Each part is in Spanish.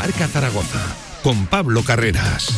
Marca Zaragoza con Pablo Carreras.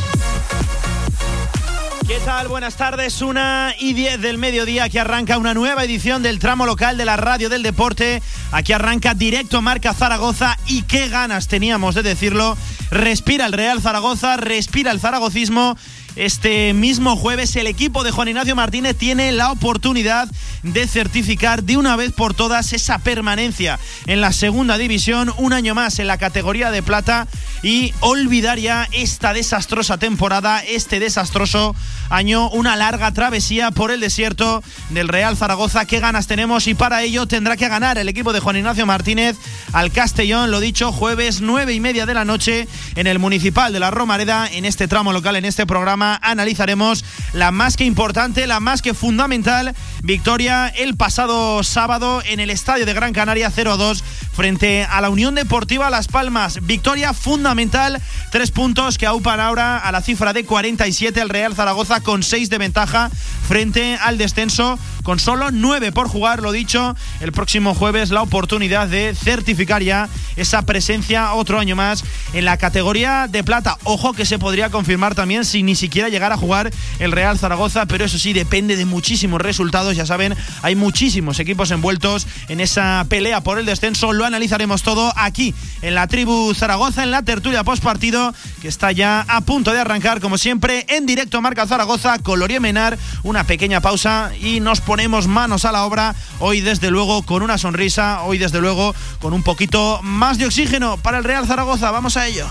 ¿Qué tal? Buenas tardes, una y diez del mediodía. Aquí arranca una nueva edición del tramo local de la radio del deporte. Aquí arranca directo Marca Zaragoza y qué ganas teníamos de decirlo. Respira el Real Zaragoza, respira el zaragocismo este mismo jueves el equipo de Juan Ignacio Martínez tiene la oportunidad de certificar de una vez por todas esa permanencia en la segunda división, un año más en la categoría de plata y olvidar ya esta desastrosa temporada, este desastroso año, una larga travesía por el desierto del Real Zaragoza. ¿Qué ganas tenemos? Y para ello tendrá que ganar el equipo de Juan Ignacio Martínez al Castellón, lo dicho, jueves nueve y media de la noche en el Municipal de la Romareda, en este tramo local, en este programa analizaremos la más que importante, la más que fundamental victoria el pasado sábado en el estadio de Gran Canaria 0-2 frente a la Unión Deportiva Las Palmas. Victoria fundamental, tres puntos que aupan ahora a la cifra de 47 el Real Zaragoza con seis de ventaja frente al descenso con solo nueve por jugar, lo dicho, el próximo jueves la oportunidad de certificar ya esa presencia otro año más en la categoría de plata. Ojo que se podría confirmar también si ni siquiera llegara a jugar el Real Zaragoza, pero eso sí depende de muchísimos resultados, ya saben, hay muchísimos equipos envueltos en esa pelea por el descenso, lo analizaremos todo aquí en la tribu Zaragoza, en la tertulia post partido, que está ya a punto de arrancar, como siempre, en directo Marca Zaragoza, Colorie Menar, una pequeña pausa y nos ponemos manos a la obra, hoy desde luego con una sonrisa, hoy desde luego con un poquito más de oxígeno para el Real Zaragoza, vamos a ello.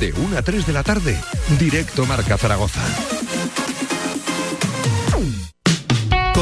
De 1 a 3 de la tarde, directo Marca Zaragoza.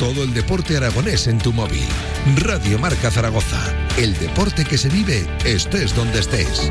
Todo el deporte aragonés en tu móvil. Radio Marca Zaragoza. El deporte que se vive estés donde estés.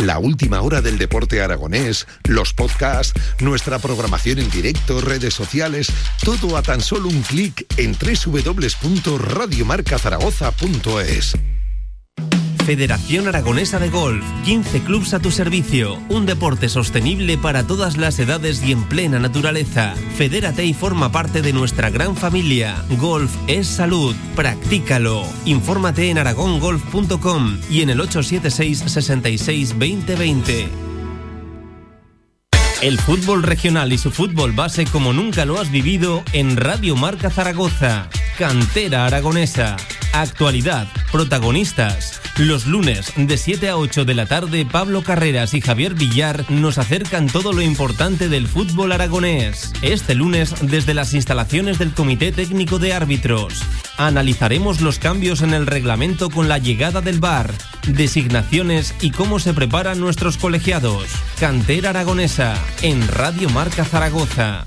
La última hora del deporte aragonés, los podcasts, nuestra programación en directo, redes sociales, todo a tan solo un clic en www.radiomarcazaragoza.es. Federación Aragonesa de Golf, 15 clubs a tu servicio, un deporte sostenible para todas las edades y en plena naturaleza. Fedérate y forma parte de nuestra gran familia. Golf es salud, practícalo. Infórmate en aragongolf.com y en el 876 66 2020. El fútbol regional y su fútbol base como nunca lo has vivido en Radio Marca Zaragoza. Cantera Aragonesa. Actualidad. Protagonistas. Los lunes de 7 a 8 de la tarde, Pablo Carreras y Javier Villar nos acercan todo lo importante del fútbol aragonés. Este lunes, desde las instalaciones del Comité Técnico de Árbitros, analizaremos los cambios en el reglamento con la llegada del VAR, designaciones y cómo se preparan nuestros colegiados. Cantera Aragonesa, en Radio Marca Zaragoza.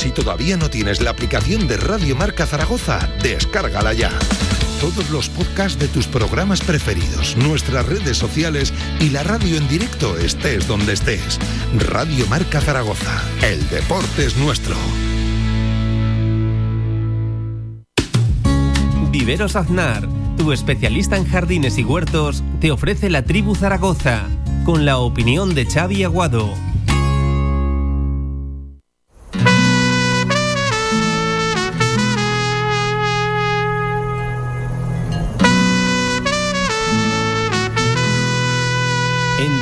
Si todavía no tienes la aplicación de Radio Marca Zaragoza, descárgala ya. Todos los podcasts de tus programas preferidos, nuestras redes sociales y la radio en directo estés donde estés. Radio Marca Zaragoza. El deporte es nuestro. Viveros Aznar, tu especialista en jardines y huertos, te ofrece la tribu Zaragoza, con la opinión de Xavi Aguado.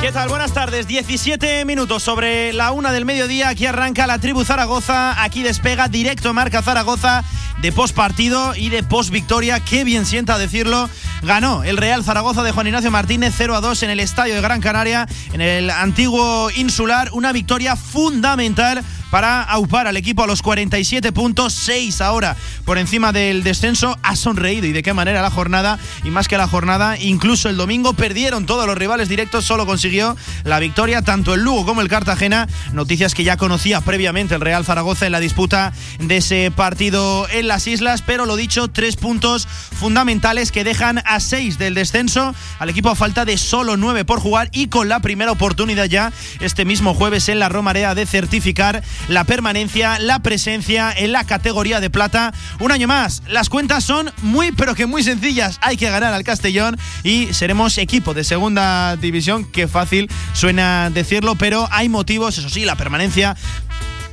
¿Qué tal? Buenas tardes. 17 minutos sobre la una del mediodía. Aquí arranca la tribu Zaragoza. Aquí despega directo Marca Zaragoza de post partido y de post victoria. Qué bien sienta decirlo. Ganó el Real Zaragoza de Juan Ignacio Martínez 0 a 2 en el estadio de Gran Canaria, en el antiguo insular. Una victoria fundamental para aupar al equipo a los 47 puntos, 6 ahora por encima del descenso. Ha sonreído y de qué manera la jornada, y más que la jornada, incluso el domingo perdieron todos los rivales directos, solo consiguió la victoria tanto el Lugo como el Cartagena. Noticias que ya conocía previamente el Real Zaragoza en la disputa de ese partido en las islas, pero lo dicho, tres puntos fundamentales que dejan a 6 del descenso al equipo a falta de solo 9 por jugar y con la primera oportunidad ya este mismo jueves en la Romarea de certificar la permanencia, la presencia en la categoría de plata. Un año más, las cuentas son muy pero que muy sencillas. Hay que ganar al Castellón y seremos equipo de segunda división. Qué fácil suena decirlo, pero hay motivos, eso sí, la permanencia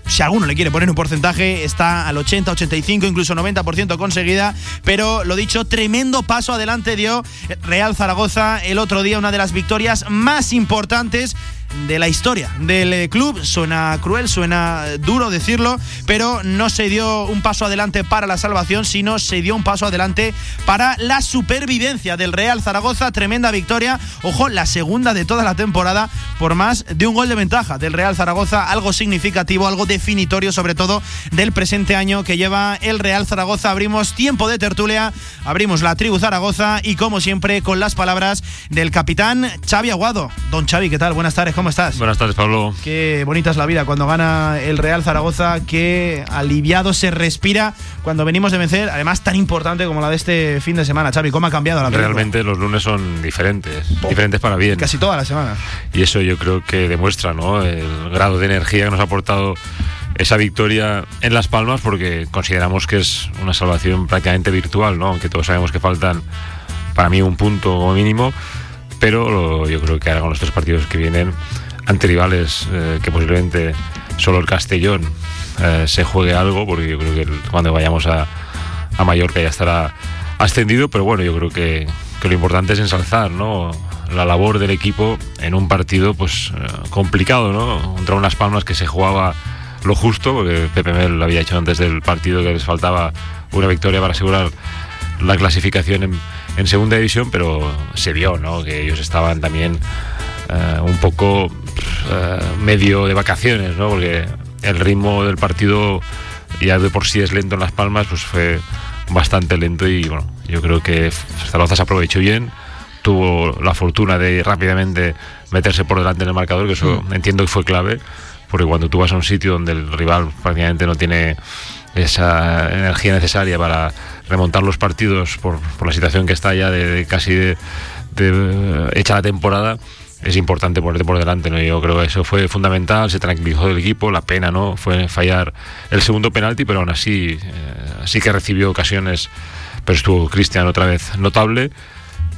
si alguno le quiere poner un porcentaje, está al 80, 85, incluso 90% conseguida. Pero lo dicho, tremendo paso adelante dio Real Zaragoza el otro día, una de las victorias más importantes de la historia del eh, club. Suena cruel, suena duro decirlo, pero no se dio un paso adelante para la salvación, sino se dio un paso adelante para la supervivencia del Real Zaragoza. Tremenda victoria. Ojo, la segunda de toda la temporada por más de un gol de ventaja del Real Zaragoza. Algo significativo, algo definitorio, sobre todo del presente año que lleva el Real Zaragoza. Abrimos tiempo de tertulia, abrimos la tribu Zaragoza y como siempre con las palabras del capitán Xavi Aguado. Don Xavi, ¿qué tal? Buenas tardes. ¿Cómo estás? Buenas tardes, Pablo. Qué bonita es la vida cuando gana el Real Zaragoza, qué aliviado se respira cuando venimos de vencer, además tan importante como la de este fin de semana. Xavi, ¿cómo ha cambiado la película? Realmente los lunes son diferentes, diferentes para bien. Casi toda la semana. Y eso yo creo que demuestra ¿no? el grado de energía que nos ha aportado esa victoria en Las Palmas porque consideramos que es una salvación prácticamente virtual, ¿no? aunque todos sabemos que faltan para mí un punto mínimo pero yo creo que ahora con los tres partidos que vienen ante rivales eh, que posiblemente solo el Castellón eh, se juegue algo, porque yo creo que cuando vayamos a, a Mallorca ya estará ascendido, pero bueno, yo creo que, que lo importante es ensalzar ¿no? la labor del equipo en un partido pues eh, complicado, ¿no? contra unas palmas que se jugaba lo justo, porque Pepe Mel lo había hecho antes del partido que les faltaba una victoria para asegurar la clasificación en, en segunda división, pero se vio ¿no? que ellos estaban también eh, un poco eh, medio de vacaciones, ¿no? porque el ritmo del partido ya de por sí es lento en Las Palmas, pues fue bastante lento y bueno, yo creo que Zaragoza se aprovechó bien, tuvo la fortuna de rápidamente meterse por delante en el marcador, que eso entiendo que fue clave, porque cuando tú vas a un sitio donde el rival prácticamente no tiene esa energía necesaria para remontar los partidos por, por la situación que está ya de, de casi de, hecha la temporada, es importante ponerte por delante, ¿no? Yo creo que eso fue fundamental, se tranquilizó el equipo, la pena, ¿no? Fue fallar el segundo penalti, pero aún así eh, sí que recibió ocasiones, pero estuvo Cristian otra vez notable,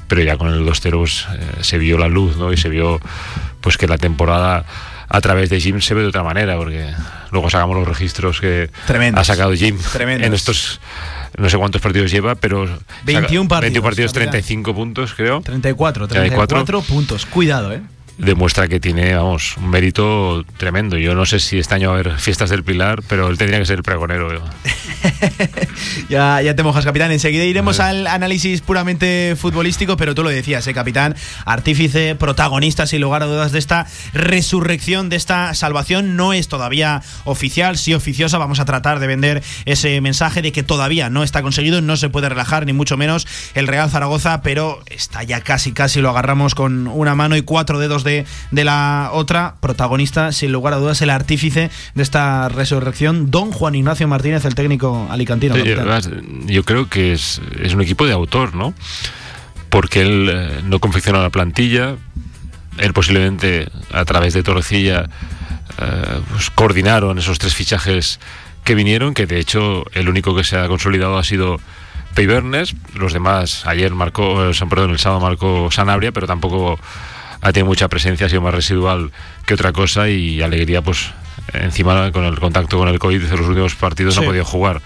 pero ya con el 2-0 pues, eh, se vio la luz, ¿no? Y se vio pues que la temporada a través de Jim se ve de otra manera, porque luego sacamos los registros que ha sacado Jim en estos no sé cuántos partidos lleva, pero 21 partidos, 21 partidos 35 puntos, creo. 34, 34, puntos. Cuidado, ¿eh? Demuestra que tiene, vamos, un mérito tremendo. Yo no sé si este año va a haber fiestas del Pilar, pero él tendría que ser el pregonero. ya, ya te mojas, capitán. Enseguida iremos al análisis puramente futbolístico, pero tú lo decías, ¿eh, capitán? Artífice, protagonista, sin lugar a dudas, de esta resurrección, de esta salvación. No es todavía oficial, sí oficiosa. Vamos a tratar de vender ese mensaje de que todavía no está conseguido, no se puede relajar, ni mucho menos el Real Zaragoza, pero está ya casi, casi lo agarramos con una mano y cuatro dedos de, la otra protagonista, sin lugar a dudas, el artífice de esta resurrección, don Juan Ignacio Martínez, el técnico alicantino. yo creo que es, un equipo de autor, ¿no? Porque él eh, no confecciona la plantilla, él posiblemente a través de Torrecilla eh, pues coordinaron esos tres fichajes que vinieron, que de hecho el único que se ha consolidado ha sido Peibernes, los demás, ayer marcó, eh, perdón, el sábado marcó Sanabria, pero tampoco ha tenido mucha presencia, ha sido más residual que otra cosa y alegría, pues encima con el contacto con el COVID de los últimos partidos no ha podido jugar.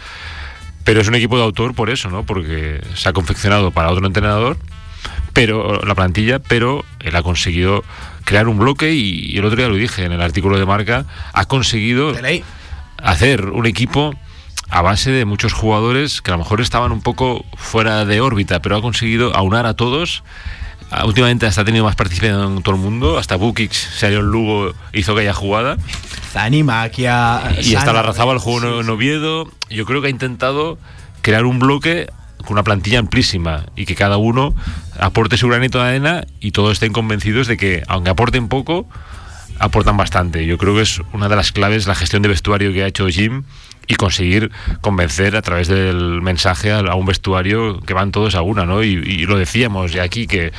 Pero es un equipo de autor por eso, ¿no? Porque se ha confeccionado para otro entrenador, pero la plantilla, pero él ha conseguido crear un bloque y, el otro día lo dije en el artículo de marca, ha conseguido hacer un equipo a base de muchos jugadores que a lo mejor estaban un poco fuera de órbita, pero ha conseguido aunar a todos últimamente hasta ha tenido más participación en todo el mundo. Hasta Bukic salió en Lugo, hizo que haya jugada. Zanimakia. Y hasta la razaba el juego en Oviedo. Yo creo que ha intentado crear un bloque con una plantilla amplísima y que cada uno aporte su granito de arena y todos estén convencidos de que, aunque aporten poco, aportan bastante. Yo creo que es una de las claves la gestión de vestuario que ha hecho Jim y conseguir convencer a través del mensaje a, un vestuario que van todos a una, ¿no? Y, lo decíamos ya aquí que,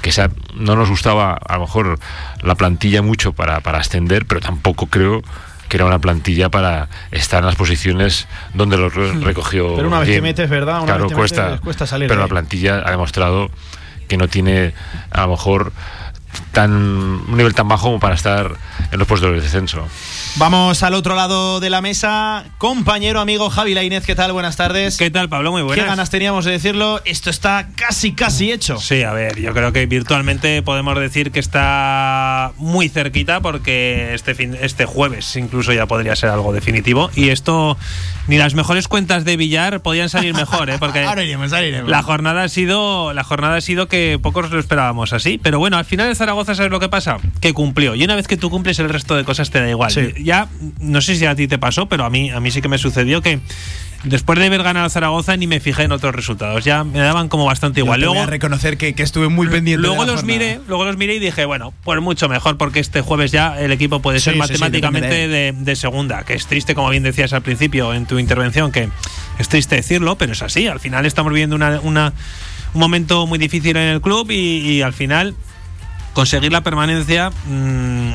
que no nos gustaba a lo mejor la plantilla mucho para, para ascender, pero tampoco creo que era una plantilla para estar en las posiciones donde lo hmm. recogió. Pero una vez que metes, ¿verdad? Una claro, cuesta, cuesta salir. Pero la plantilla ha demostrado que no tiene a lo mejor tan un nivel tan bajo como para estar en los puestos de descenso. Vamos al otro lado de la mesa. Compañero, amigo Javi Lainez, ¿qué tal? Buenas tardes. ¿Qué tal, Pablo? Muy buenas. ¿Qué ganas teníamos de decirlo? Esto está casi, casi hecho. Sí, a ver, yo creo que virtualmente podemos decir que está muy cerquita porque este, fin, este jueves incluso ya podría ser algo definitivo. Y esto, ni las mejores cuentas de Villar podían salir mejor, ¿eh? Porque ahora iremos, ahora iremos. La jornada ha sido, la jornada ha sido que pocos lo esperábamos así. Pero bueno, al final de Zaragoza, ¿sabes lo que pasa? Que cumplió. Y una vez que tú cumples, el resto de cosas te da igual. Sí ya, no sé si a ti te pasó, pero a mí, a mí sí que me sucedió que después de haber ganado Zaragoza ni me fijé en otros resultados. Ya me daban como bastante igual. luego, voy a reconocer que, estuve muy pendiente. Luego los miré, luego los miré y dije, bueno, pues mucho mejor porque este jueves ya el equipo puede ser matemáticamente de, segunda. Que es triste, como bien decías al principio en tu intervención, que es triste decirlo, pero es así. Al final estamos viviendo una, un momento muy difícil en el club y, al final conseguir la permanencia. Mmm,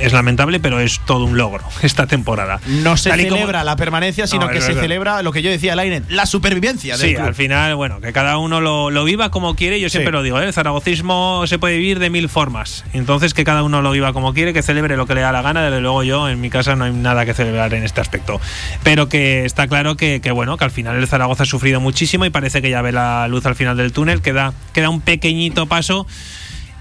es lamentable, pero es todo un logro esta temporada. No se celebra la permanencia, sino que se celebra lo que yo decía, Laine, la supervivencia. sí, al final, bueno, que cada uno lo, viva como quiere. Yo siempre lo digo, ¿eh? el zaragocismo se puede vivir de mil formas. Entonces, que cada uno lo viva como quiere, que celebre lo que le da la gana. Desde luego, yo en mi casa no hay nada que celebrar en este aspecto. Pero que está claro que, bueno, que al final el Zaragoza ha sufrido muchísimo y parece que ya ve la luz al final del túnel. Queda, queda un pequeñito paso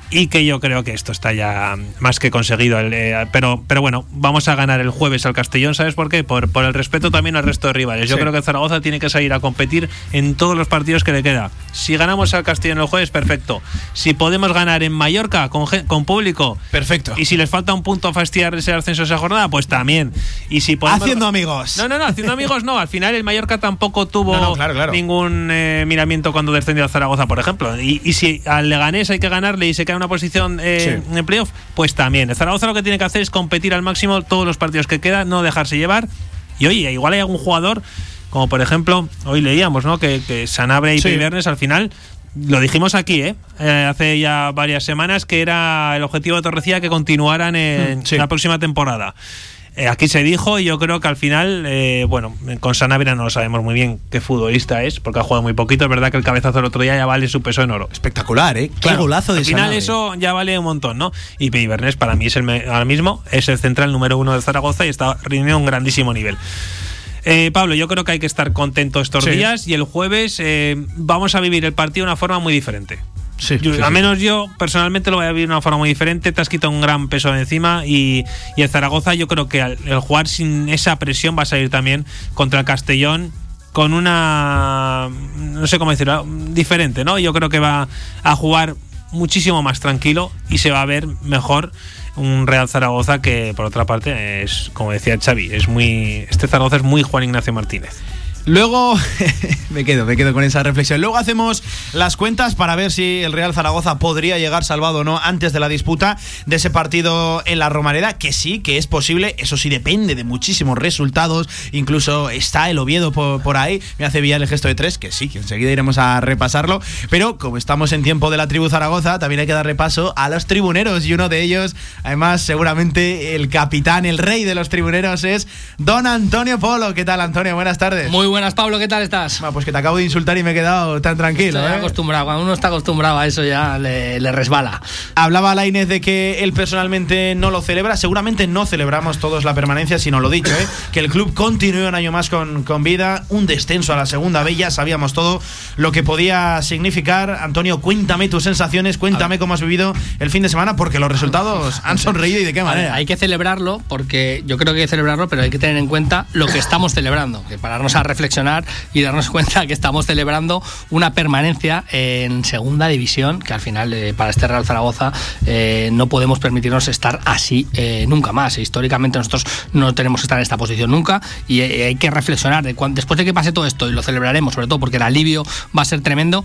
y que yo creo que esto está ya más que conseguido. Eh, pero, pero bueno, vamos a ganar el jueves al Castellón, ¿sabes por qué? Por, por el respeto también al resto de rivales. Yo creo que Zaragoza tiene que salir a competir en todos los partidos que le queda. Si ganamos al Castellón el jueves, perfecto. Si podemos ganar en Mallorca con, con público, perfecto. Y si les falta un punto a fastidiar ese ascenso esa jornada, pues también. Y si Haciendo amigos. No, no, no, haciendo amigos no. Al final el Mallorca tampoco tuvo ningún eh, miramiento cuando descendió a Zaragoza, por ejemplo. Y, y si al Leganés hay que ganarle y se queda una posición eh, en playoff, pues también. El Zaragoza lo que tiene que hacer es competir al máximo todos los partidos que quedan, no dejarse llevar. Y oye, igual hay algún jugador, como por ejemplo, hoy leíamos, ¿no? Que, que Sanabria y sí. al final lo dijimos aquí, ¿eh? ¿eh? hace ya varias semanas, que era el objetivo de Torrecilla que continuaran en mm, la próxima temporada. Eh, aquí se dijo y yo creo que al final, eh, bueno, con Sanabria no lo sabemos muy bien qué futbolista es, porque ha jugado muy poquito. Es verdad que el cabezazo del otro día ya vale su peso en oro. Espectacular, ¿eh? Qué golazo de Al final eso ya vale un montón, ¿no? Y Bernés para mí es el, ahora mismo es el central número uno de Zaragoza y está rindiendo un grandísimo nivel. Eh, Pablo, yo creo que hay que estar contento estos días y el jueves vamos a vivir el partido de una forma muy diferente. Sí, al menos yo personalmente lo voy a vivir de una forma muy diferente. Te has quitado un gran peso de encima y, el Zaragoza yo creo que el jugar sin esa presión va a salir también contra el Castellón con una, no sé cómo decirlo, diferente, ¿no? Yo creo que va a jugar muchísimo más tranquilo y se va a ver mejor un Real Zaragoza que por otra parte es, como decía Xavi, es muy, este Zaragoza es muy Juan Ignacio Martínez. Luego, me quedo, me quedo con esa reflexión. Luego hacemos las cuentas para ver si el Real Zaragoza podría llegar salvado o no antes de la disputa de ese partido en la Romareda, que sí, que es posible, eso sí depende de muchísimos resultados, incluso está el Oviedo por, ahí, me hace Villar el gesto de tres, que sí, que enseguida iremos a repasarlo, pero como estamos en tiempo de la tribu Zaragoza, también hay que dar repaso a los tribuneros y uno de ellos, además seguramente el capitán, el rey de los tribuneros es Don Antonio Polo. ¿Qué tal Antonio? Buenas tardes. Muy buenas, Pablo, ¿qué tal estás? pues que te acabo de insultar y me he quedado tan tranquilo. Estoy ¿eh? acostumbrado, cuando uno está acostumbrado a eso ya le, resbala. Hablaba Lainez de que él personalmente no lo celebra. Seguramente no celebramos todos la permanencia, sino lo dicho, ¿eh? que el club continúe un año más con, con vida, un descenso a la segunda B, ya sabíamos todo lo que podía significar. Antonio, cuéntame tus sensaciones, cuéntame cómo has vivido el fin de semana, porque los resultados han sonreído y de qué manera. hay que celebrarlo, porque yo creo que hay que celebrarlo, pero hay que tener en cuenta lo que estamos celebrando, que pararnos a reflexionar y darnos cuenta que estamos celebrando una permanencia en segunda división, que al final eh, para este Real Zaragoza eh, no podemos permitirnos estar así eh, nunca más. Históricamente nosotros no tenemos que estar en esta posición nunca y hay que reflexionar de después de que pase todo esto y lo celebraremos, sobre todo porque el alivio va a ser tremendo,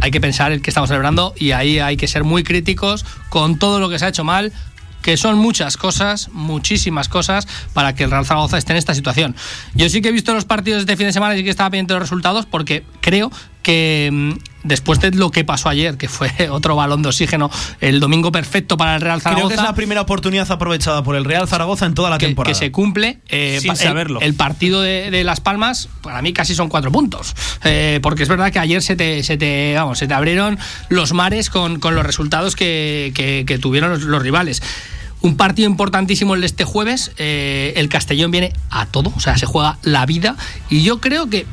hay que pensar el que estamos celebrando y ahí hay que ser muy críticos con todo lo que se ha hecho mal, que son muchas cosas, muchísimas cosas, para que el Real Zaragoza esté en esta situación. Yo sí que he visto los partidos de este fin de semana y que estaba pendiente los resultados porque creo que mm, después de lo que pasó ayer, que fue otro balón de oxígeno, el domingo perfecto para el Real Zaragoza. Creo que es la primera oportunidad aprovechada por el Real Zaragoza en toda la temporada. Que se cumple. Eh, Sin saberlo. El, partido de, Las Palmas, para mí casi son cuatro puntos. Eh, porque es verdad que ayer se te, se te, vamos, se te abrieron los mares con, los resultados que, tuvieron los rivales. Un partido importantísimo el de este jueves. Eh, el Castellón viene a todo, o sea, se juega la vida. Y yo creo que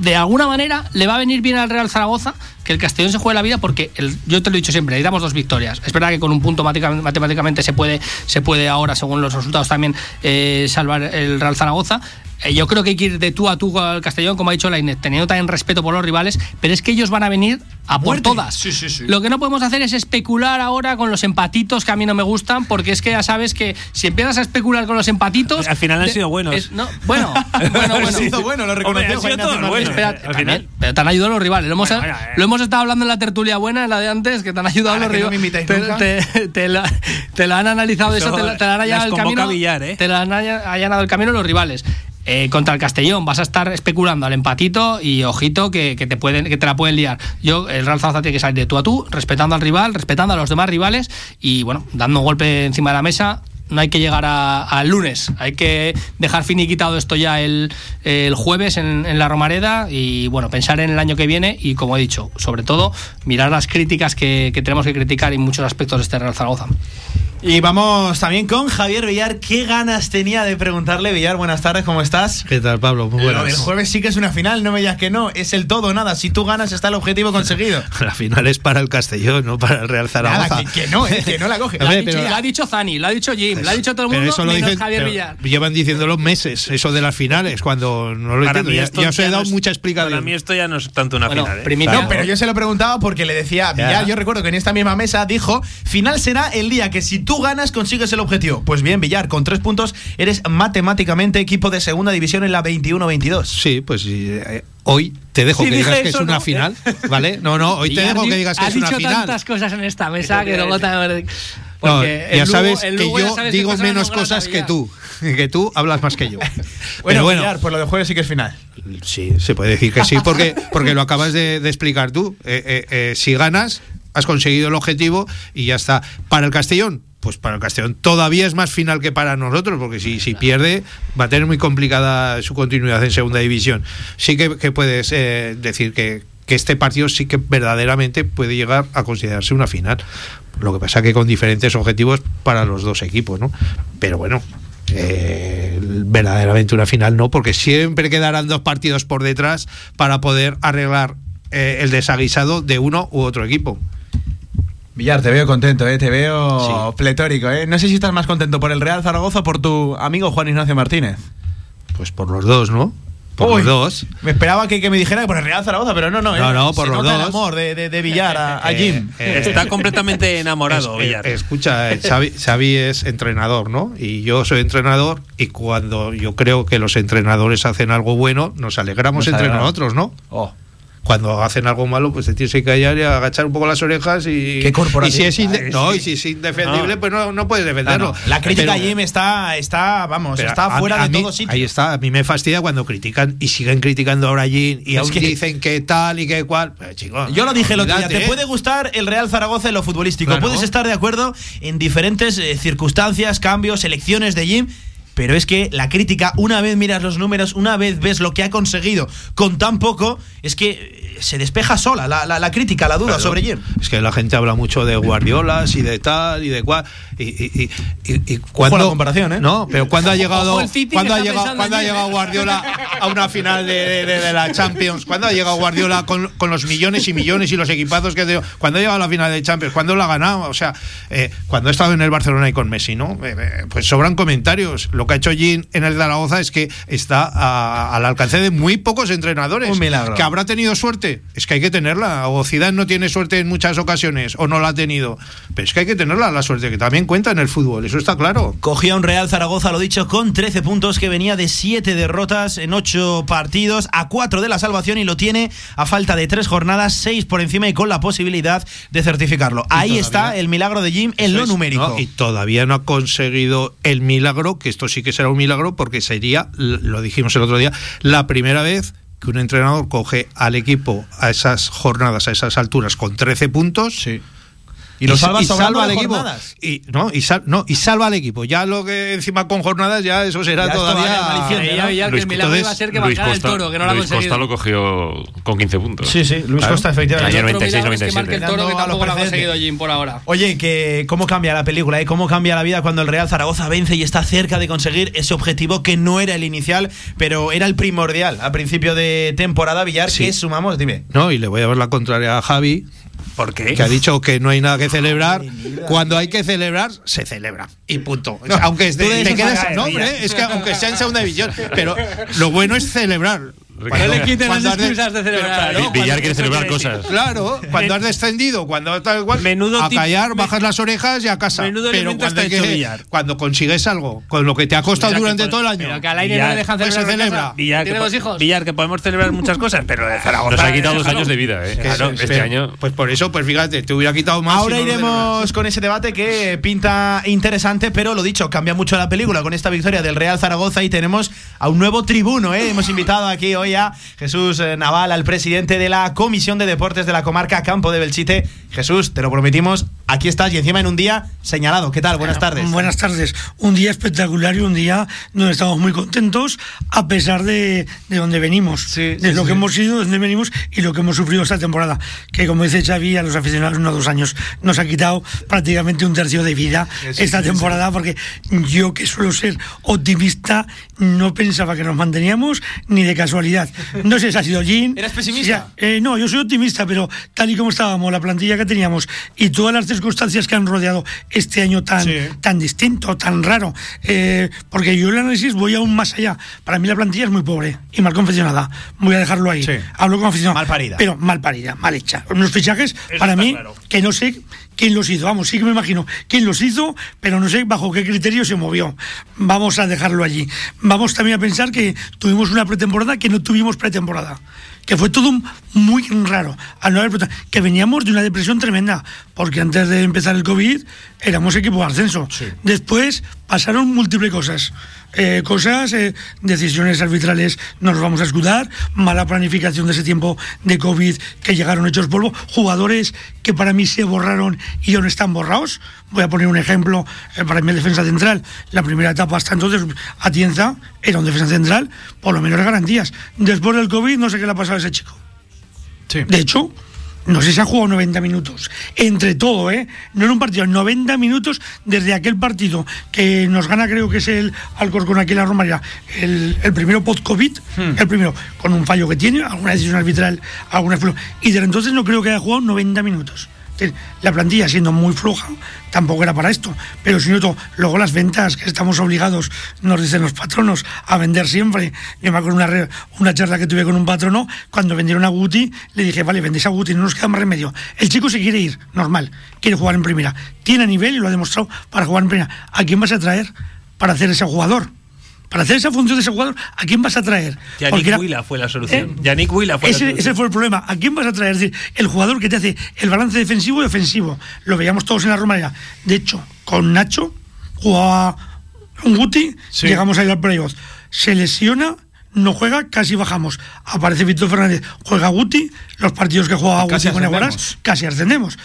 de alguna manera le va a venir bien al Real Zaragoza que el Castellón se juegue la vida porque yo te lo he dicho siempre, necesitamos dos victorias. Es verdad que con un punto matemáticamente se puede, se puede ahora, según los resultados también, eh, salvar el Real Zaragoza, eh, yo creo que hay que ir de tú a tú al Castellón, como ha dicho Lainet, teniendo también respeto por los rivales, pero es que ellos van a venir a por todas. Lo que no podemos hacer es especular ahora con los empatitos que a mí no me gustan, porque es que ya sabes que si empiezas a especular con los empatitos. Al final han sido buenos. no, bueno, bueno, bueno. sido bueno, lo reconoció. bueno, pero te han ayudado los rivales. Lo hemos, eh. lo hemos estado hablando en la tertulia buena, en la de antes, que te han ayudado los rivales. te, te, la, han analizado eso, te, la han allanado el camino. ¿eh? Te la han allanado el camino los rivales. Eh, contra el Castellón vas a estar especulando al empatito y ojito que, te pueden que te la pueden liar. Yo el Real Zaragoza tiene que salir de tú a tú, respetando al rival, respetando a los demás rivales y bueno, dando un golpe encima de la mesa. No hay que llegar al lunes, hay que dejar finiquitado esto ya el, jueves en, la Romareda y bueno, pensar en el año que viene y como he dicho, sobre todo mirar las críticas que, que tenemos que criticar en muchos aspectos de este Real Zaragoza. Y vamos también con Javier Villar. ¿Qué ganas tenía de preguntarle, Villar? Buenas tardes, ¿cómo estás? ¿Qué tal, Pablo? Muy buenas. El jueves sí que es una final, no me digas que no. Es el todo nada. Si tú ganas, está el objetivo conseguido. la final es para el Castellón, no para el Real Zaragoza. Nada, que, no, eh, que no la coge. lo, ha dicho, Zani, lo ha dicho Jim, lo ha dicho todo el mundo, eso lo menos Javier Villar. Llevan diciéndolo meses, eso de las finales, cuando no lo entiendo. Ya, os he dado mucha explicación. Para mí esto ya no es tanto una final. ¿eh? No, pero yo se lo preguntaba porque le decía, Villar, yo recuerdo que en esta misma mesa dijo, final será el día que si tú ganas consigues el objetivo? Pues bien, Villar, con tres puntos eres matemáticamente equipo de segunda división en la 21-22. Sí, pues eh, hoy te dejo que digas que es una final, ¿vale? No, no, hoy te dejo que digas que es una final. Ha dicho tantas cosas en esta mesa que luego te... ya sabes que yo digo menos cosas que tú. Que tú hablas más que yo. bueno, bueno, pues lo de jueves sí que es final. Sí, se puede decir que sí, porque, porque lo acabas de, explicar tú. Eh, eh, eh, si ganas, has conseguido el objetivo y ya está. Para el Castellón, pues para el Castellón todavía es más final que para nosotros, porque si, si pierde va a tener muy complicada su continuidad en segunda división. Sí que, puedes decir que, que, este partido sí que verdaderamente puede llegar a considerarse una final. Lo que pasa que con diferentes objetivos para los dos equipos, ¿no? Pero bueno, eh, verdaderamente una final no, porque siempre quedarán dos partidos por detrás para poder arreglar eh, el desaguisado de uno u otro equipo. Villar, te veo contento, ¿eh? te veo pletórico. ¿eh? No sé si estás más contento por el Real Zaragoza o por tu amigo Juan Ignacio Martínez. Pues por los dos, ¿no? Por los dos. Me esperaba que, me dijera que por el Real Zaragoza, pero no, no. No, no, por los dos. el amor de, de, Villar a, Jim. Está completamente enamorado, Villar. Escucha, Xavi, Xavi, es entrenador, ¿no? Y yo soy entrenador y cuando yo creo que los entrenadores hacen algo bueno, nos alegramos entre nosotros, ¿no? Oh cuando hacen algo malo, pues te tienes que callar y agachar un poco las orejas y. ¿Qué y si es, no, y si es indefendible, pues no, no puedes defenderlo. La crítica Jim está, está, vamos, está fuera de todo sitio. Ahí está, a mí me fastidia cuando critican y siguen criticando ahora Jim y aún dicen que tal y que cual. Pues, Yo lo dije el otro día, te puede gustar el Real Zaragoza en lo futbolístico, puedes estar de acuerdo en diferentes eh, circunstancias, cambios, elecciones de Jim pero es que la crítica, una vez miras los números, una vez ves lo que ha conseguido con tan poco, es que eh, se despeja sola la, la, crítica, la duda sobre Jim. Es que la gente habla mucho de Guardiolas y de tal y de cual. Y, y, y, cuando, la comparación, ¿eh? No, pero cuando ha llegado, cuando ha llegado, cuando ha llegado Guardiola a una final de, de, la Champions, cuando ha llegado Guardiola con, con, los millones y millones y los equipazos que ha tenido, cuando ha llegado a la final de Champions, cuando lo ha ganado, o sea, eh, cuando ha estado en el Barcelona y con Messi, ¿no? Eh, pues sobran comentarios. Lo que ha hecho en el Zaragoza es que está al alcance de muy pocos entrenadores. Un milagro. Que habrá tenido suerte. Es que hay que tenerla. O Zidane no tiene suerte en muchas ocasiones, o no la ha tenido. Pero es que hay que tenerla, la suerte, que también cuenta en el fútbol. Eso está claro. Cogía un Real Zaragoza, lo dicho, con 13 puntos, que venía de 7 derrotas en 8 partidos, a 4 de la salvación, y lo tiene a falta de 3 jornadas, 6 por encima y con la posibilidad de certificarlo. Ahí está el milagro de Jim en lo numérico. y todavía no ha conseguido el milagro, que esto sí que será un milagro porque sería, lo dijimos el otro día, la primera vez que un entrenador coge al equipo a esas jornadas, a esas alturas, con 13 puntos. Sí y lo salva, al equipo. Y, no, y no, y salva al equipo. Ya lo que encima con jornadas, ya eso será todavía. Ya, que el milagro iba a ser que bajara el toro, que no lo ha conseguido. Costa lo cogió con 15 puntos. Sí, sí, Luis Costa, efectivamente. Ayer 96, 97. Que el toro que tampoco lo ha conseguido Jim por ahora. Oye, que cómo cambia la película, ¿eh? cómo cambia la vida cuando el Real Zaragoza vence y está cerca de conseguir ese objetivo que no era el inicial, pero era el primordial a principio de temporada. Villar, ¿qué sumamos? Dime. No, y le voy a ver la contraria a Javi ¿Por qué? Que ha dicho que no hay nada que celebrar. Cuando hay que celebrar, se celebra. Y punto. aunque te quedes, no, hombre, es que aunque sea en segunda división. Pero lo bueno es celebrar. Cuando, no le quiten las excusas de celebrar. Claro, Villar quiere celebrar cosas. Claro, cuando has descendido, cuando tal igual, a callar, bajas las orejas y a casa. Menudo pero cuando, que, cuando consigues algo con lo que te ha costado durante todo el año. Pero que al aire no le dejan pues celebrar. se celebra. Villar, ¿Tiene dos hijos? Villar, que podemos celebrar muchas cosas, pero de Zaragoza. Nos ha quitado dos años de vida, ¿eh? Claro, este año. Pues por eso, pues fíjate, te hubiera quitado más. Ahora iremos con ese debate que pinta interesante, pero lo dicho, cambia mucho la película con esta victoria del Real Zaragoza y tenemos a un nuevo tribuno, ¿eh? Hemos invitado aquí hoy Jesús eh, Naval, al presidente de la Comisión de Deportes de la comarca Campo de Belchite. Jesús, te lo prometimos, aquí estás y encima en un día señalado. ¿Qué tal? Buenas tardes. Buenas tardes. Un día espectacular y un día donde estamos muy contentos a pesar de, de donde venimos, de lo que hemos sido, de donde venimos y lo que hemos sufrido esta temporada. Que como dice Xavi, a los aficionados uno o dos años nos ha quitado prácticamente un tercio de vida esta temporada porque yo que suelo ser optimista no pensaba que nos manteníamos ni de casualidad. No sé si ha sido Jean. ¿Eres pesimista? Eh, no, yo soy optimista, pero tal y como estábamos, la plantilla que teníamos y todas las circunstancias que han rodeado este año tan, tan distinto, tan raro, eh, porque yo el análisis voy aún más allá. Para mí la plantilla es muy pobre y mal confeccionada. Voy a dejarlo ahí. Hablo con aficionado. Mal parida. Pero mal parida, mal hecha. Unos fichajes, para mí, que no sé quién los hizo. Vamos, sí que me imagino quién los hizo, pero no sé bajo qué criterio se movió. Vamos a dejarlo allí. Vamos también a pensar que tuvimos una pretemporada que no tuvimos pretemporada que fue todo muy raro. Al no haber, que veníamos de una depresión tremenda, porque antes de empezar el COVID éramos equipo de ascenso. Después pasaron múltiples cosas. Eh, cosas, eh, decisiones arbitrales no nos vamos a escudar, mala planificación de ese tiempo de COVID que llegaron hechos polvo, jugadores que para mí se borraron y aún están borrados. Voy a poner un ejemplo, eh, para mí defensa central, la primera etapa hasta entonces, Atienza era un defensa central, por lo menos garantías. Después del COVID no sé qué le ha pasado a ese chico. De hecho, no sé si ha jugado 90 minutos. Entre todo, ¿eh? No en un partido, 90 minutos desde aquel partido que nos gana, creo que es el Alcorcón aquí en la Romaría, el, el primero post-COVID, Hmm. el primero, con un fallo que tiene, alguna decisión arbitral, alguna. Y desde entonces no creo que haya jugado 90 minutos. La plantilla siendo muy floja, tampoco era para esto. Pero si noto, luego las ventas que estamos obligados, nos dicen los patronos, a vender siempre. Yo me acuerdo una, una charla que tuve con un patrono, cuando vendieron a Guti, le dije, vale, vendéis a Guti, no nos queda más remedio. El chico se quiere ir, normal, quiere jugar en primera. Tiene nivel y lo ha demostrado para jugar en primera. ¿A quién vas a traer para hacer ese jugador? Para hacer esa función de ese jugador, ¿a quién vas a traer? Yannick Huila fue la solución. ¿Eh? Yannick fue la ese, solución. ese fue el problema. ¿A quién vas a traer? Es decir, el jugador que te hace el balance defensivo y ofensivo. Lo veíamos todos en la Romareda. De hecho, con Nacho jugaba un Guti, llegamos a ir al playoff. Se lesiona, no juega, casi bajamos. Aparece Víctor Fernández, juega Guti, los partidos que juega Guti con casi ascendemos.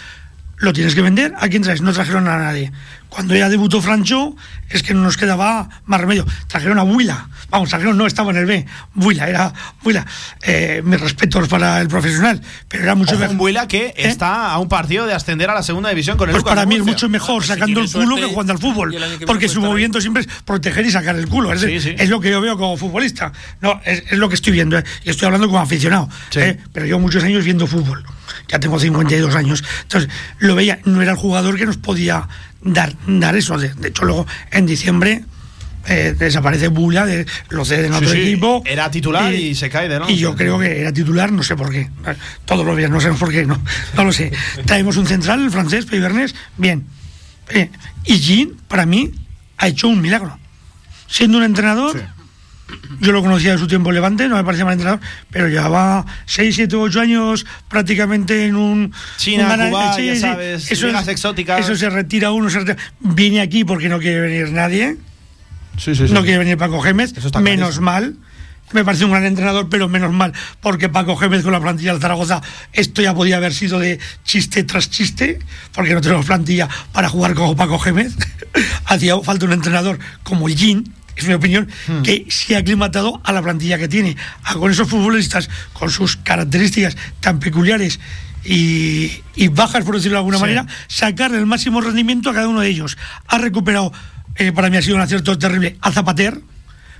Lo tienes que vender, ¿a quién traes? No trajeron a nadie. Cuando ya debutó Francho, es que no nos quedaba más remedio. Trajeron a Huila. Vamos, trajeron, no estaba en el B. Huila, era Huila. Eh, mis respetos para el profesional, pero era mucho Ojo, mejor. un Buila que ¿Eh? está a un partido de ascender a la segunda división con el Pues Lucas para mí es mucho mejor sacando el culo que jugando al fútbol. Porque su estar ahí. movimiento siempre es proteger y sacar el culo. Es, Sí, sí. es lo que yo veo como futbolista. No, es, es lo que estoy viendo. eh, Y estoy hablando como aficionado. Sí. eh, Pero yo muchos años viendo fútbol. Ya tengo 52 años. Entonces, lo veía, no era el jugador que nos podía dar, dar eso. De, de hecho, luego en diciembre. eh, desaparece Bula, de, lo cede en Sí, otro sí, equipo. era titular y se cae de no. Y yo creo que era titular, no sé por qué. Todos los días, no sé por qué, no, no lo sé. Traemos un central, el francés, Peibernes, bien. Eh, y Jean, para mí, ha hecho un milagro. Siendo un entrenador, yo lo conocía de su tiempo en Levante, no me parecía mal entrenador, pero llevaba 6, 7, 8 años prácticamente en un. China, un Cuba, sí, ya sí, sabes, eso es- exóticas. Eso se retira uno, se retira. Viene aquí porque no quiere venir nadie. Sí, sí, sí. No quiere venir Paco Gémez, Eso está menos clarísimo. mal. Me parece un gran entrenador, pero menos mal, porque Paco Gémez con la plantilla del Zaragoza, esto ya podía haber sido de chiste tras chiste, porque no tenemos plantilla para jugar como Paco Gémez. Hacía falta un entrenador como Jean, es mi opinión, Hmm. que se ha aclimatado a la plantilla que tiene, a con esos futbolistas, con sus características tan peculiares y, y bajas, por decirlo de alguna manera, sacarle el máximo rendimiento a cada uno de ellos. Ha recuperado, eh, para mí ha sido un acierto terrible, a Zapater,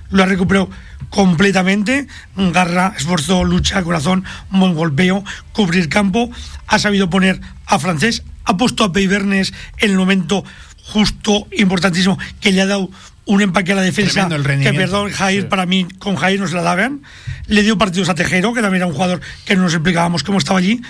lo ha recuperado completamente. Garra, esfuerzo, lucha, corazón, buen golpeo, cubrir campo. Ha sabido poner a Francés, ha puesto a Peibernes en el momento justo, importantísimo, que le ha dado un empaque a la defensa. Que perdón, Jair, para mí, con Jair no se la daban. Le dio partidos a Tejero, que también era un jugador que no nos explicábamos cómo estaba allí.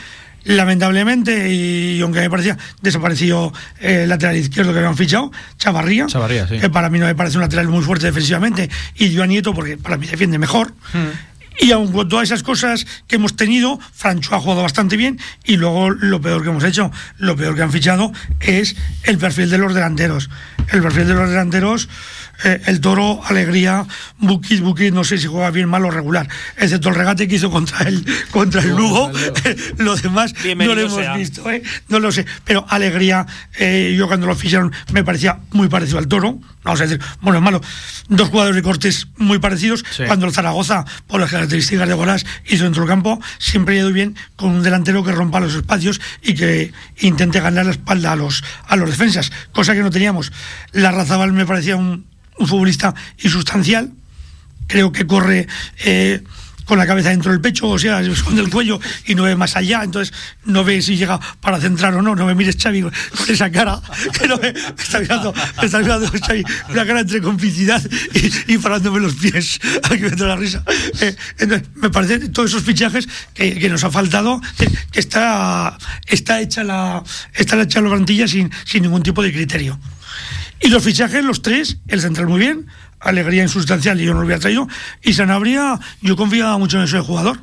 Lamentablemente, y aunque me parecía, desapareció eh, el lateral izquierdo que habían fichado, Chavarría, Chavarría, sí. que para mí no me parece un lateral muy fuerte defensivamente, y dio a Nieto porque para mí defiende mejor. Hmm. Y aun con todas esas cosas que hemos tenido, Francho ha jugado bastante bien y luego lo peor que hemos hecho, lo peor que han fichado es el perfil de los delanteros. El perfil de los delanteros, eh, el Toro, Alegría, Bukit, Bukit, no sé si juega bien, mal o regular, excepto el regate que hizo contra el, contra el Lugo, lo demás no lo hemos sea. visto, ¿eh? no lo sé. Pero Alegría, eh, yo cuando lo ficharon me parecía muy parecido al Toro, vamos a decir, bueno, es malo, dos jugadores de cortes muy parecidos, Sí. cuando el Zaragoza, por las características de Golás, hizo dentro del campo, siempre ha ido bien con un delantero que rompa los espacios y que intente ganar la espalda a los, a los defensas, cosa que no teníamos. La Razabal me parecía un, un futbolista insustancial, creo que corre eh, con la cabeza dentro del pecho, o sea, se esconde el cuello y no ve más allá, entonces no ve si llega para centrar o no, no me mires Xavi con esa cara, que no me, está mirando, me está mirando Xavi, una cara entre complicidad y, y parándome los pies, aquí me entra la risa. Eh, entonces, me parece todos esos fichajes que, nos ha faltado, que está, está hecha la, está hecha la plantilla sin, sin ningún tipo de criterio. Y los fichajes, los tres, el central muy bien, alegría insustancial y yo no lo hubiera traído. Y Sanabria, yo confiaba mucho en ese jugador.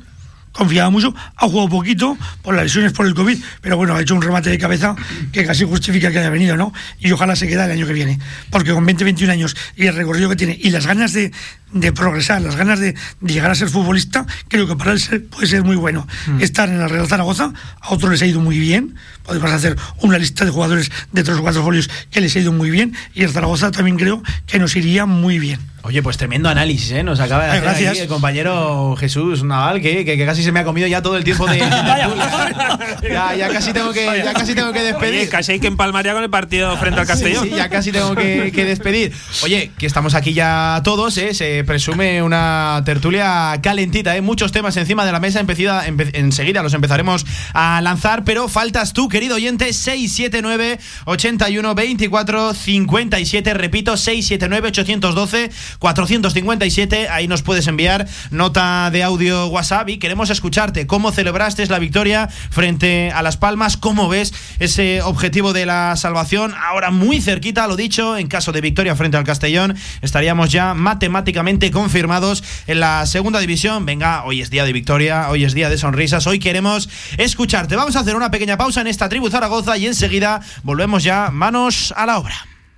Confiaba mucho, ha jugado poquito por las lesiones por el COVID, pero bueno, ha hecho un remate de cabeza que casi justifica que haya venido, ¿no? Y ojalá se quede el año que viene, porque con 20, 21 años y el recorrido que tiene y las ganas de, de progresar, las ganas de, llegar a ser futbolista, creo que para él puede ser muy bueno. Mm. Estar en la Real Zaragoza, a otros les ha ido muy bien, podemos hacer una lista de jugadores de tres o cuatro folios que les ha ido muy bien, y el Zaragoza también creo que nos iría muy bien. Oye, pues tremendo análisis, ¿eh? Nos acaba de hacer aquí el compañero Jesús Naval, que, que, casi se me ha comido ya todo el tiempo de. ya, ya, casi tengo que, ya casi tengo que despedir. Oye, casi hay que empalmar ya con el partido frente al Castellón. Sí, ya casi tengo que, despedir. Oye, que estamos aquí ya todos, ¿eh? Se presume una tertulia calentita, ¿eh? Muchos temas encima de la mesa. Empecida, enseguida los empezaremos a lanzar, pero faltas tú, querido oyente, 679 81 24 57. Repito, 679 812 457. Ahí nos puedes enviar nota de audio WhatsApp y queremos escucharte. ¿Cómo celebraste la victoria frente a Las Palmas? ¿Cómo ves ese objetivo de la salvación? Ahora muy cerquita, lo dicho, en caso de victoria frente al Castellón, estaríamos ya matemáticamente confirmados en la segunda división. Venga, hoy es día de victoria, hoy es día de sonrisas, hoy queremos escucharte. Vamos a hacer una pequeña pausa en esta tribu Zaragoza y enseguida volvemos ya manos a la obra.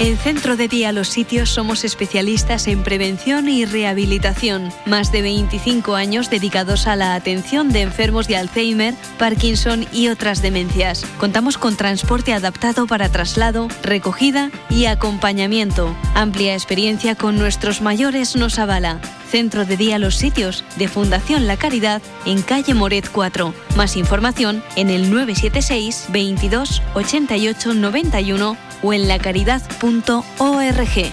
En Centro de Día Los Sitios somos especialistas en prevención y rehabilitación. Más de 25 años dedicados a la atención de enfermos de Alzheimer, Parkinson y otras demencias. Contamos con transporte adaptado para traslado, recogida y acompañamiento. Amplia experiencia con nuestros mayores nos avala. Centro de Día Los Sitios de Fundación La Caridad en calle Moret 4. Más información en el 976 22 88 91 o en lacaridad.org.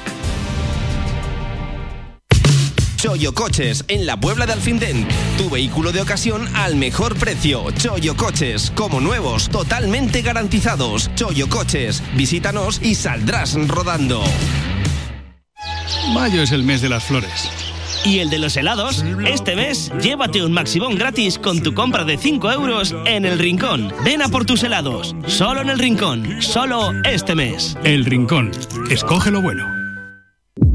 Choyo Coches, en la Puebla de Alfindén. Tu vehículo de ocasión al mejor precio. Choyo Coches, como nuevos, totalmente garantizados. Choyo Coches, visítanos y saldrás rodando. Mayo es el mes de las flores y el de los helados, este mes llévate un Maximón gratis con tu compra de 5 euros en El Rincón. Ven a por tus helados, solo en El Rincón, solo este mes. El Rincón, escoge lo bueno.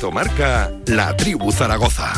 Directo marca La Tribu Zaragoza.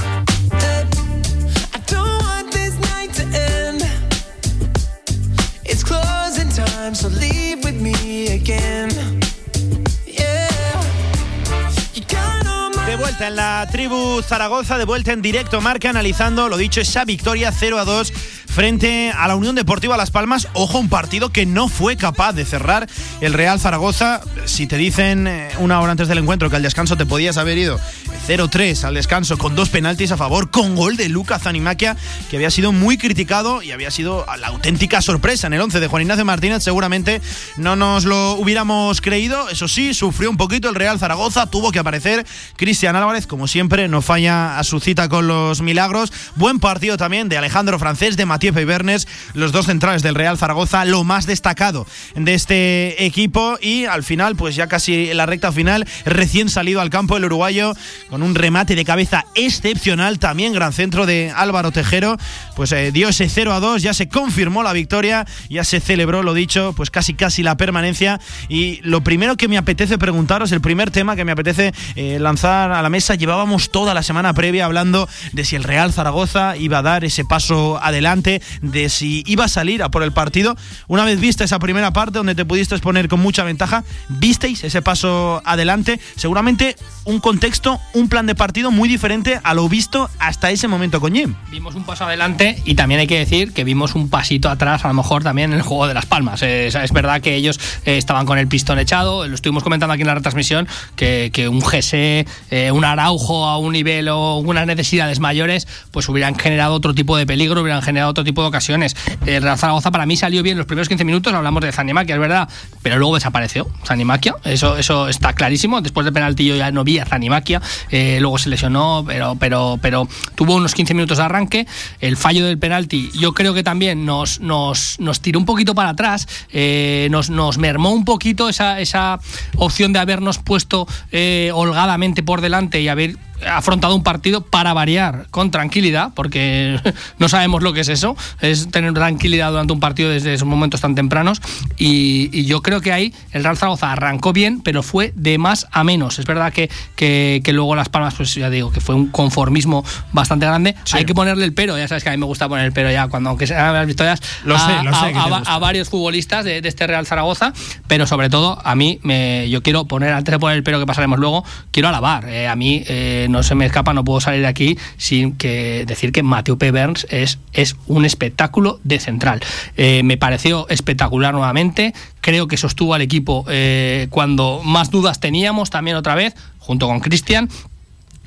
De vuelta en la tribu Zaragoza, de vuelta en directo marca, analizando, lo dicho, esa victoria 0 a 2 frente a la Unión Deportiva Las Palmas. Ojo, un partido que no fue capaz de cerrar el Real Zaragoza. Si te dicen eh, una hora antes del encuentro que al descanso te podías haber ido 0-3 al descanso con dos penaltis a favor, con gol de Lucas Zanimaquia, que había sido muy criticado y había sido la auténtica sorpresa en el 11 de Juan Ignacio Martínez. Seguramente no nos lo hubiéramos creído. Eso sí, sufrió un poquito el Real Zaragoza, tuvo que aparecer Cristian Álvarez, como siempre, no falla a su cita con los milagros. Buen partido también de Alejandro Francés, de Matías Bernes, los dos centrales del Real Zaragoza, lo más destacado de este equipo. Y al final, pues ya casi en la recta final, recién salido al campo el uruguayo con un remate de cabeza excepcional, también gran centro de Álvaro Tejero, pues eh, dio ese 0 a 2, ya se confirmó la victoria, ya se celebró, lo dicho, pues casi casi la permanencia. Y lo primero que me apetece preguntaros, el primer tema que me apetece eh, lanzar a la mesa, llevábamos toda la semana previa hablando de si el Real Zaragoza iba a dar ese paso adelante, de si iba a salir a por el partido. Una vez vista esa primera parte donde te pudiste exponer con mucha ventaja, visteis ese paso adelante, seguramente un contexto, un plan de partido muy diferente a lo visto hasta ese momento con Jim. Vimos un paso adelante y también hay que decir que vimos un pasito atrás a lo mejor también en el juego de las palmas. Es, verdad que ellos eh, estaban con el pistón echado, lo estuvimos comentando aquí en la retransmisión, que, que un GC, eh, un Araujo a un nivel o unas necesidades mayores, pues hubieran generado otro tipo de peligro, hubieran generado otro tipo de ocasiones. El Real Zaragoza para mí salió bien los primeros 15 minutos, hablamos de Zanimaquia, es verdad, pero luego desapareció Zanimaquia, eso, eso está clarísimo. Después del penalti yo ya no vi a Zanimaquia, eh, luego se lesionó, pero, pero, pero tuvo unos 15 minutos de arranque. El fallo del penalti, yo creo que también nos, nos, nos tiró un poquito para atrás, eh, nos, nos mermó un poquito esa, esa opción de habernos puesto eh, holgadamente por delante y haber afrontado un partido para variar con tranquilidad, porque no sabemos lo que es eso, es tener tranquilidad durante un partido desde esos momentos tan tempranos. Y, y yo creo que ahí el Real Zaragoza arrancó bien, pero fue de más a menos. Es verdad que, que, que luego Las Palmas, pues ya digo, que fue un conformismo bastante grande. Sí. Hay que ponerle el pero, ya sabes que a mí me gusta poner el pero ya, cuando aunque sean las victorias, Lo sé, a, lo sé a- a- varios futbolistas de, de este Real Zaragoza, pero sobre todo a mí me, yo quiero poner, antes de poner el pero que pasaremos luego, quiero alabar. Eh, a mí eh, no se me escapa, no puedo salir de aquí sin que decir que Mateo P. Burns es, es un espectáculo de central. Eh, me pareció espectacular nuevamente, creo que sostuvo al equipo eh, cuando más dudas teníamos también otra vez, junto con Cristian,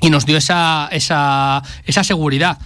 y nos dio esa, esa, esa seguridad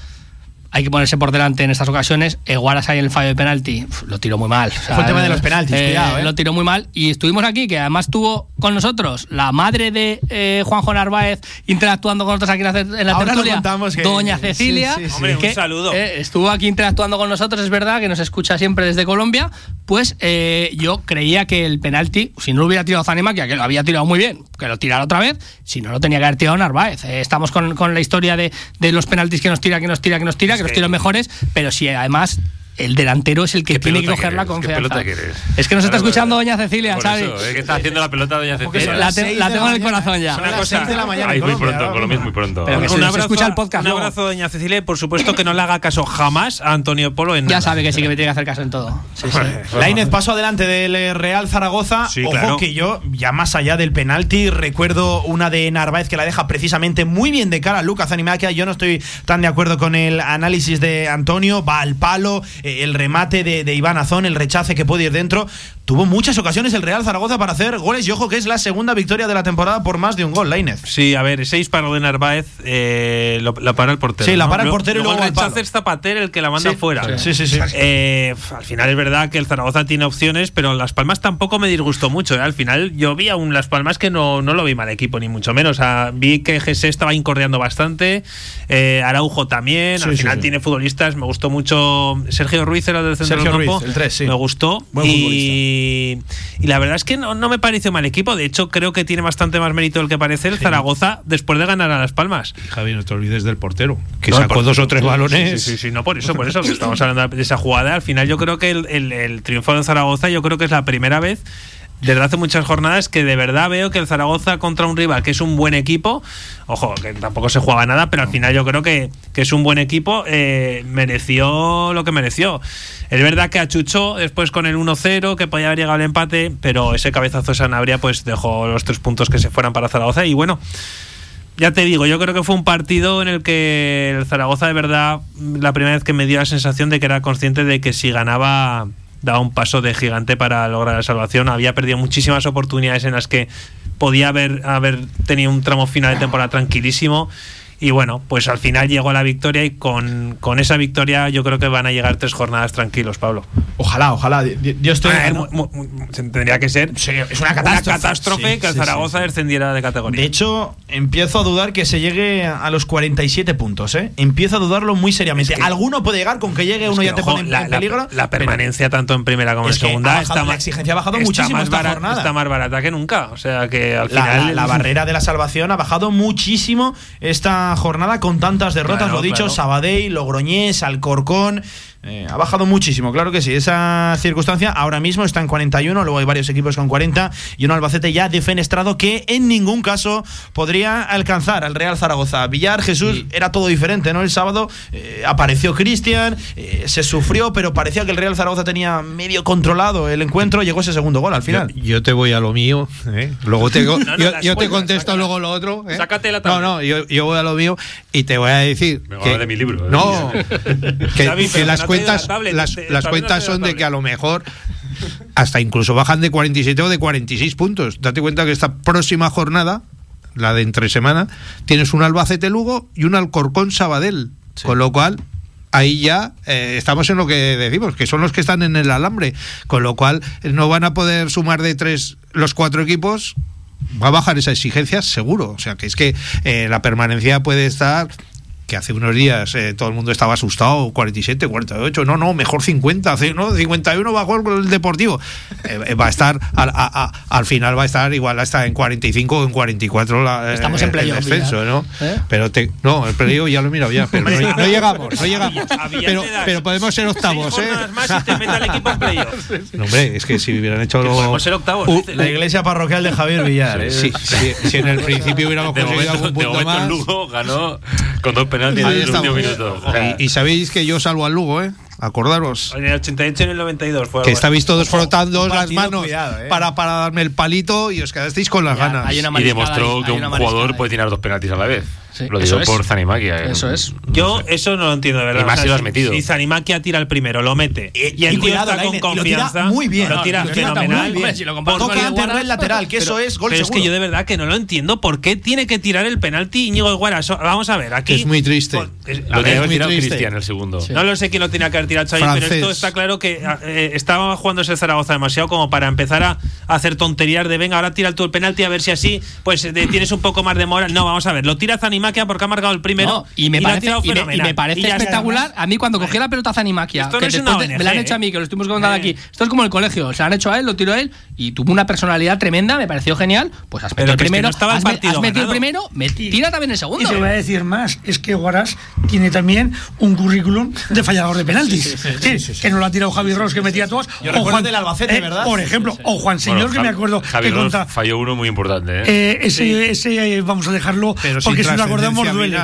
hay que ponerse por delante en estas ocasiones. Eguaras ahí en el fallo de penalti, uf, lo tiró muy mal. O sea, Fue el tema de los penaltis, cuidado, ¿eh? Lo tiró muy mal. Y estuvimos aquí, que además estuvo con nosotros la madre de eh, Juanjo Narváez interactuando con nosotros aquí en la, en la Ahora tertulia, contamos que- Doña Cecilia. Sí, sí, sí. Hombre, un que, saludo. eh, estuvo aquí interactuando con nosotros, es verdad, que nos escucha siempre desde Colombia. Pues eh, yo creía que el penalti, si no lo hubiera tirado Zanimaquia, que lo había tirado muy bien, que lo tirara otra vez, si no lo tenía que haber tirado Narváez. Eh, estamos con, con la historia de, de los penaltis que nos tira, que nos tira, que nos tira, que los tiros mejores, pero si además el delantero es el que ¿Qué tiene que coger la quieres? ¿Qué confianza. pelota quieres? Es que nos está escuchando doña Cecilia, ¿sabes? ¿eh? que está haciendo la pelota doña Cecilia. la, te- la tengo en el corazón ya. Son las seis de la mañana. Muy pronto. Colombia es muy pronto. Pero que se un abrazo, escucha el podcast un luego. abrazo, doña Cecilia, y por supuesto que no le haga caso jamás a Antonio Polo en Ya nada. sabe que sí que me tiene que hacer caso en todo. Sí, sí. Lainez paso adelante del eh, Real Zaragoza. Sí, Ojo claro. que yo, ya más allá del penalti, recuerdo una de Narváez que la deja precisamente muy bien de cara a Lucas Animaquia. Yo no estoy tan de acuerdo con el análisis de Antonio. Va al palo, eh, el remate de, de Iván Azón, el rechace que puede ir dentro. Tuvo muchas ocasiones el Real Zaragoza para hacer goles y ojo que es la segunda victoria de la temporada por más de un gol, Lainez. Sí, a ver, seis para de Narváez, eh, lo, la para el portero. Sí, la ¿no? para el portero y luego el rechace es Zapater el que la manda Sí, fuera. sí, sí, sí. Eh, al final es verdad que el Zaragoza tiene opciones, pero Las Palmas tampoco me disgustó mucho. ¿eh? Al final yo vi a un Las Palmas que no, no lo vi mal equipo, ni mucho menos. O sea, vi que GS estaba incordiando bastante, Araujo también. Al final tiene futbolistas, me gustó mucho Sergio Ruiz, era del centro Sergio del campo. Ruiz, el tres, sí. Me gustó. Buen y, y la verdad es que no, no me parece mal equipo. De hecho, creo que tiene bastante más mérito del que parece el Zaragoza después de ganar a Las Palmas. Javi, no te olvides del portero, que No, el sacó portero. dos o tres balones. Sí, sí, sí, no por eso, por eso, que estamos hablando de esa jugada. Al final, yo creo que el, el- el triunfo de Zaragoza, yo creo que es la primera vez desde hace muchas jornadas que de verdad veo que el Zaragoza contra un rival que es un buen equipo, ojo, que tampoco se jugaba nada, pero al final yo creo que, que es un buen equipo, eh, mereció lo que mereció. Es verdad que achuchó después con el 1-0, que podía haber llegado el empate, pero ese cabezazo de Sanabria pues dejó los tres puntos que se fueran para Zaragoza y bueno. Ya te digo, yo creo que fue un partido en el que el Zaragoza de verdad, la primera vez que me dio la sensación de que era consciente de que si ganaba daba un paso de gigante para lograr la salvación. Había perdido muchísimas oportunidades en las que podía haber, haber tenido un tramo final de temporada tranquilísimo. Y bueno, pues al final llegó la victoria y con, con esa victoria yo creo que van a llegar tres jornadas tranquilos, Pablo. Ojalá, ojalá. Yo estoy. Ah, mu- mu- tendría que ser es una catástrofe. catástrofe Sí, que el sí, Zaragoza sí, sí. descendiera de categoría. De hecho, empiezo a dudar que se llegue a los 47 puntos, ¿eh? Empiezo a dudarlo muy seriamente. Alguno puede llegar con que llegue Es uno que, ya te ojo, pone en la, la- peligro. la permanencia tanto en primera como en es que segunda bajado- está la exigencia ha bajado está muchísimo más esta bara- jornada. está más barata que nunca. O sea que al La, final la- la barrera de la salvación ha bajado muchísimo esta jornada con tantas derrotas, Claro, lo dicho, claro. Sabadell, Logroñés, Alcorcón. Eh, ha bajado muchísimo, claro que sí. Esa circunstancia ahora mismo está en 41, luego hay varios equipos con 40 y un Albacete ya defenestrado que en ningún caso podría alcanzar al Real Zaragoza. Villar, Jesús, era todo diferente, ¿no? El sábado eh, apareció Cristian, eh, se sufrió, pero parecía que el Real Zaragoza tenía medio controlado el encuentro, llegó ese segundo gol al final. Yo, yo te voy a lo mío, ¿eh? luego te, No, no, yo, te contesto luego lo otro. ¿eh? Sácate la No, tabla. no, yo, yo voy a lo mío y te voy a decir. Me voy que- de mi libro. No, que, que las cuentas, la las, no cuentas son la de que a lo mejor hasta incluso bajan de 47 o de 46 puntos. Date cuenta que esta próxima jornada, la de entre semana, tienes un Albacete Lugo y un Alcorcón Sabadell. Con lo cual, ahí ya eh, estamos en lo que decimos, que son los que están en el alambre. Con lo cual, eh, no van a poder sumar de tres los cuatro equipos. Va a bajar esa exigencia seguro. O sea, que es que eh, la permanencia puede estar que hace unos días eh, todo el mundo estaba asustado, 47, 48, no, no, mejor 50, hace- no, 51 bajó el, el Deportivo. Eh, eh, va a estar, al, a- a- al final va a estar igual hasta en 45 o en 44 la, eh, Estamos en el playoff, descenso, Villar. ¿no? ¿Eh? Pero te, no, el playoff ya lo he mirado ya, pero no, no llegamos, no llegamos. Pero, pero podemos ser octavos, ¿eh? jornadas más y te mete al equipo en playoff. No, hombre, es que si hubieran hecho lo- podemos ser octavos, Uh. La iglesia parroquial de Javier Villar. ¿eh? Sí, sí, si en el principio hubiéramos De conseguido momento, algún de punto momento el más. Lugo ganó con dos penaltis Ahí en el último estamos. minuto. O sea, Y, y sabéis que yo salvo al Lugo, ¿eh? Acordaros. En el 88 y en el 92 fue Que estabais todos Ojo, frotando las manos cuidado, ¿eh? para, para darme el palito y os quedasteis con las Ya, ganas. hay una y demostró ahí, que hay un jugador puede tirar dos penaltis a la vez. Sí, lo eso digo es. por Zanimakia. ¿eh? Eso es. Yo eso no lo entiendo, de verdad. Y más si lo has metido. Si Zanimakia tira el primero, lo mete. Y, el y tío cuidado, está con confianza. muy bien. Lo tira fenomenal. Toca el antes red lateral, que eso es gol Pero es que yo de verdad que no lo entiendo. ¿Por qué tiene que tirar el penalti Íñigo Guara? So- Vamos a ver, aquí. Es muy triste. Es- Lo tenía que tirado triste. Cristian el segundo. No lo sé quién lo tenía que haber tirado Xavi, pero esto está claro que eh, estaba jugándose el Zaragoza demasiado como para empezar a, hacer tonterías de venga, ahora tira tú el penalti a ver si así pues eh, tienes un poco más de moral. No, vamos a ver, lo tira Zanimakia porque ha marcado el primero No, y me ha parece, y me, y me parece Y espectacular. A mí, cuando cogió la pelota Zanimakia, Esto no que es después una de- me la han hecho a mí, que lo estuvimos contando Eh. aquí. Esto es como el colegio. Se lo han hecho a él, lo tiró él y tuvo una personalidad tremenda. Me pareció genial. Pues has Pero metido el que es que primero. no estaba el has, me- partido has metido el primero, me- tira también el Y segundo. te voy a decir más, es que Guaras tiene también un currículum de fallador de penaltis. Sí, Que no lo ha tirado Javi Ros, que metía todos. Yo recuerdo del Albacete, ¿verdad? Por ejemplo, o Juan Señor, Bueno, que me acuerdo Javi que Ross conta. falló uno muy importante. ¿eh? Eh, ese, ese eh, vamos a dejarlo Pero porque si nos acordamos duele.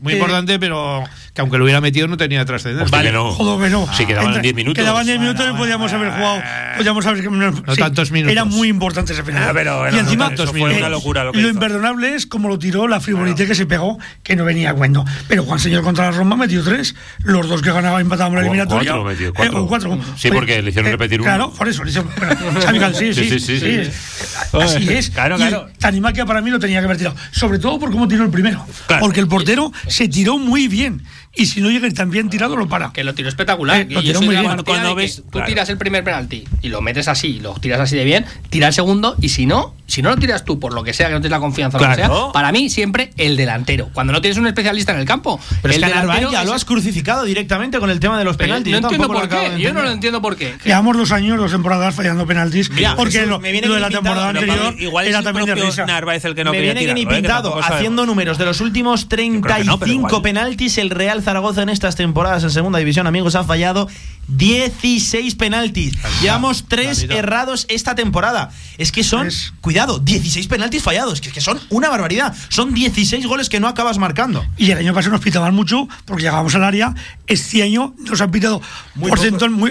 Muy Eh, importante, pero que aunque lo hubiera metido no tenía trascendencia. Que no. Joder, que no. Sí, quedaban Entra- 10 minutos. Quedaban 10 minutos y podíamos haber jugado. Podíamos haber, No tantos minutos. Era muy importante ese final. Ah, pero bueno, y encima, no tantos eh, Fue una locura lo que lo hizo. imperdonable es como lo tiró la frivolité que se pegó, que no venía a cuento. Pero Juan Señor contra la Roma metió tres. Los dos que ganaban empataban la eliminatoria. cuatro metió, Eh, cuatro. Sí, porque le hicieron Eh, repetir uno. Claro, por eso. le hicieron- bueno, sí, sí, Sí, sí, sí, sí. sí. Así es. Claro, claro. Tanimakia para mí lo tenía que haber tirado. Sobre todo por cómo tiró el primero. Claro. Porque el portero se tiró muy bien. Y si no llega tan bien tirado, lo para. Que lo tiró espectacular. Eh, lo Y tiró muy bien. Cuando ves- tú claro. tiras el primer penalti y lo metes así, lo tiras así de bien, tira el segundo y si no, si no lo tiras tú por lo que sea, que no tienes la confianza o lo que Claro. sea, para mí siempre el delantero. Cuando no tienes un especialista en el campo, Pero es el que Narváez delantero ya lo es- has crucificado directamente con el tema de los Pero penaltis. No Yo entiendo por qué. Yo no lo entiendo por qué. Llevamos dos años, dos temporadas fallando penaltis. Mira, porque lo, me viene lo de bien la temporada pintado, anterior igual era es el también de propio risa. Narváez el que no me viene que pintado. haciendo números de los últimos creo que no, pero 35 igual. penaltis, el Real Zaragoza en estas temporadas en segunda división, amigos, ha fallado 16 penaltis. Llevamos 3 errados esta temporada. Es que son, cuidado, 16 penaltis fallados. Que es que son una barbaridad. Son 16 goles que no acabas marcando. Y el año pasado nos pitaban mucho porque llegábamos al área. Este año nos han pitado muy.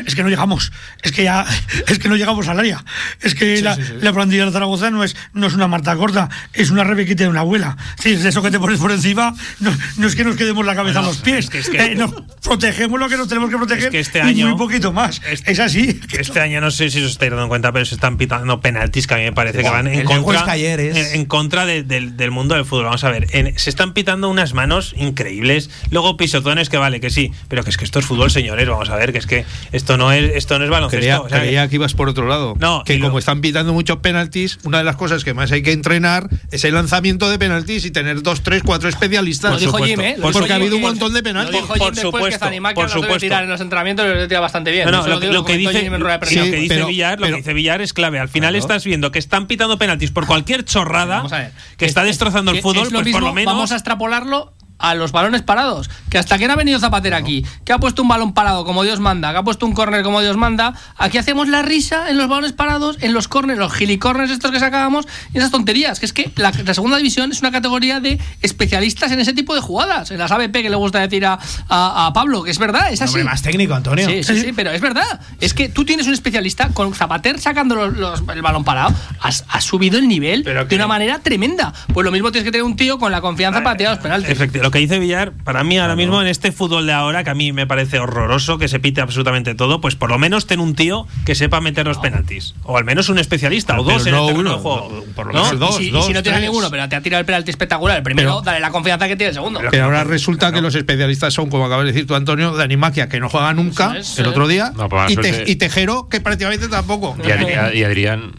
Es que no llegamos. Es que ya. Es que no llegamos al área. Es que la, la plantilla de Zaragoza no es, no es una marta corta, es una rebequita de una abuela. Sí, es eso que te pones por encima. No, no es que nos quedemos la cabeza a los pies. Es que- es que- Eh, no, protegemos lo que nos tenemos que proteger Es que este y año- muy poquito más. este- es así. Este año no sé si os estáis dando cuenta, pero se están pitando penaltis que a mí me parece que van en contra, Huesca ayer es- en, en contra de- del, del mundo del fútbol. Vamos a ver, en- se están pitando unas manos increíbles, luego pisotones que vale, que sí, pero que es que esto es fútbol, señores, vamos a ver, que es que esto no es, esto no es baloncesto. Creía, o sea, creía que ibas por otro lado. No, que y como lo- están pitando muchos penaltis, una de las cosas que más hay que entrenar es el lanzamiento de penaltis y tener dos, tres, cuatro especialistas. Lo dijo Jim, ¿eh? Lo Porque dijo ha habido un montón de Lo penaltis. dijo Jim Por que supuesto, Zanimaca por no debe supuesto. tirar en los entrenamientos y lo tira bastante bien. No, no, lo, que- lo que dice, prensa. lo que dice pero- Villar, lo pero- que dice Villar es clave. Al final Claro. estás viendo que están pitando penaltis por cualquier chorrada ver. que está Es- destrozando el que fútbol, es lo pues por mismo, lo menos Vamos a extrapolarlo a los balones parados. Que hasta que no ha venido Zapatero aquí, que ha puesto un balón parado como Dios manda, que ha puesto un córner como Dios manda, aquí hacemos la risa en los balones parados, en los córneres, los gilicorners estos que sacábamos y esas tonterías. Que es que la, la segunda división es una categoría de especialistas en ese tipo de jugadas. En las ABP que le gusta decir a, a- a Pablo, que es verdad, es así. Hombre, más técnico, Antonio. Sí, sí, sí, pero es verdad. Es que tú tienes un especialista con Zapater sacando los- los- el balón parado. Has, has subido el nivel de una manera tremenda. Pues lo mismo tienes que tener un tío con la confianza para tirar los penaltis. Efectivamente, lo que dice Villar, para mí ahora mismo en este fútbol de ahora, que a mí me parece horroroso, que se pite absolutamente todo, pues por lo menos ten un tío que sepa meter los penaltis. O al menos un especialista, o Pero dos en no el terreno uno, de juego. por lo ¿No? menos dos, y si, y dos, si no tienes ninguno, pero te ha tirado el penalti espectacular, el primero, Pero- dale la confianza que tiene el segundo. Pero ahora resulta que los especialistas son, como acabas de decir tú, Antonio, Dani Maquia, que no juega nunca el sí. otro día, No, la y, suerte- Te- y Tejero, que prácticamente tampoco. Y, Adri- y Adrián.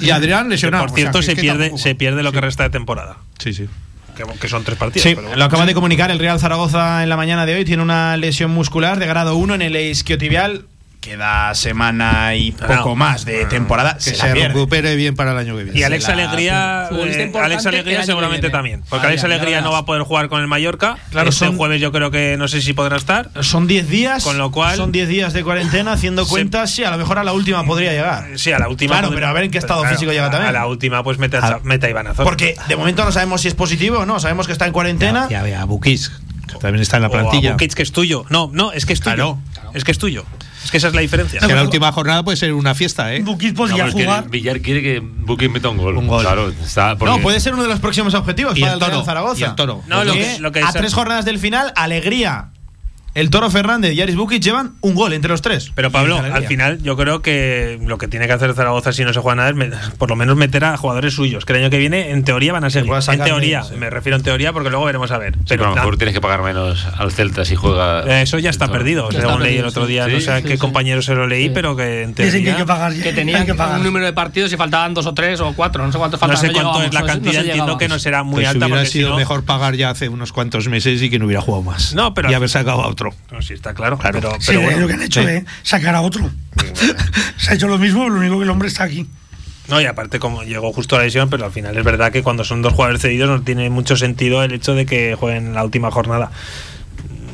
Y Adrián lesionado. Por o sea, cierto, se, pierde, tampoco. se pierde lo que resta de temporada. Sí, sí. Que, que son tres partidos. Sí, pero bueno. lo acaba de comunicar el Real Zaragoza en la mañana de hoy. Tiene una lesión muscular de grado 1 en el isquiotibial. Queda semana y poco No. más de temporada. Que se, recupere bien para el año que viene. Y Alex la- Alegría, eh, Alex Alegría seguramente también. Porque Ah, Alex ya, ya Alegría no va a poder jugar con el Mallorca. Claro, este son- jueves yo creo que no sé si podrá estar. Son 10 días. Con lo cual- Son 10 días de cuarentena haciendo Se- cuentas. Sí, a lo mejor a la última podría llegar. Sí, a la última. Claro, podría- pero a ver en qué estado físico llega también. A la última, pues mete a, Ah. mete a Iván Azor. Porque de momento no sabemos si es positivo o no. Sabemos que está en cuarentena. Ya, ya, Bukis, que también está en la O a plantilla. Bukic, que es tuyo. No, no, es que es tuyo. Claro. Es que es tuyo. Es que esa es la diferencia. Que la última jornada puede ser una fiesta, ¿eh? Bukis No, podría que jugar. Villar quiere que Buki meta un gol. Un gol. Claro, está porque- No, puede ser uno de los próximos objetivos Y para el Toro, Zaragoza. y el Toro. No, lo Que lo que a es- tres jornadas del final, alegría. El Toro Fernández y Aris Bukic llevan un gol entre los tres. Pero Pablo, al final yo creo que lo que tiene que hacer Zaragoza si no se juega nada es por lo menos meter a jugadores suyos, que el año que viene en teoría van a seguir. pueda En teoría, sí. me refiero en teoría porque luego veremos a ver. Sí, Pero pero a lo mejor tienes que pagar menos al Celta si juega. eso ya está perdido, Ya según está leí el otro sí. día. no Sí, sé a sí, qué sí. compañero se lo leí, pero que en teoría. Dicen que hay que pagar. Que hay tenían que pagar. un número de partidos y faltaban dos o tres o cuatro, no sé cuántos no faltaban. sé cuánto llegábamos, es la no sé- no cantidad, sé entiendo que no será muy Pues alta hubiera sido no- mejor pagar ya hace unos cuantos meses y que no hubiera jugado más. No, pero- Y haber sacado a otro. No, sí, está claro. Claro. Pero, Sí, pero es bueno. lo que han hecho, sí. ¿eh? Sacar a otro. Se ha hecho lo mismo, lo único que el hombre está aquí. No, y aparte, como llegó justo a la lesión, pero al final es verdad que cuando son dos jugadores cedidos no tiene mucho sentido el hecho de que jueguen la última jornada.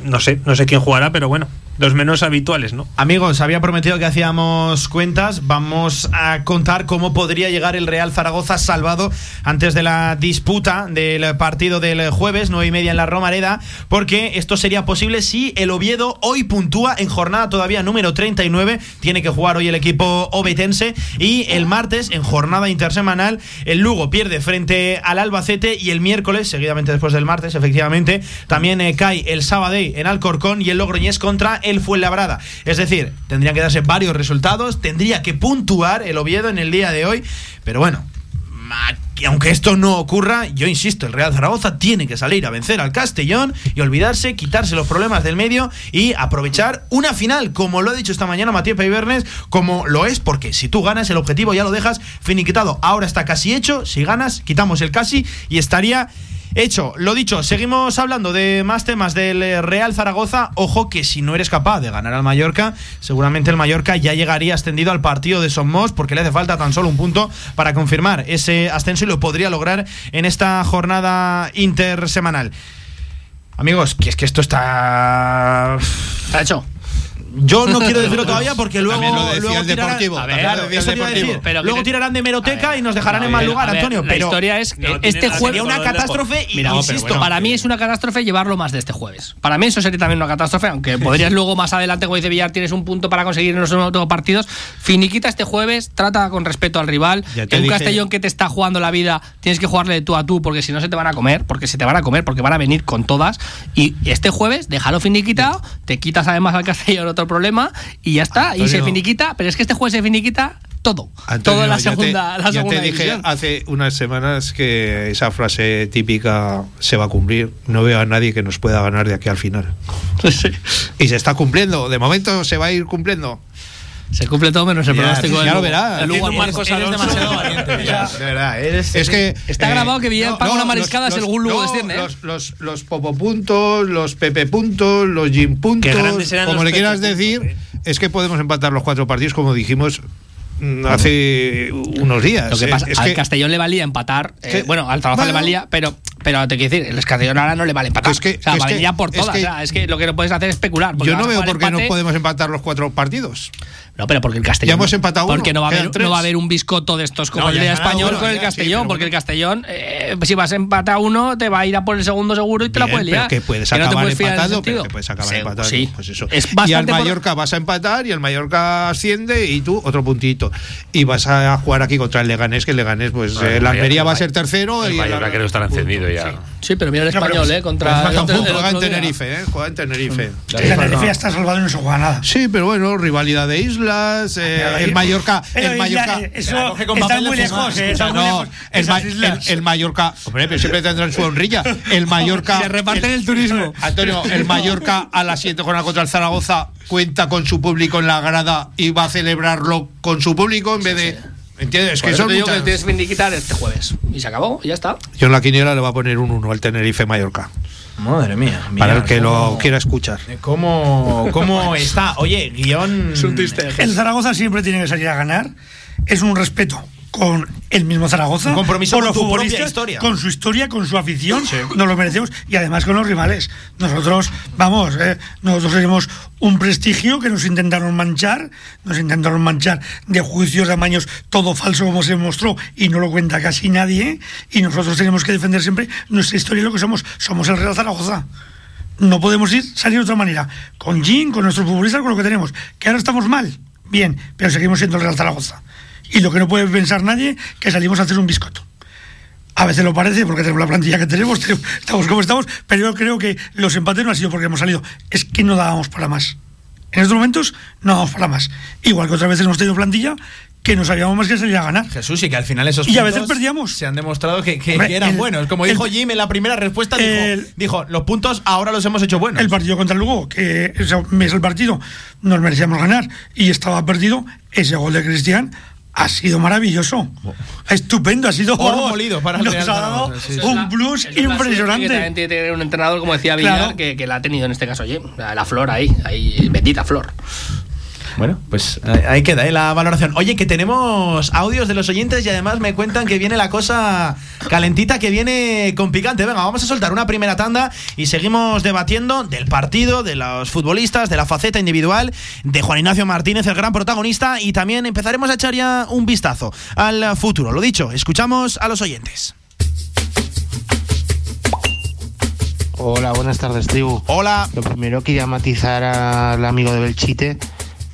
No sé, no sé quién jugará, pero bueno, los menos habituales, ¿no? Amigos, había prometido que hacíamos cuentas. Vamos a contar cómo podría llegar el Real Zaragoza salvado antes de la disputa del partido del jueves, nueve y media en la Romareda, porque esto sería posible si el Oviedo hoy puntúa en jornada todavía número 39. Tiene que jugar hoy el equipo obetense. Y el martes, en jornada intersemanal, el Lugo pierde frente al Albacete y el miércoles, seguidamente después del martes, efectivamente, también eh, cae el Sabadell en Alcorcón y el Logroñés contra el Fuenlabrada. Es decir, tendrían que darse varios resultados, tendría que puntuar el Oviedo en el día de hoy, pero bueno. Aunque esto no ocurra, yo insisto, el Real Zaragoza tiene que salir a vencer al Castellón y olvidarse, quitarse los problemas del medio y aprovechar una final, como lo ha dicho esta mañana Matías Peibernes, como lo es, porque si tú ganas el objetivo ya lo dejas finiquitado. Ahora está casi hecho, si ganas, quitamos el casi y estaría Hecho, lo dicho, seguimos hablando de más temas del eh, Real Zaragoza. Ojo que si no eres capaz de ganar al Mallorca, seguramente el Mallorca ya llegaría ascendido al partido de Somos porque le hace falta tan solo un punto para confirmar ese ascenso y lo podría lograr en esta jornada intersemanal. Amigos, que es que esto está. Está hecho. Yo no quiero decirlo todavía porque luego, También lo decía luego el tirarán- Deportivo, A ver, eso decir. Pero luego tirarán de meroteca y nos dejarán en mal lugar, ver, Antonio. La pero historia es que este jueves. sería una catástrofe y Mira, insisto. bueno, para mí es una catástrofe llevarlo más de este jueves. Para mí eso sería también una catástrofe, aunque podrías luego más adelante, como dice Villar, tienes un punto para conseguir en los últimos partidos. Finiquita este jueves, trata con respeto al rival. En un dije- Castellón que te está jugando la vida, tienes que jugarle de tú a tú, porque si no se te van a comer, porque se te van a comer, porque van a venir con todas. Y este jueves, déjalo finiquitado, te quitas además al Castellón otro problema y ya está. y se finiquita, pero es que este jueves se finiquita todo. Antonio, todo en la ya te- segunda, la ya segunda te dije división. hace unas semanas que esa frase típica se va a cumplir. No veo a nadie que nos pueda ganar de aquí al final. Y se está cumpliendo. De momento se va a ir cumpliendo. Se cumple todo menos el Ya, pronóstico. ya del lo Lugo. verás. El Lugo Eres- Marcos eres Alonso. demasiado valiente, Ya. De verdad, es que Está eh, grabado que Villar paga una mariscada los- según Lugo no, desciende. ¿eh? Los, los, los Popo puntos, los Pepe puntos, los Jim puntos, Qué grandes eran como los le quieras decir, es que podemos empatar los cuatro partidos como dijimos mm, hace unos días. Lo que Eh, pasa, es al que- Castellón le valía empatar. eh, bueno, al Zaragoza le valía, pero, pero te quiero decir, el Castellón ahora no le vale empatar. Es que- o sea, es que- valía por es todas. que- o sea, es que lo que no puedes hacer es especular. yo no veo por qué no podemos empatar los cuatro partidos. No, pero porque el Castellón. Ya hemos empatado uno, Porque no va, haber, no va a haber un biscoto de estos como No, el de español uno, con el ya, Castellón. porque bueno. el Castellón, eh, si vas a empatar uno, te va a ir a por el segundo seguro y te la Bien, puedes liar. pero que puedes no te acabar puedes pero sentido. que puedes acabar Sí, empatando. sí. Pues eso. Es y al por- Mallorca vas a empatar y el Mallorca asciende y tú otro puntito. Y vas a jugar aquí contra el Leganés, que el Leganés, pues Bueno, eh, el la Almería va a ser tercero El y Mallorca creo estar encendido ya. Sí, pero mira el No, pero español, pues- ¿eh? Contra el otro- el Juega en. Tenerife, ¿eh? Juega en Tenerife. El Tenerife ya está salvado y no se juega nada. Sí, pero bueno, rivalidad de islas, eh, Pero el Mallorca, pero el Mallorca, eh, eso está muy lejos, eh, está muy no, lejos. el, el- el Mallorca, hombre, pero siempre tendrán su honrilla. El Mallorca. Se reparten el turismo. Antonio, el Mallorca a la siguiente jornada contra el Zaragoza cuenta con su público en la grada y va a celebrarlo con su público en vez de. ¿Entiendes? Es que eso muchas- que tienes que finiquitar este jueves. Y se acabó, y ya está. Yo en la quiniela le voy a poner un 1 al Tenerife Mallorca. Madre mía. para el que cómo- lo quiera escuchar. ¿Cómo, cómo está? Oye, guion. El Zaragoza siempre tiene que salir a ganar. Es un respeto con el mismo Zaragoza. Un compromiso con con los tu propia futbolistas, historia. Con su historia, con su afición. Nos lo merecemos. Y además con los rivales. Nosotros, vamos, eh, nosotros tenemos un prestigio que nos intentaron manchar. Nos intentaron manchar de juicios de amaños, todo falso como se demostró. Y no lo cuenta casi nadie. Y nosotros tenemos que defender siempre nuestra historia y lo que somos. Somos el Real Zaragoza no podemos ir salir de otra manera. Con Jin, con nuestros futbolistas, con lo que tenemos. Que ahora estamos mal, bien, pero seguimos siendo el Real Zaragoza. Y lo que no puede pensar nadie, que salimos a hacer un biscoto. A veces lo parece porque tenemos la plantilla que tenemos, tenemos- estamos como estamos, pero yo creo que los empates no han sido porque hemos salido, es que no dábamos para más. En estos momentos no dábamos para más. Igual que otras veces hemos tenido plantilla que no sabíamos más que salir a ganar. Jesús, y que al final esos Y a puntos veces perdíamos. Se han demostrado que, que- Hombre, que eran el- buenos. Como el- dijo Jim en la primera respuesta, dijo, el- dijo, los puntos ahora los hemos hecho buenos. El partido contra el Lugo, que ese mes el partido nos merecíamos ganar y estaba perdido, ese gol de Cristian ha sido maravilloso. Estupendo, ha sido Oro molido para el nos Real ha dado Zaragoza, sí, sí. un plus la suerte Que también impresionante. tiene que tener un entrenador, como decía Villar, Claro. que, que la ha tenido en este caso, oye, la la flor ahí, ahí, bendita flor. Bueno, pues ahí queda ¿eh? la valoración. Oye, que tenemos audios de los oyentes y además me cuentan que viene la cosa calentita, que viene con picante. Venga, vamos a soltar una primera tanda y seguimos debatiendo del partido, de los futbolistas, de la faceta individual, de Juan Ignacio Martínez, el gran protagonista, y también empezaremos a echar ya un vistazo al futuro. Lo dicho, escuchamos a los oyentes. Hola, buenas tardes, tribu. Hola. Lo primero quería matizar al amigo de Belchite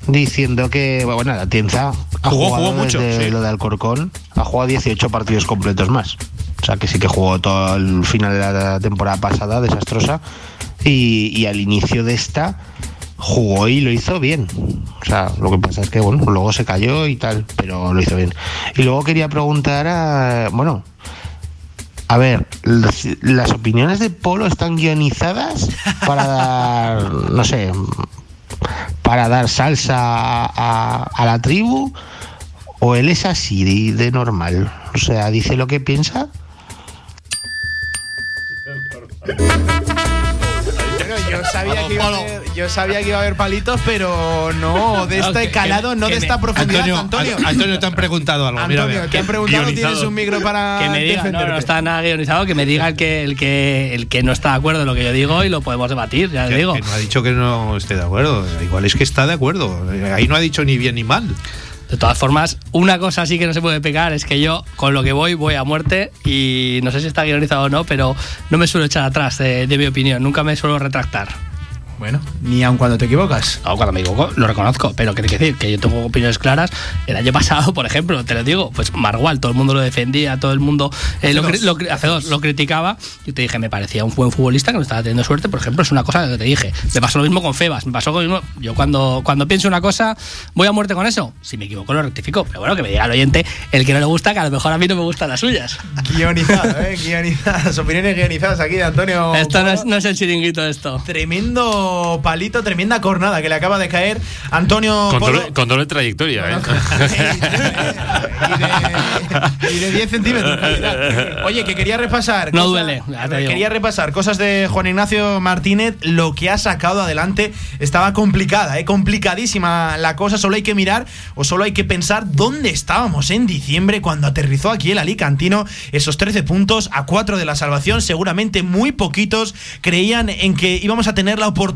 diciendo que, bueno, la Tienza ha Jugó, jugado jugó mucho, desde sí. lo de Alcorcón, ha jugado 18 partidos completos más. O sea, que sí que jugó todo el final de la temporada pasada, desastrosa, y, y al inicio de esta jugó y lo hizo bien. O sea, lo que pasa es que, bueno, luego se cayó y tal, pero lo hizo bien. Y luego quería preguntar a, bueno, a ver, las, las opiniones de Polo están guionizadas para dar, no sé, para dar salsa a, la tribu o él es así de, de normal, o sea, dice lo que piensa. Yo sabía, que iba a haber, yo sabía que iba a haber palitos, pero no de este calado, que- no que de me- esta profundidad, Antonio, Antonio. An- Antonio, te han preguntado algo. mira, Antonio, mira. te han preguntado, Guionizado. tienes un micro para que me diga, no, no está nada guionizado, que me diga el que, el que, el que no está de acuerdo en lo que yo digo y lo podemos debatir, ya digo. que no ha dicho que no esté de acuerdo. Igual es que está de acuerdo. Ahí no ha dicho ni bien ni mal. De todas formas, una cosa sí que no se puede pegar es que yo con lo que voy voy a muerte y no sé si está guionizado o no, pero no me suelo echar atrás de, de mi opinión, nunca me suelo retractar. Bueno, ni aun cuando te equivocas. No, cuando me equivoco, lo reconozco, pero que que decir que yo tengo opiniones claras. El año pasado, por ejemplo, te lo digo, pues Margual, todo el mundo lo defendía, todo el mundo eh, lo, lo hace dos, lo criticaba. Yo te dije, me parecía un buen futbolista que no estaba teniendo suerte, por ejemplo, es una cosa que te dije. Me pasó lo mismo con Febas, me pasó lo mismo. Yo cuando, cuando pienso una cosa, voy a muerte con eso. Si me equivoco, lo rectifico. Pero bueno, que me diga el oyente el que no le gusta, que a lo mejor a mí no me gustan las suyas. Guionizado, ¿eh? Guionizadas, opiniones guionizadas aquí de Antonio. Esto no es, no es el chiringuito, esto. Tremendo palito, tremenda cornada que le acaba de caer Antonio Con doble, con doble trayectoria, ¿eh? y de 10 centímetros. Oye, que quería repasar. No cosa- duele. Quería repasar cosas de Juan Ignacio Martínez. Lo que ha sacado adelante estaba complicada, ¿eh? complicadísima la cosa. Solo hay que mirar o solo hay que pensar dónde estábamos en diciembre cuando aterrizó aquí el Alicantino. Esos 13 puntos a 4 de la salvación. Seguramente muy poquitos creían en que íbamos a tener la oportunidad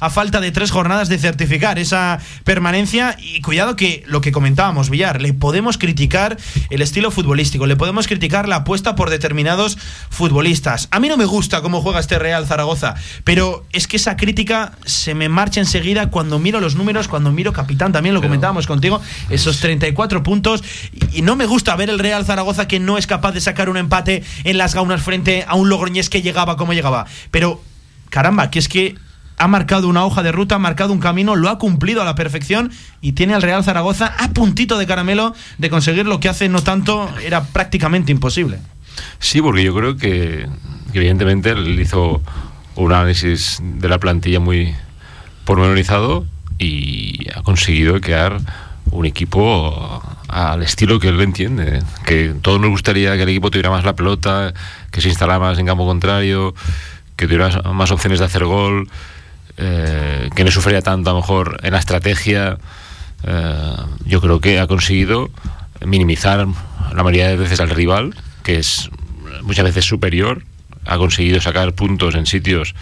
a falta de tres jornadas de certificar esa permanencia. Y cuidado que lo que comentábamos, Villar, le podemos criticar el estilo futbolístico, le podemos criticar la apuesta por determinados futbolistas. A mí no me gusta cómo juega este Real Zaragoza, pero es que esa crítica se me marcha enseguida cuando miro los números, cuando miro capitán, también lo comentábamos contigo, esos 34 puntos. Y y no me gusta ver el Real Zaragoza que no es capaz de sacar un empate en las gaunas frente a un Logroñés que llegaba como llegaba. Pero, caramba, que es que ha marcado una hoja de ruta, ha marcado un camino, lo ha cumplido a la perfección y tiene al Real Zaragoza a puntito de caramelo de conseguir lo que hace no tanto era prácticamente imposible. Sí, porque yo creo que, evidentemente él hizo un análisis de la plantilla muy pormenorizado y ha conseguido crear un equipo al estilo que él entiende. Que todos nos gustaría que el equipo tuviera más la pelota, que se instalara más en campo contrario, que tuviera más opciones de hacer gol, eh, que no sufriera tanto a lo mejor en la estrategia. Eh, yo creo que ha conseguido minimizar la mayoría de veces al rival, que es muchas veces superior. Ha conseguido sacar puntos en sitios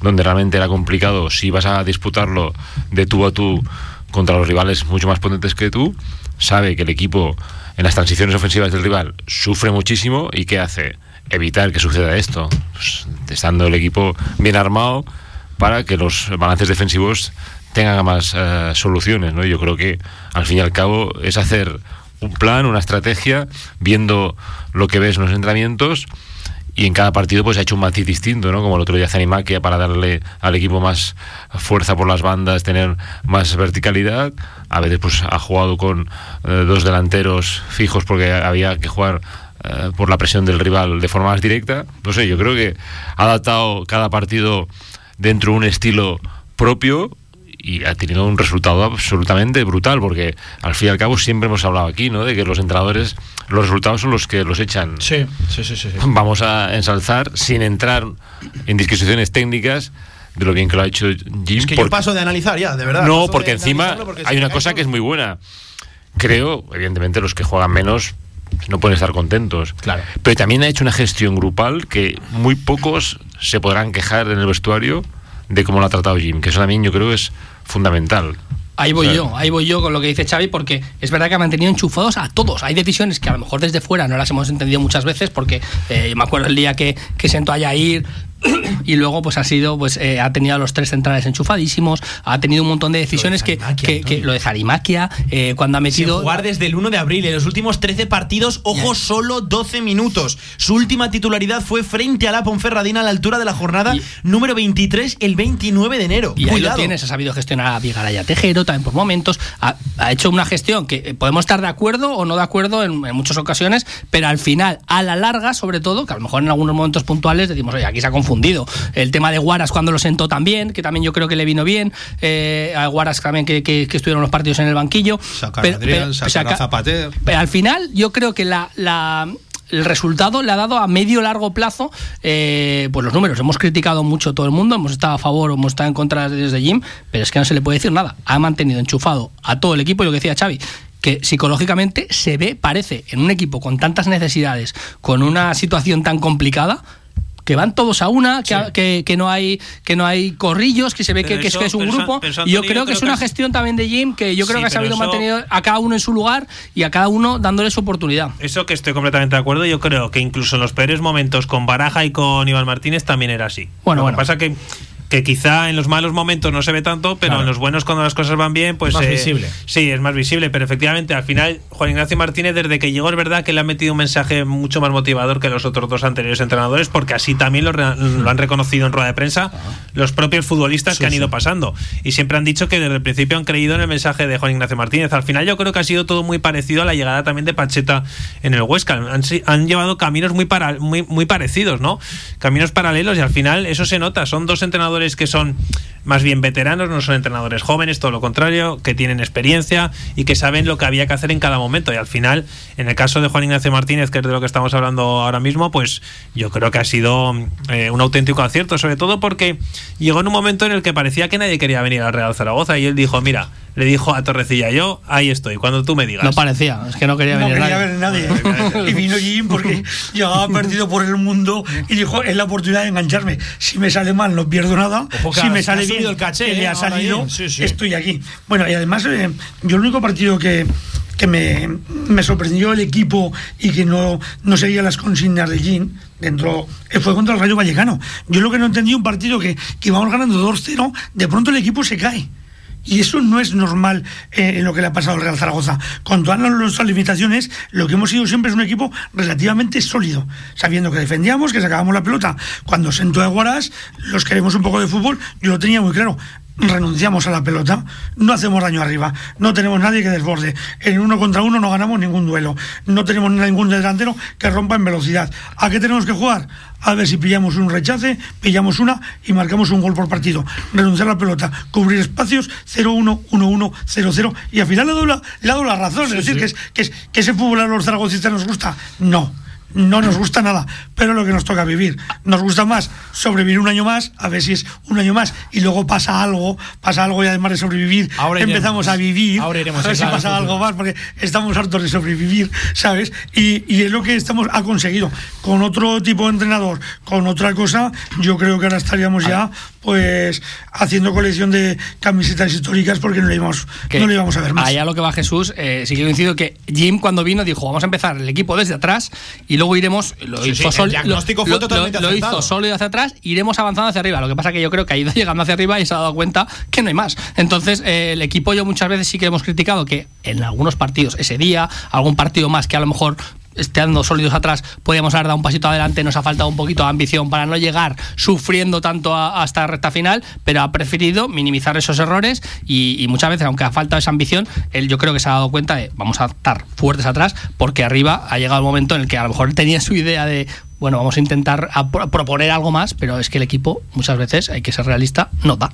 donde realmente era complicado. Si vas a disputarlo de tú a tú contra los rivales mucho más potentes que tú, sabe que el equipo en las transiciones ofensivas del rival sufre muchísimo y ¿qué hace? Evitar que suceda esto, pues, estando el equipo bien armado para que los balances defensivos tengan más eh, soluciones. ¿no? Yo creo que al fin y al cabo es hacer un plan, una estrategia, viendo lo que ves en los entrenamientos y en cada partido pues ha hecho un matiz distinto, ¿no? Como el otro día Zanimaquia para darle al equipo más fuerza por las bandas, tener más verticalidad. A veces pues ha jugado con eh, dos delanteros fijos porque había que jugar eh, por la presión del rival de forma más directa. No sé, yo creo que ha adaptado cada partido dentro de un estilo propio y ha tenido un resultado absolutamente brutal, porque al fin y al cabo siempre hemos hablado aquí, ¿no? De que los entrenadores, los resultados son los que los echan. Sí, sí, sí, sí. Vamos a ensalzar sin entrar en disquisiciones técnicas de lo bien que lo ha hecho Jim. Es que porque- yo paso de analizar ya, de verdad. no, porque encima porque hay una cosa que es muy buena. Creo, evidentemente, los que juegan menos no pueden estar contentos. Claro. Pero también ha hecho una gestión grupal que muy pocos se podrán quejar en el vestuario de cómo lo ha tratado Jim, que eso también yo creo que es fundamental. Ahí voy O sea, yo, ahí voy yo con lo que dice Xavi, porque es verdad que ha mantenido enchufados a todos. Hay decisiones que a lo mejor desde fuera no las hemos entendido muchas veces, porque eh, yo me acuerdo el día que, que sentó a Yair y luego pues ha sido, pues eh, ha tenido a los tres centrales enchufadísimos, ha tenido un montón de decisiones que, que, que lo de Zarimaquia, eh, cuando ha Sin metido... jugar desde el 1 de abril. En los últimos 13 partidos, ojo, solo 12 minutos. Su última titularidad fue frente a la Ponferradina a la altura de la jornada número 23, el 29 de enero. Y ahí Cuidado. lo tienes, ha sabido gestionar a Vigaraya Tejero también por momentos, ha, ha hecho una gestión que eh, podemos estar de acuerdo o no de acuerdo en, en muchas ocasiones, pero al final, a la larga, sobre todo, que a lo mejor en algunos momentos puntuales decimos, oye, aquí se ha confundido. El tema de Guaras cuando lo sentó también, que también yo creo que le vino bien, eh, a Guaras también que, que- que estuvieron los partidos en el banquillo. Sacar a Adrián, sacar a saca- Zapater. pero al final, yo creo que la, la- el resultado le ha dado a medio largo plazo eh, pues los números. Hemos criticado mucho todo el mundo, hemos estado a favor o hemos estado en contra desde Jim, pero es que no se le puede decir nada. Ha mantenido enchufado a todo el equipo y lo que decía Xavi que psicológicamente se ve, parece, en un equipo con tantas necesidades, con una situación tan complicada, que van todos a una, que, que, que no hay que no hay corrillos, que se ve que, eso- que es un grupo. y yo creo que es una gestión también de Jim que yo creo Sí, que ha sabido eso- mantener a cada uno en su lugar y a cada uno dándole su oportunidad. Eso que estoy completamente de acuerdo. Yo creo que incluso en los peores momentos con Baraja y con Iván Martínez también era así. Bueno, Lo bueno. que pasa que que quizá en los malos momentos no se ve tanto, pero Claro. en los buenos cuando las cosas van bien, pues Más eh, visible. Sí, es más visible, pero efectivamente al final Juan Ignacio Martínez desde que llegó es verdad que le ha metido un mensaje mucho más motivador que los otros dos anteriores entrenadores, porque así también lo, han reconocido en rueda de prensa los propios futbolistas que han ido pasando y siempre han dicho que desde el principio han creído en el mensaje de Juan Ignacio Martínez. Al final yo creo que ha sido todo muy parecido a la llegada también de Pacheta en el Huesca. Han llevado caminos muy, para, muy, muy parecidos, ¿no? Caminos paralelos y al final eso se nota. Son dos entrenadores que son más bien veteranos, no son entrenadores jóvenes, todo lo contrario, que tienen experiencia y que saben lo que había que hacer en cada momento. Y al final, en el caso de Juan Ignacio Martínez, que es de lo que estamos hablando ahora mismo, pues yo creo que ha sido eh, un auténtico acierto, sobre todo porque llegó en un momento en el que parecía que nadie quería venir al Real Zaragoza y él dijo, mira, le dijo a Torrecilla, yo ahí estoy, cuando tú me digas. No parecía, es que no quería No venir quería nadie. ver nadie. y vino Jim porque llevaba perdido por el mundo y dijo, es la oportunidad de engancharme. Si me sale mal, no pierdo nada. Ojo si ha- me ha sale bien, el caché, que ¿eh? le ha Ahora salido. Sí, sí. estoy aquí. Bueno, y además, eh, yo el único partido que, que me, me sorprendió el equipo y que no, no seguía las consignas de Jim dentro eh, fue contra el Rayo Vallecano. Yo lo que no entendí un partido que, que íbamos ganando 2-0, de pronto el equipo se cae. Y eso no es normal eh, en lo que le ha pasado al Real Zaragoza. Con todas nuestras limitaciones, lo que hemos sido siempre es un equipo relativamente sólido, sabiendo que defendíamos, que sacábamos la pelota. Cuando sentó a Guaras, los queremos un poco de fútbol, yo lo tenía muy claro. Renunciamos a la pelota, no hacemos daño arriba, no tenemos nadie que desborde. En uno contra uno no ganamos ningún duelo, no tenemos ningún delantero que rompa en velocidad. ¿A qué tenemos que jugar? A ver si pillamos un rechace, pillamos una y marcamos un gol por partido. Renunciar a la pelota, cubrir espacios 0-1, 1-1, 0-0 y al final le doy la, le ha dado la razón. es decir, Que, es, que, es, que ese fútbol a los zaragocistas nos gusta. No. No nos gusta nada, pero es lo que nos toca vivir. Nos gusta más sobrevivir un año más, a ver si es un año más, y luego pasa algo, pasa algo y además de sobrevivir, Ahora iremos. empezamos a vivir. Ahora iremos a ver si pasa algo más, porque estamos hartos de sobrevivir, ¿sabes? Y, y es lo que estamos ha conseguido. Con otro tipo de entrenador, con otra cosa, yo creo que ahora estaríamos ya, pues, haciendo colección de camisetas históricas porque no le íbamos, no le íbamos a ver más. Allá lo que va Jesús, eh, sí que coincido que Jim cuando vino dijo, vamos a empezar el equipo desde atrás y luego iremos, lo Sí, sí, hizo el sol- diagnóstico lo- fue lo- totalmente lo hizo sólido hacia atrás, iremos avanzando hacia arriba. Lo que pasa que yo creo que ha ido llegando hacia arriba y se ha dado cuenta que no hay más. Entonces, eh, el equipo yo muchas veces sí que hemos criticado que en algunos partidos, ese día, algún partido más que a lo mejor estando sólidos atrás, podíamos haber dado un pasito adelante, nos ha faltado un poquito de ambición para no llegar sufriendo tanto hasta la recta final, pero ha preferido minimizar esos errores y, muchas veces, aunque ha faltado esa ambición, él yo creo que se ha dado cuenta de vamos a estar fuertes atrás, porque arriba ha llegado el momento en el que a lo mejor tenía su idea de bueno, vamos a intentar proponer algo más, pero es que el equipo muchas veces, hay que ser realista, no da.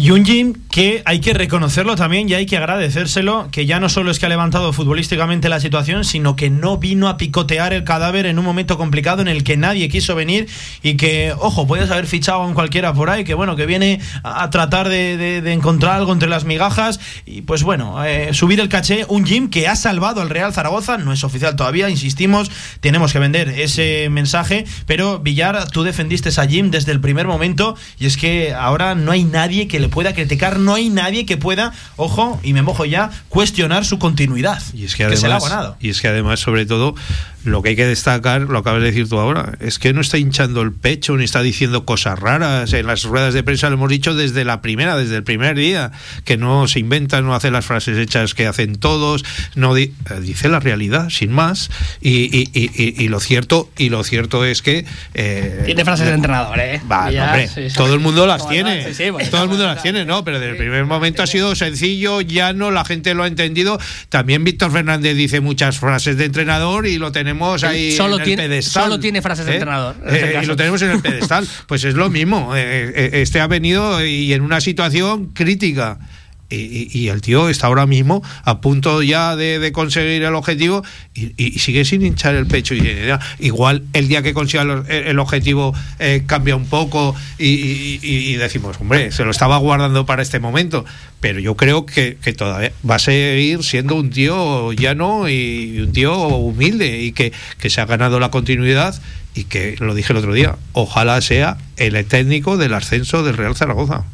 Y un Jim que hay que reconocerlo también y hay que agradecérselo, que ya no solo es que ha levantado futbolísticamente la situación, sino que no vino a picotear el cadáver en un momento complicado en el que nadie quiso venir y que, ojo, puedes haber fichado a un cualquiera por ahí, que bueno, que viene a tratar de, de- de encontrar algo entre las migajas. Y pues bueno, eh, subir el caché, un Jim que ha salvado al Real Zaragoza, no es oficial todavía, insistimos, tenemos que vender ese mensaje, pero Villar, tú defendiste a Jim desde el primer momento y es que ahora no hay nadie que le pueda criticar, no hay nadie que pueda, ojo, y me mojo ya, cuestionar su continuidad. Y es que además, se la ha ganado. y es que además, sobre todo, lo que hay que destacar, lo acabas de decir tú ahora, es que no está hinchando el pecho ni está diciendo cosas raras. En las ruedas de prensa lo hemos dicho desde la primera, desde el primer día, que no se inventa, no hace las frases hechas que hacen todos, no di- eh, dice la realidad, sin más. Y, y- y- y- y lo cierto, y lo cierto es que eh, Tiene frases de entrenador, ¿eh? Va, Ya, hombre, sí, sí. todo el mundo las tiene. sí, bueno. todo el mundo las tiene, ¿no? Pero desde el primer momento ha sido sencillo, llano, la gente lo ha entendido. También Víctor Fernández dice muchas frases de entrenador y lo tenemos ahí solo en el tiene- pedestal. solo tiene frases de ¿eh? entrenador, en este Eh, y lo tenemos en el pedestal. Pues es lo mismo. eh, eh, Este ha venido y en una situación crítica. Y, el tío está ahora mismo a punto ya de, de conseguir el objetivo y, sigue sin hinchar el pecho. Y, igual el día que consiga el, el objetivo eh, cambia un poco y, decimos, hombre, se lo estaba guardando para este momento. Pero yo creo que, que todavía va a seguir siendo un tío llano y un tío humilde y que se ha ganado la continuidad y que, lo dije el otro día, ojalá sea el técnico del ascenso del Real Zaragoza.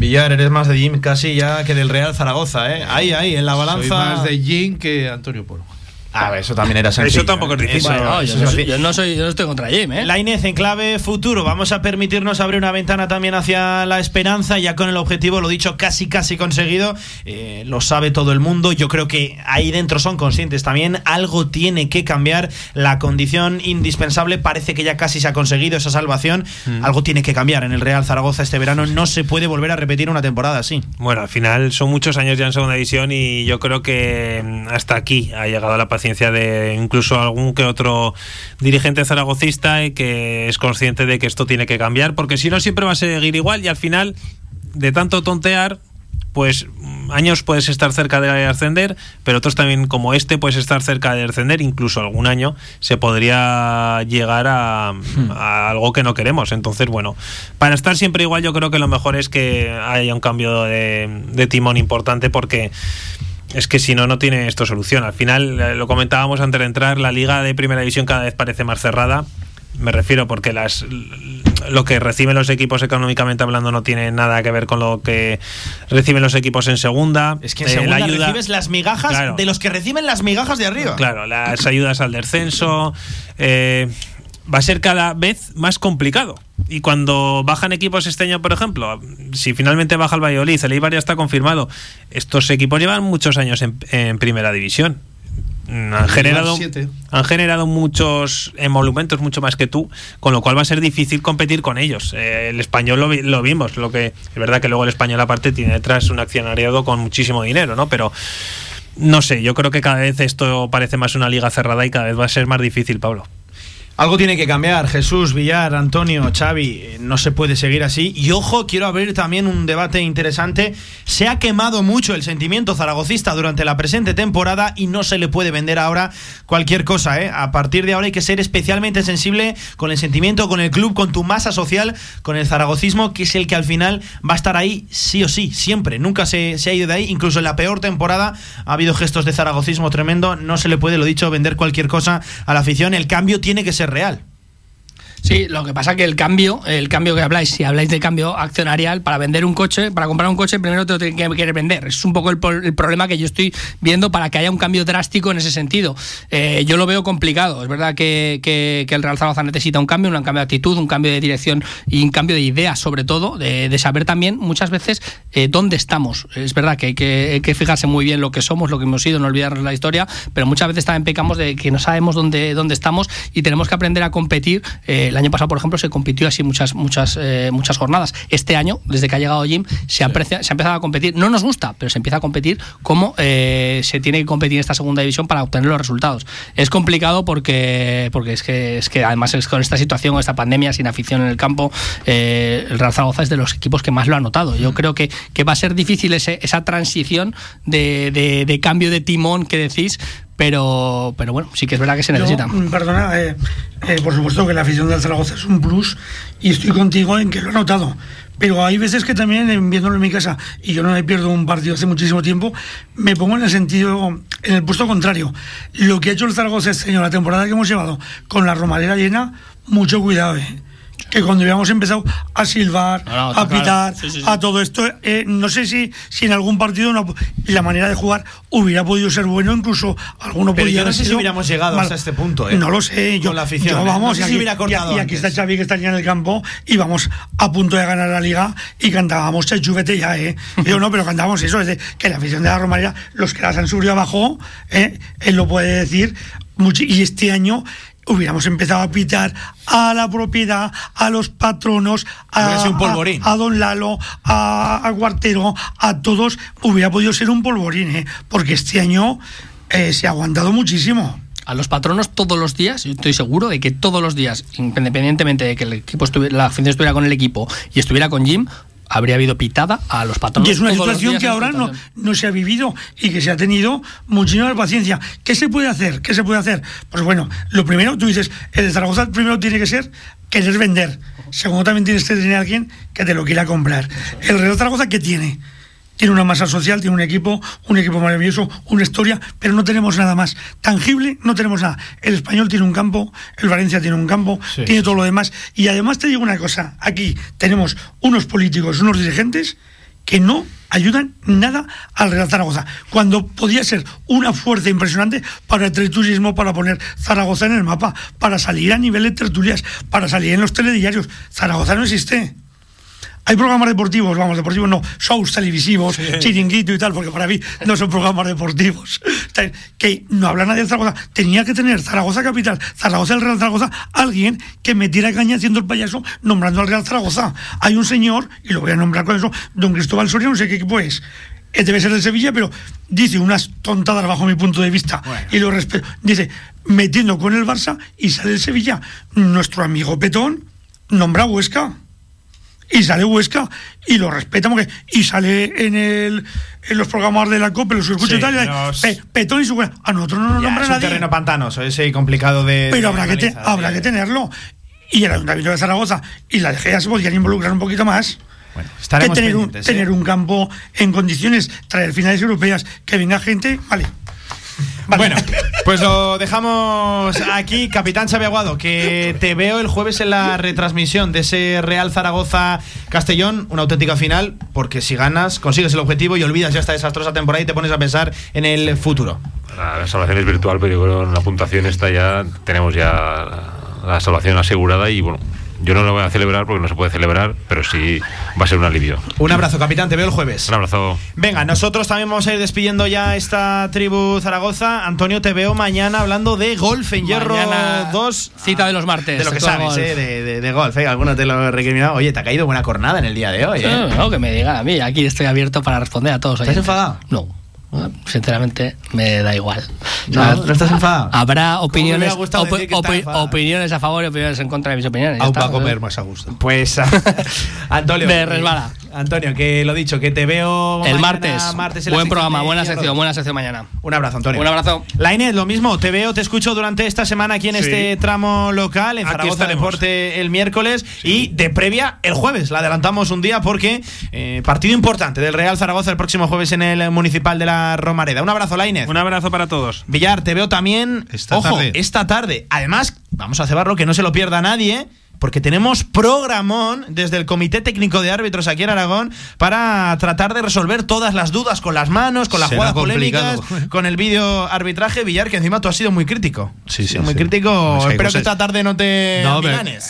Villar, eres más de Jim casi ya que del Real Zaragoza, ¿eh? Ahí, ahí, en la balanza. Soy más de Jim que Antonio Polo. A ver, eso también era sencillo. Eso tampoco es difícil. Bueno, yo, eso no soy, yo no soy- yo no estoy contra Jim, ¿eh? Lainez en clave futuro. Vamos a permitirnos abrir una ventana también hacia la esperanza, ya con el objetivo, lo dicho, casi casi conseguido. Eh, lo sabe todo el mundo. Yo creo que ahí dentro son conscientes también. Algo tiene que cambiar. La condición indispensable parece que ya casi se ha conseguido esa salvación. Mm. Algo tiene que cambiar en el Real Zaragoza este verano. No se puede volver a repetir una temporada así. Bueno, al final son muchos años ya en segunda división y yo creo que mm, hasta aquí ha llegado la paciencia de incluso algún que otro dirigente zaragocista y que es consciente de que esto tiene que cambiar, porque si no siempre va a seguir igual y al final de tanto tontear pues mm, años puedes estar cerca de ascender, pero otros también como este puedes estar cerca de descender, incluso algún año se podría llegar a, a algo que no queremos. Entonces, bueno, para estar siempre igual yo creo que lo mejor es que haya un cambio de, de timón importante porque es que si no, no tiene esto solución. Al final, eh, lo comentábamos antes de entrar, la liga de primera división cada vez parece más cerrada. Me refiero porque las lo que reciben los equipos económicamente hablando no tiene nada que ver con lo que reciben los equipos en segunda. Es que en Eh, segunda la ayuda- recibes las migajas Claro. de los que reciben las migajas de arriba. Claro, las ayudas al descenso. eh, va a ser cada vez más complicado. Y cuando bajan equipos este año, por ejemplo, si finalmente baja el Valladolid, el Eibar ya está confirmado. Estos equipos llevan muchos años en, en primera división. Han generado, han generado muchos emolumentos, mucho más que tú, con lo cual va a ser difícil competir con ellos. Eh, el español lo, vi- lo vimos, lo que es verdad que luego el español aparte tiene detrás un accionariado con muchísimo dinero, ¿no? Pero no sé, yo creo que cada vez esto parece más una liga cerrada y cada vez va a ser más difícil, Pablo. Algo tiene que cambiar, Jesús, Villar, Antonio, Xavi, eh, no se puede seguir así. Y ojo, quiero abrir también un debate interesante. Se ha quemado mucho el sentimiento zaragocista durante la presente temporada y no se le puede vender ahora cualquier cosa. ¿eh? A partir de ahora hay que ser especialmente sensible con el sentimiento, con el club, con tu masa social, con el zaragocismo, que es el que al final va a estar ahí sí o sí, siempre. Nunca se, se ha ido de ahí, incluso en la peor temporada ha habido gestos de zaragocismo tremendo. No se le puede, lo dicho, vender cualquier cosa a la afición. El cambio tiene que ser real. Sí, lo que pasa que el cambio, el cambio que habláis, si habláis de cambio accionarial, para vender un coche, para comprar un coche, primero te lo tienen que querer vender. Es un poco el, problema que yo estoy viendo para que haya un cambio drástico en ese sentido. Eh, yo lo veo complicado. Es verdad que, el Real Zaragoza necesita un cambio, un cambio de actitud, un cambio de dirección y un cambio de ideas, sobre todo, de, de saber también muchas veces eh, dónde estamos. Es verdad que hay, que hay que fijarse muy bien lo que somos, lo que hemos sido, no olvidarnos la historia, pero muchas veces también pecamos de que no sabemos dónde, dónde estamos y tenemos que aprender a competir. Eh, el año pasado, por ejemplo, se compitió así muchas, muchas, eh, muchas jornadas. Este año, desde que ha llegado Jim, se ha, aprecia- se ha empezado a competir. No nos gusta, pero se empieza a competir como eh, se tiene que competir en esta segunda división para obtener los resultados. Es complicado porque, porque es, que, es que además es con esta situación, con esta pandemia, sin afición en el campo, eh, el Real Zaragoza es de los equipos que más lo ha notado. Yo creo que, que va a ser difícil ese- esa transición de, de- de cambio de timón que decís, pero, pero bueno, sí que es verdad que se necesita. Yo, mm, perdona, eh, eh, por supuesto que la afición del Zaragoza es un plus y estoy contigo en que lo he notado. Pero hay veces que también, eh, viéndolo en mi casa, y yo no me pierdo un partido hace muchísimo tiempo, me pongo en el sentido, en el puesto contrario. Lo que ha hecho el Zaragoza este año, la temporada que hemos llevado con la romarera llena, mucho cuidado, eh. Que cuando habíamos empezado a silbar, No, no, está a pitar, claro. Sí, sí, sí. a todo esto, eh, no sé si, si en algún partido no- la manera de jugar hubiera podido ser bueno, incluso alguno Pero podía yo no haber sé si hubiéramos llegado mal. hasta este punto, ¿eh? No lo sé, yo, Con la afición, yo ¿eh? vamos, No sé y si aquí, hubiera y- cortado y aquí antes. está Xavi que está ya en el campo y vamos a punto de ganar la liga y cantábamos Chachuvete ya, ¿eh? Yo no, pero cantábamos eso, es de que la afición de la Romareda, los que las han subido abajo, ¿eh? él lo puede decir, mucho, y este año hubiéramos empezado a pitar a la propiedad, a los patronos, a, un polvorín. a- a Don Lalo, a, a Guartero, a todos, hubiera podido ser un polvorín, ¿eh? porque este año eh, se ha aguantado muchísimo. a los patronos todos los días, yo estoy seguro de que todos los días, independientemente de que el equipo estuviera, la afición estuviera con el equipo y estuviera con Jim, habría habido pitada a los patronos. Y es una situación que ahora no, no se ha vivido y que se ha tenido muchísima paciencia. ¿Qué se puede hacer? ¿Qué se puede hacer? Pues bueno, lo primero, tú dices, el de Zaragoza primero tiene que ser querer vender. Segundo, también tienes que tener a alguien que te lo quiera comprar. El Real Zaragoza, ¿qué tiene? Tiene una masa social, tiene un equipo, un equipo maravilloso, una historia, pero no tenemos nada más. Tangible, no tenemos nada. El español tiene un campo, el Valencia tiene un campo, Sí. tiene todo lo demás. Y además te digo una cosa, aquí tenemos unos políticos, unos dirigentes que no ayudan nada al Real Zaragoza, cuando podía ser una fuerza impresionante para el tertulismo, para poner Zaragoza en el mapa, para salir a nivel de tertulias, para salir en los telediarios. Zaragoza no existe. Hay programas deportivos, vamos, deportivos no, shows televisivos, chiringuito y tal, porque para mí no son programas deportivos. Que no habla nadie de Zaragoza. Tenía que tener Zaragoza Capital, Zaragoza el Real Zaragoza, alguien que metiera caña haciendo el payaso nombrando al Real Zaragoza. Hay un señor, y lo voy a nombrar con eso, don Cristóbal Soria, no sé qué equipo es. Eh, Debe ser de Sevilla, pero dice unas tontadas bajo mi punto de vista. Y lo respeto. Dice, metiendo con el Barça y sale el Sevilla. Nuestro amigo Petón nombra a Huesca y sale Huesca y lo respeta porque y sale en el en los programas de la COPE los escucho Sí, y tal los- Pe- Petón y su a nosotros no nos Ya, nombra es un nadie terreno pantanoso, ese y complicado de. pero de habrá que, te- habrá que tenerlo y el Ayuntamiento de Zaragoza y la DGA se podrían involucrar un poquito más estaremos que tener un, ¿eh? tener un campo en condiciones traer finales europeas que venga gente vale Bueno, pues lo dejamos aquí, Capitán Xavi Aguado, que te veo el jueves en la retransmisión de ese Real Zaragoza-Castellón, una auténtica final, porque si ganas, consigues el objetivo y olvidas ya esta desastrosa temporada y te pones a pensar en el futuro. La, salvación es virtual, pero yo creo que en la puntuación esta ya tenemos ya la salvación asegurada y bueno, yo no lo voy a celebrar porque no se puede celebrar, pero sí va a ser un alivio. Un abrazo, Capitán, te veo el jueves. Un abrazo. Venga, nosotros también vamos a ir despidiendo ya esta tribu Zaragoza. Antonio, te veo mañana hablando de golf en hierro Mañana, 2. Cita de los martes. De lo que sabes, golf. eh, de, de- de golf. eh. Algunos te lo he recriminado. Oye, te ha caído buena cornada en el día de hoy. eh. No, no, que me digan a mí. Aquí estoy abierto para responder a todos. ¿Estás oyentes. enfadado? No. Sinceramente, me da igual. No, no estás enfadado. Habrá opiniones, opi- opi- opiniones a favor y opiniones en contra de mis opiniones. Aún está, para comer más a gusto. Pues, Antonio. Me resbala. Antonio, que lo dicho, que te veo. El mañana, martes. martes en buen programa, buena sección, buena sección mañana. Un abrazo, Antonio. Un abrazo. La Inés, lo mismo, te veo, te escucho durante esta semana aquí en Sí. este tramo local, en Aquí Zaragoza estaremos. Deporte el miércoles y de previa el jueves. La adelantamos un día porque eh, partido importante del Real Zaragoza el próximo jueves en el Municipal de la Romareda. Un abrazo, la Inés. Un abrazo para todos. Villar, te veo también. Esta ojo, tarde. esta tarde. Además, vamos a cebarlo que no se lo pierda nadie. Porque tenemos programón desde el Comité Técnico de Árbitros aquí en Aragón para tratar de resolver todas las dudas con las manos, con las Será jugadas polémicas, con el vídeo arbitraje. Villar, que encima tú has sido muy crítico. Sí, sí, Muy sí. crítico. Espero que esta tarde no te No,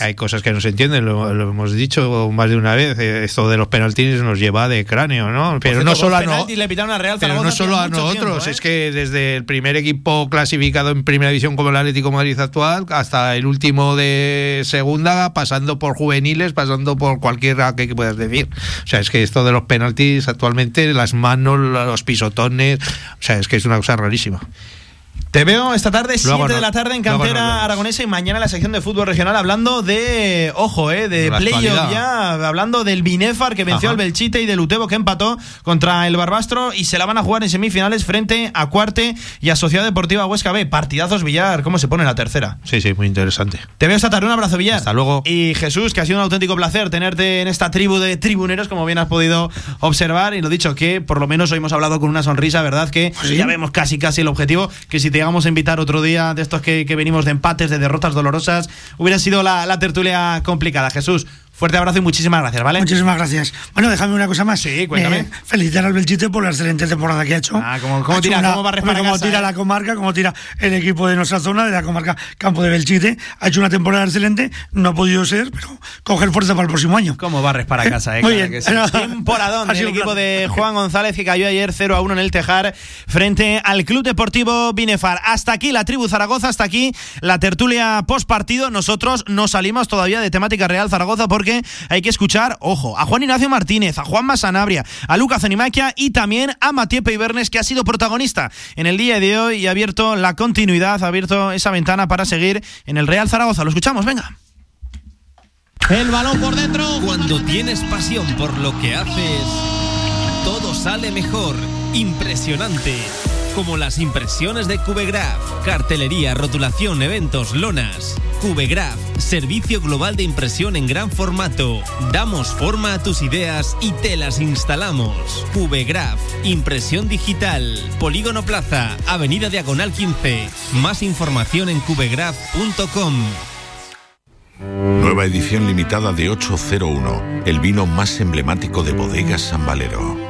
hay cosas que no se entienden, lo, lo hemos dicho más de una vez. eh, Esto de los penaltis nos lleva de cráneo, ¿no? Pero no solo a no, le pitaron a Real pero Zaragoza no solo a nosotros, tiempo, ¿eh? es que desde el primer equipo clasificado en primera división como el Atlético Madrid actual hasta el último de segunda, pasando por juveniles, pasando por cualquiera que, que puedas decir. O sea, es que esto de los penaltis actualmente, las manos, los pisotones, o sea, es que es una cosa rarísima. Te veo esta tarde, 7 Luego de la tarde en no Cantera. Aragonesa y mañana en la sección de fútbol regional hablando de, ojo, eh, de De la playoff ya, hablando del Binefar que venció Ajá. al Belchite y del Utebo que empató contra el Barbastro y se la van a jugar en semifinales frente a Cuarte y a Sociedad Deportiva Huesca B. Partidazos Villar, ¿cómo se pone la tercera? Sí, sí, muy interesante. Te veo esta tarde, un abrazo Villar. Hasta luego. Y Jesús, que ha sido un auténtico placer tenerte en esta tribu de tribuneros, como bien has podido observar. Y lo dicho, que por lo menos hoy hemos hablado con una sonrisa, ¿verdad? Que ya vemos casi casi el objetivo. Que si te llegamos a invitar otro día de estos que, venimos de empates, de derrotas dolorosas, hubiera sido la tertulia complicada. Jesús, fuerte abrazo y muchísimas gracias, ¿vale? Muchísimas gracias. Bueno, déjame una cosa más. Sí, cuéntame. Eh, felicitar al Belchite por la excelente temporada que ha hecho. Ah, ¿cómo- cómo tira- una- cómo hombre, para cómo casa, tira eh? la comarca, cómo tira el equipo de nuestra zona, de la comarca Campo de Belchite. Ha hecho una temporada excelente. No ha podido ser, pero coger fuerza para el próximo año. Como barres para casa, eh? Muy Claro bien. que sí. Temporadón del equipo de Juan González que cayó ayer 0 a 1 en el Tejar frente al Club Deportivo Binefar. Hasta aquí la tribu Zaragoza, hasta aquí la tertulia post partido. Nosotros no salimos todavía de temática Real Zaragoza porque hay que escuchar, ojo, a Juan Ignacio Martínez, a Juan Masanabria, a Lucas Zanimaquia y también a Matías Peibernes que ha sido protagonista en el día de hoy y ha abierto la continuidad, ha abierto esa ventana para seguir en el Real Zaragoza. Lo escuchamos, venga. El balón por dentro. Cuando tienes pasión por lo que haces, todo sale mejor. Impresionante. Como las impresiones de Cubegraph. Cartelería, rotulación, eventos, lonas. Cubegraph, servicio global de impresión en gran formato. Damos forma a tus ideas y te las instalamos. Cubegraph, impresión digital. Polígono Plaza, Avenida Diagonal 15. Más información en cubegraph.com. Nueva edición limitada de 801, el vino más emblemático de bodegas San Valero.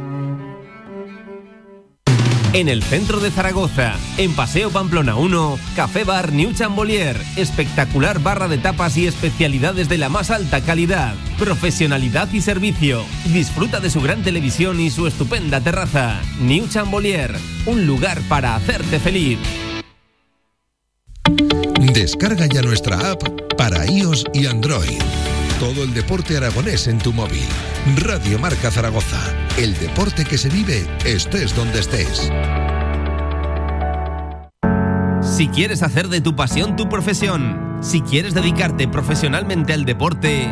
En el centro de Zaragoza, en Paseo Pamplona 1, Café Bar New Chambolier. Espectacular barra de tapas y especialidades de la más alta calidad. Profesionalidad y servicio. Disfruta de su gran televisión y su estupenda terraza. New Chambolier, un lugar para hacerte feliz. Descarga ya nuestra app para iOS y Android. Todo el deporte aragonés en tu móvil. Radio Marca Zaragoza. El deporte que se vive estés donde estés. Si quieres hacer de tu pasión tu profesión, si quieres dedicarte profesionalmente al deporte,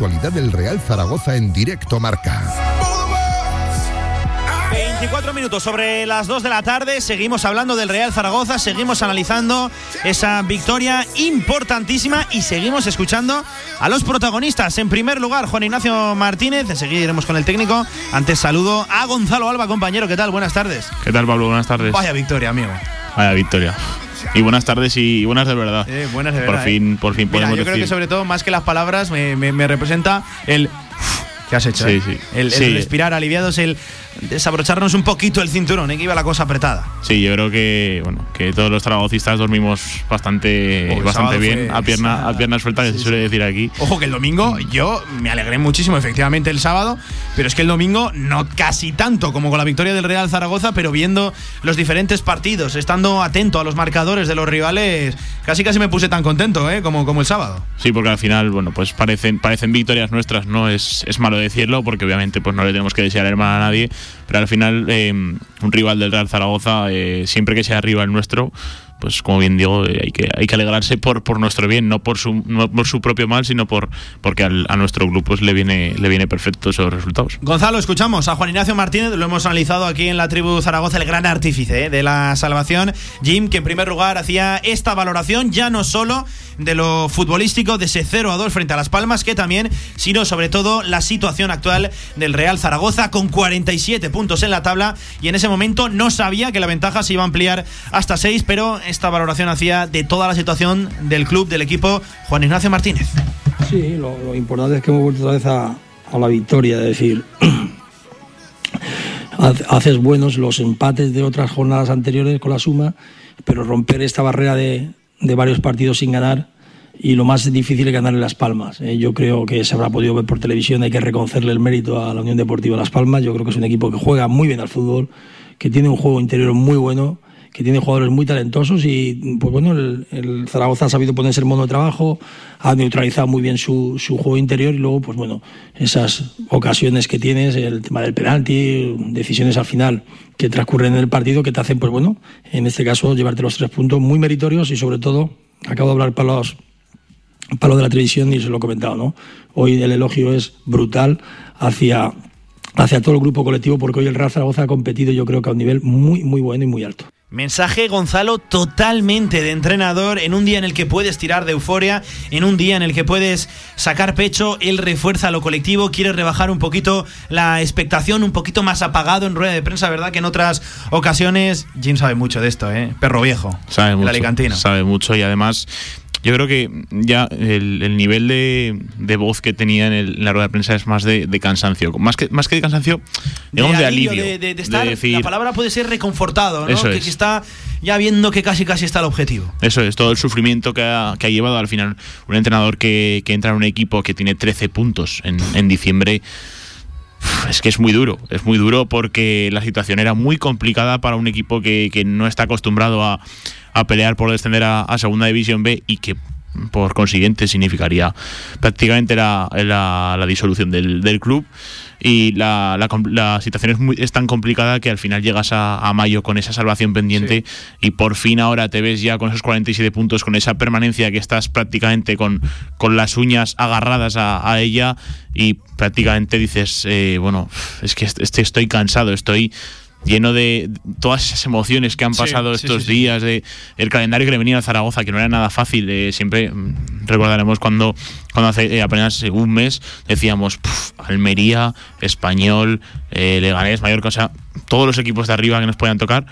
Actualidad del Real Zaragoza en directo marca. 24 minutos sobre las 2 de la tarde. Seguimos hablando del Real Zaragoza, seguimos analizando esa victoria importantísima y seguimos escuchando a los protagonistas. En primer lugar, Juan Ignacio Martínez. Enseguida iremos con el técnico. Antes saludo a Gonzalo Alba, compañero. ¿Qué tal? Buenas tardes. ¿Qué tal, Pablo? Buenas tardes. Vaya victoria, amigo. Vaya victoria. Y buenas tardes y buenas de verdad. Eh, buenas de por verdad, fin, eh. por fin Mira, podemos yo creo decir. que sobre todo, más que las palabras, me, me- me representa el. ¿Qué has hecho? Sí, eh? sí. El, respirar aliviados, el desabrocharnos un poquito el cinturón, eh, que iba la cosa apretada. Sí, yo creo que bueno, que todos los zaragocistas dormimos bastante, Oh, bastante bien, a pierna, a pierna suelta, que se suele decir aquí. Ojo que el domingo yo me alegré muchísimo, efectivamente, el sábado, pero es que el domingo no casi tanto como con la victoria del Real Zaragoza, pero viendo los diferentes partidos, estando atento a los marcadores de los rivales, casi casi me puse tan contento, ¿eh? Como, como el sábado. Sí, porque al final, bueno, pues parecen, parecen victorias nuestras, ¿no? Es, es malo decirlo, porque obviamente pues no le tenemos que desear el mal a nadie, pero al final eh, un rival del Real Zaragoza, eh, siempre que sea rival nuestro, pues como bien digo, eh, hay, que, hay que alegrarse por, por nuestro bien, no por su, no por su propio mal, sino por porque al- a nuestro grupo pues, le, viene, le viene perfecto esos resultados. Gonzalo, escuchamos a Juan Ignacio Martínez, lo hemos analizado aquí en la tribu Zaragoza, el gran artífice ¿eh? de la salvación, Jim, que en primer lugar hacía esta valoración ya no solo de lo futbolístico, de ese 0 a 2 frente a Las Palmas, que también, sino sobre todo la situación actual del Real Zaragoza con 47 puntos en la tabla y en ese momento no sabía que la ventaja se iba a ampliar hasta 6, pero esta valoración hacía de toda la situación del club, del equipo, Juan Ignacio Martínez. Sí, lo, lo importante es que hemos vuelto otra vez a, a la victoria, es decir, ha- haces buenos los empates de otras jornadas anteriores con la suma, pero romper esta barrera de, de varios partidos sin ganar y lo más difícil es ganar en Las Palmas. Eh, yo creo que se habrá podido ver por televisión, hay que reconocerle el mérito a la Unión Deportiva Las Palmas, yo creo que es un equipo que juega muy bien al fútbol, que tiene un juego interior muy bueno que tiene jugadores muy talentosos y pues bueno, el, el Zaragoza ha sabido ponerse el mono de trabajo, ha neutralizado muy bien su, su juego interior y luego pues bueno, esas ocasiones que tienes, el tema del penalti, decisiones al final que transcurren en el partido que te hacen pues bueno, en este caso llevarte los tres puntos muy meritorios y sobre todo, acabo de hablar para los para lo de la televisión y se lo he comentado, ¿no? Hoy el elogio es brutal hacia, hacia todo el grupo colectivo porque hoy el Real Zaragoza ha competido yo creo que a un nivel muy, muy bueno y muy alto. Mensaje, Gonzalo, totalmente de entrenador en un día en el que puedes tirar de euforia, en un día en el que puedes sacar pecho, él refuerza lo colectivo, quiere rebajar un poquito la expectación, un poquito más apagado en rueda de prensa, ¿verdad? Que en otras ocasiones, Jim sabe mucho de esto, ¿eh? Perro viejo. Sabe el mucho. alicantino. Sabe mucho y además yo creo que ya el, el nivel de, de voz que tenía en, el- en la rueda de prensa es más de, de cansancio. Más que, más que de cansancio, digamos de, alivio. De, estar, decir, la palabra puede ser reconfortado, ¿no? Que, es. que está ya viendo que casi casi está el objetivo. Eso es, todo el sufrimiento que ha, que ha llevado al final un entrenador que, que entra en un equipo que tiene 13 puntos en, en diciembre. es que es muy duro, es muy duro porque la situación era muy complicada para un equipo que, que no está acostumbrado a, a, pelear por descender a, a Segunda División B y que por consiguiente significaría prácticamente la, la, la disolución del, del, club y la, la situación es, muy, es, tan complicada que al final llegas a, a mayo con esa salvación pendiente sí. y por fin ahora te ves ya con esos 47 puntos, con esa permanencia que estás prácticamente con, con las uñas agarradas a, a ella y prácticamente dices, eh, bueno, es que estoy cansado, estoy lleno de todas esas emociones que han pasado sí, estos sí, sí, días, de el calendario que le venía a Zaragoza, que no era nada fácil. Siempre recordaremos cuando, cuando hace eh, apenas un mes decíamos puf, Almería, Español, eh, Leganés, Mallorca, o sea, todos los equipos de arriba que nos podían tocar.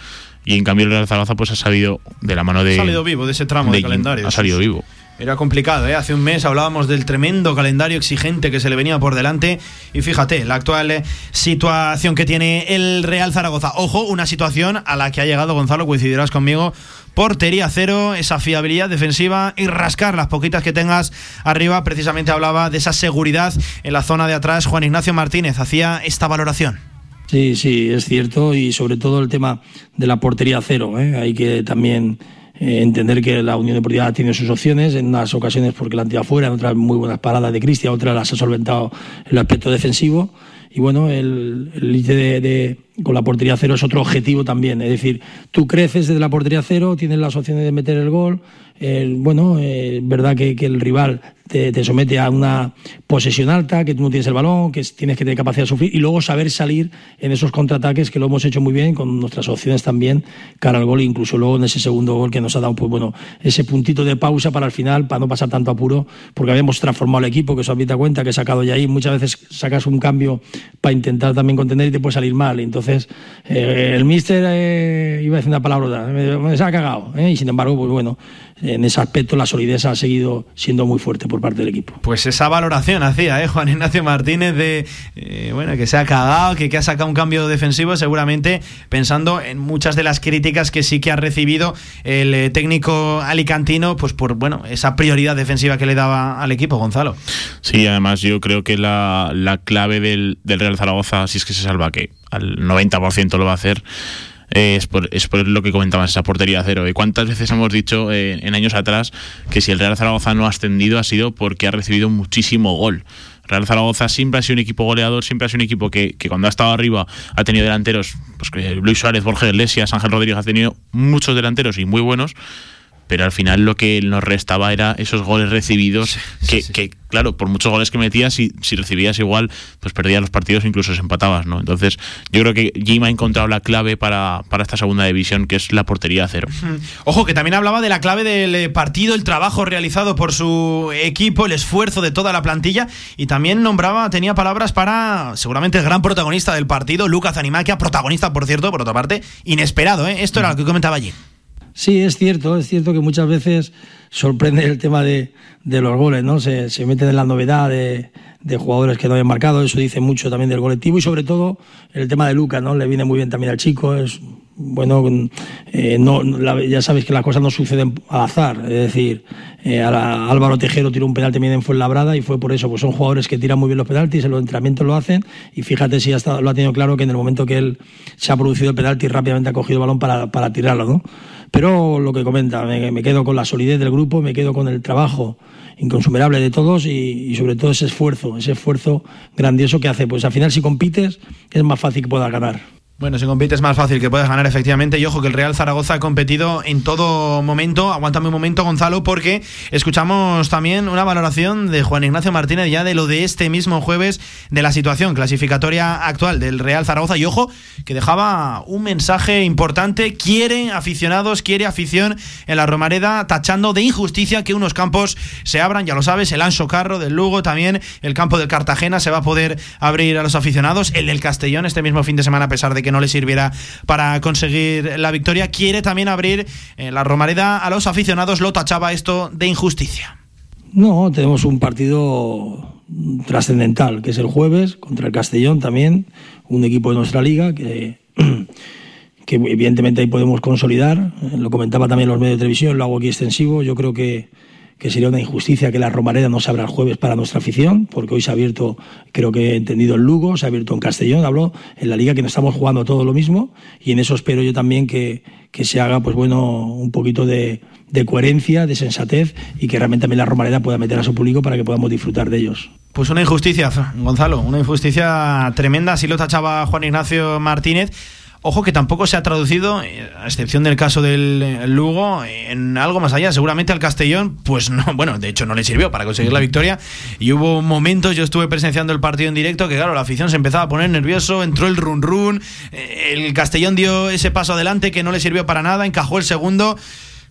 Y en cambio el Real Zaragoza pues ha salido de la mano de. Ha salido vivo de ese tramo de, de calendario. Ha salido vivo. Era complicado, ¿eh? Hace un mes hablábamos del tremendo calendario exigente que se le venía por delante y fíjate, la actual eh, situación que tiene el Real Zaragoza. Ojo, una situación a la que ha llegado Gonzalo, coincidirás conmigo, portería cero, esa fiabilidad defensiva y rascar las poquitas que tengas arriba. Precisamente hablaba de esa seguridad en la zona de atrás. Juan Ignacio Martínez hacía esta valoración. Sí, sí, es cierto y sobre todo el tema de la portería cero. ¿eh? Hay que también eh, entender que la Unión Deportiva tiene sus opciones, en unas ocasiones porque la han tirado fuera, en otras muy buenas paradas de Cristian, otras las ha solventado el aspecto defensivo. Y bueno, el límite de, de, con la portería cero es otro objetivo también. Es decir, tú creces desde la portería cero, tienes las opciones de meter el gol. Eh, bueno, es eh, verdad que, que, el rival te, te, somete a una posesión alta, que tú no tienes el balón, que tienes que tener capacidad de sufrir y luego saber salir en esos contraataques que lo hemos hecho muy bien con nuestras opciones también cara al gol, incluso luego en ese segundo gol que nos ha dado pues bueno ese puntito de pausa para el final, para no pasar tanto apuro, porque habíamos transformado el equipo, que os habéis dado cuenta que he sacado ya ahí, muchas veces sacas un cambio para intentar también contener y te puede salir mal, entonces eh, el míster eh, iba a decir una palabra, me, se ha cagado, ¿eh? y sin embargo, pues bueno, en ese aspecto la solidez ha seguido siendo muy fuerte por parte del equipo. Pues esa valoración hacía ¿eh? Juan Ignacio Martínez de eh, bueno que se ha cagado, que, que, ha sacado un cambio defensivo, seguramente pensando en muchas de las críticas que sí que ha recibido el eh, técnico alicantino, pues por bueno esa prioridad defensiva que le daba al equipo, Gonzalo. Sí, además yo creo que la, la clave del, del Real Zaragoza, si es que se salva, que al 90% lo va a hacer, es, por, es por lo que comentabas, esa portería cero. ¿Y cuántas veces hemos dicho eh, en años atrás que si el Real Zaragoza no ha ascendido ha sido porque ha recibido muchísimo gol? Real Zaragoza siempre ha sido un equipo goleador, siempre ha sido un equipo que, que cuando ha estado arriba ha tenido delanteros, pues que Luis Suárez, Borges Iglesias, Ángel Rodríguez ha tenido muchos delanteros y muy buenos, pero al final lo que nos restaba era esos goles recibidos sí, que, sí. que, claro, por muchos goles que metías, si, si recibías igual, pues perdías los partidos, incluso se empatabas, ¿no? Entonces, yo creo que Jim ha encontrado la clave para, para esta segunda división, que es la portería cero. Ojo, que también hablaba de la clave del eh, partido, el trabajo realizado por su equipo, el esfuerzo de toda la plantilla, y también nombraba, tenía palabras para seguramente el gran protagonista del partido, Lucas Animaquia, protagonista, por cierto, por otra parte, inesperado, ¿eh? Esto era lo que comentaba allí. Sí, es cierto, es cierto que muchas veces sorprende el tema de, los goles, ¿no? Se, se meten en la novedad de, jugadores que no habían marcado, eso dice mucho también del colectivo y sobre todo el tema de Lucas, ¿no? Le viene muy bien también al chico, es bueno, eh, ya sabéis que las cosas no suceden al azar, es decir, eh, a la, Álvaro Tejero tiró un penalti también en Fuenlabrada y fue por eso, pues son jugadores que tiran muy bien los penaltis, en los entrenamientos lo hacen y fíjate si hasta lo ha tenido claro que en el momento que él se ha producido el penalti rápidamente ha cogido el balón para tirarlo, ¿no? Pero lo que comenta, me, me, quedo con la solidez del grupo, me quedo con el trabajo inconsumerable de todos y, y, sobre todo ese esfuerzo, ese esfuerzo grandioso que hace. Pues al final si compites es más fácil que puedas ganar. Bueno, si compites más fácil que puedas ganar efectivamente. Y ojo que el Real Zaragoza ha competido en todo momento. Aguántame un momento, Gonzalo, porque escuchamos también una valoración de Juan Ignacio Martínez ya de lo de este mismo jueves de la situación clasificatoria actual del Real Zaragoza. Y ojo, que dejaba un mensaje importante. Quiere aficionados, quiere afición en la Romareda, tachando de injusticia que unos campos se abran. Ya lo sabes, el Anso Carro del Lugo, también el campo del Cartagena se va a poder abrir a los aficionados. El del Castellón este mismo fin de semana, a pesar de que que no le sirviera para conseguir la victoria. Quiere también abrir eh, la Romareda a los aficionados. Lo tachaba esto de injusticia. No, tenemos un partido trascendental, que es el jueves contra el Castellón también, un equipo de nuestra liga que, que evidentemente ahí podemos consolidar. Lo comentaba también los medios de televisión, lo hago aquí extensivo. Yo creo que, que sería una injusticia que la Romareda no se abra el jueves para nuestra afición, porque hoy se ha abierto, creo que he entendido en Lugo, se ha abierto en Castellón, hablo en la liga que no estamos jugando todo lo mismo, y en eso espero yo también que, que se haga, pues bueno, un poquito de, de coherencia, de sensatez, y que realmente también la Romareda pueda meter a su público para que podamos disfrutar de ellos. Pues una injusticia, Gonzalo, una injusticia tremenda, así lo tachaba Juan Ignacio Martínez. Ojo que tampoco se ha traducido, eh, a excepción del caso del eh, Lugo, en algo más allá. Seguramente al Castellón, pues no, bueno, de hecho no le sirvió para conseguir la victoria. Y hubo momentos, yo estuve presenciando el partido en directo, que claro, la afición se empezaba a poner nervioso, entró el run run, eh, el Castellón dio ese paso adelante que no le sirvió para nada, encajó el segundo.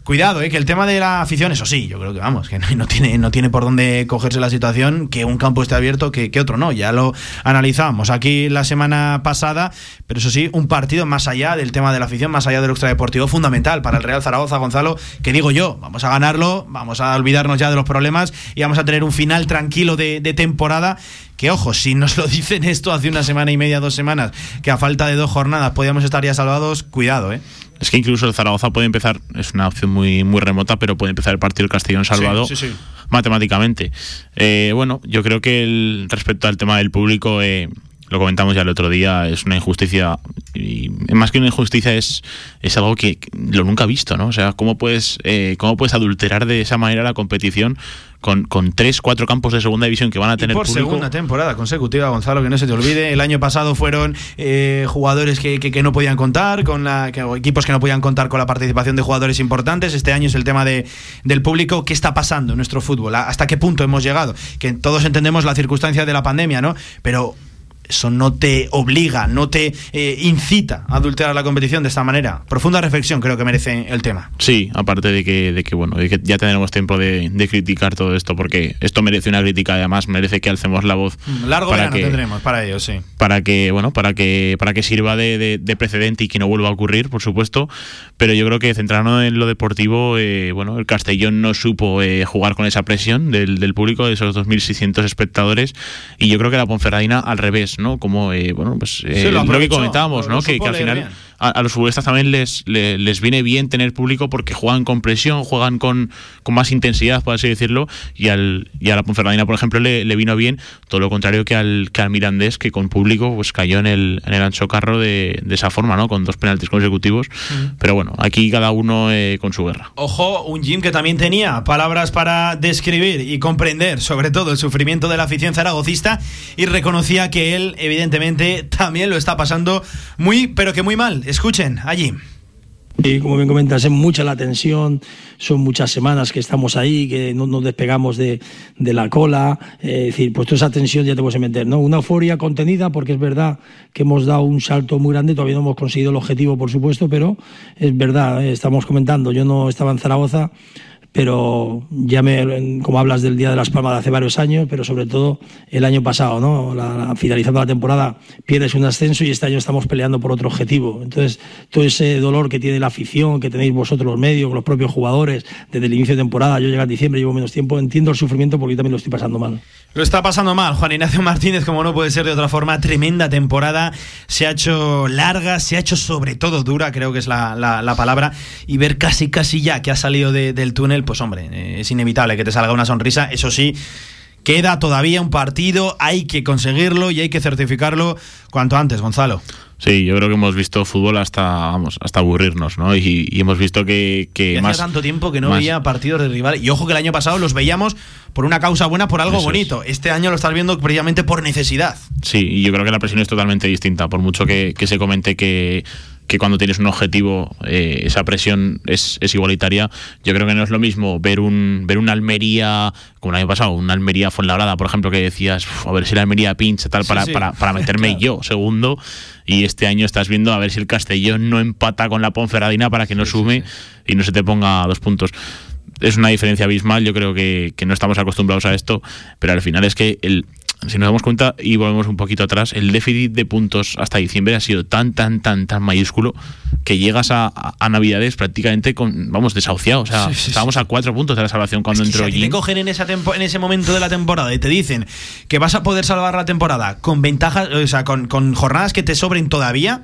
Cuidado, eh, que el tema de la afición, eso sí, yo creo que vamos, que no, tiene, no tiene por dónde cogerse la situación, que un campo esté abierto, que, otro no. Ya lo analizamos aquí la semana pasada, pero eso sí, un partido más allá del tema de la afición, más allá del extradeportivo, fundamental para el Real Zaragoza, Gonzalo, que digo yo, vamos a ganarlo, vamos a olvidarnos ya de los problemas y vamos a tener un final tranquilo de temporada que ojo, si nos lo dicen esto hace una semana y media, dos semanas, que a falta de dos jornadas podíamos estar ya salvados, cuidado, ¿eh? Es que incluso el Zaragoza puede empezar, es una opción muy, muy remota, pero puede empezar el partido del Castellón salvado Sí, sí, sí. matemáticamente. Eh, bueno, yo creo que el, respecto al tema del público, eh, lo comentamos ya el otro día, es una injusticia, y más que una injusticia es, es algo que lo nunca he visto, ¿no? O sea, ¿cómo puedes, eh, cómo puedes adulterar de esa manera la competición con, con tres, cuatro campos de segunda división que van a Y tener por público? segunda temporada consecutiva, Gonzalo, que no se te olvide. El año pasado fueron eh, jugadores que, que- que no podían contar, con la, que- o equipos que no podían contar con la participación de jugadores importantes. Este año es el tema de, del público. ¿Qué está pasando en nuestro fútbol? ¿A- ¿Hasta qué punto hemos llegado? Que todos entendemos la circunstancia de la pandemia, ¿no? Pero eso no te obliga, no te eh, incita a adulterar la competición de esta manera. Profunda reflexión creo que merece el tema. Sí, aparte de que, de que bueno, de que ya tendremos tiempo de, de criticar todo esto, porque esto merece una crítica, además merece que alcemos la voz Largo para que, tendremos para ello, sí. para que bueno para que para que sirva de, de- de precedente y que no vuelva a ocurrir por supuesto pero yo creo que centrarnos en lo deportivo eh, bueno el Castellón no supo eh, jugar con esa presión del, del público de esos 2.600 espectadores y yo creo que la Ponferradina al revés no como eh, bueno pues eh, Sí, lo lo, que comentábamos no que, que al final bien. A, a los futbolistas también les, le- les, viene bien tener público porque juegan con presión, juegan con, con más intensidad, por así decirlo, y, al, y a la Ponferradina, por ejemplo, le, le vino bien todo lo contrario que al, que al Mirandés, que con público pues cayó en el, en el ancho carro de, de esa forma, ¿no? Con dos penaltis consecutivos. Pero bueno, aquí cada uno eh, con su guerra. Ojo, un Jim que también tenía palabras para describir y comprender sobre todo el sufrimiento de la afición zaragocista y reconocía que él evidentemente también lo está pasando muy, pero que muy mal. Escuchen, allí. Y como bien comentas, es mucha la tensión, son muchas semanas que estamos ahí, que no nos despegamos de, la cola. eh, es decir, pues toda esa tensión ya te puedes meter, ¿no? Una euforia contenida, porque es verdad que hemos dado un salto muy grande, todavía no hemos conseguido el objetivo, por supuesto, pero es verdad, eh, estamos comentando, yo no estaba en Zaragoza, pero ya me, como hablas del Día de las Palmas de hace varios años, pero sobre todo el año pasado, ¿no? La, finalizando la temporada pierdes un ascenso y este año estamos peleando por otro objetivo. Entonces, todo ese dolor que tiene la afición, que tenéis vosotros los medios, los propios jugadores, desde el inicio de temporada, yo llegué en diciembre, llevo menos tiempo, entiendo el sufrimiento porque yo también lo estoy pasando mal. Lo está pasando mal, Juan Ignacio Martínez, como no puede ser de otra forma. Tremenda temporada. Se ha hecho larga, se ha hecho sobre todo dura, creo que es la, la- la palabra. Y ver casi, casi ya que ha salido de- del túnel, pues hombre, eh, es inevitable que te salga una sonrisa. Eso sí, queda todavía un partido, hay que conseguirlo y hay que certificarlo cuanto antes, Gonzalo. Sí, yo creo que hemos visto fútbol hasta, vamos, hasta aburrirnos, ¿no? Y, y hemos visto que, que Y más... hacía tanto tiempo que no más- veía partidos de rivales. Y ojo que el año pasado los veíamos por una causa buena, por algo Eso es. bonito. Este año lo estás viendo precisamente por necesidad. Sí, y yo creo que la presión es totalmente distinta, por mucho que, que se comente que, que cuando tienes un objetivo eh, esa presión es, es igualitaria. Yo creo que no es lo mismo ver un ver una Almería, como el año pasado, una Almería Fuenlabrada, por ejemplo, que decías, "Uf, a ver si la Almería pincha tal Sí, para, sí. para, para meterme yo segundo. Y este año estás viendo a ver si el Castellón no empata con la Ponferradina para que no sume y no se te ponga dos puntos es una diferencia abismal. Yo creo que, que no estamos acostumbrados a esto, pero al final es que el, si nos damos cuenta y volvemos un poquito atrás, el déficit de puntos hasta diciembre ha sido tan, tan, tan, tan mayúsculo que llegas a, a- a Navidades prácticamente con, vamos, desahuciado. O sea, Sí, sí, sí. estábamos a cuatro puntos de la salvación cuando Es que si entró ti te cogen en, esa tempo- en ese momento de la temporada y te dicen que vas a poder salvar la temporada con ventajas, o sea, con, con jornadas que te sobren todavía,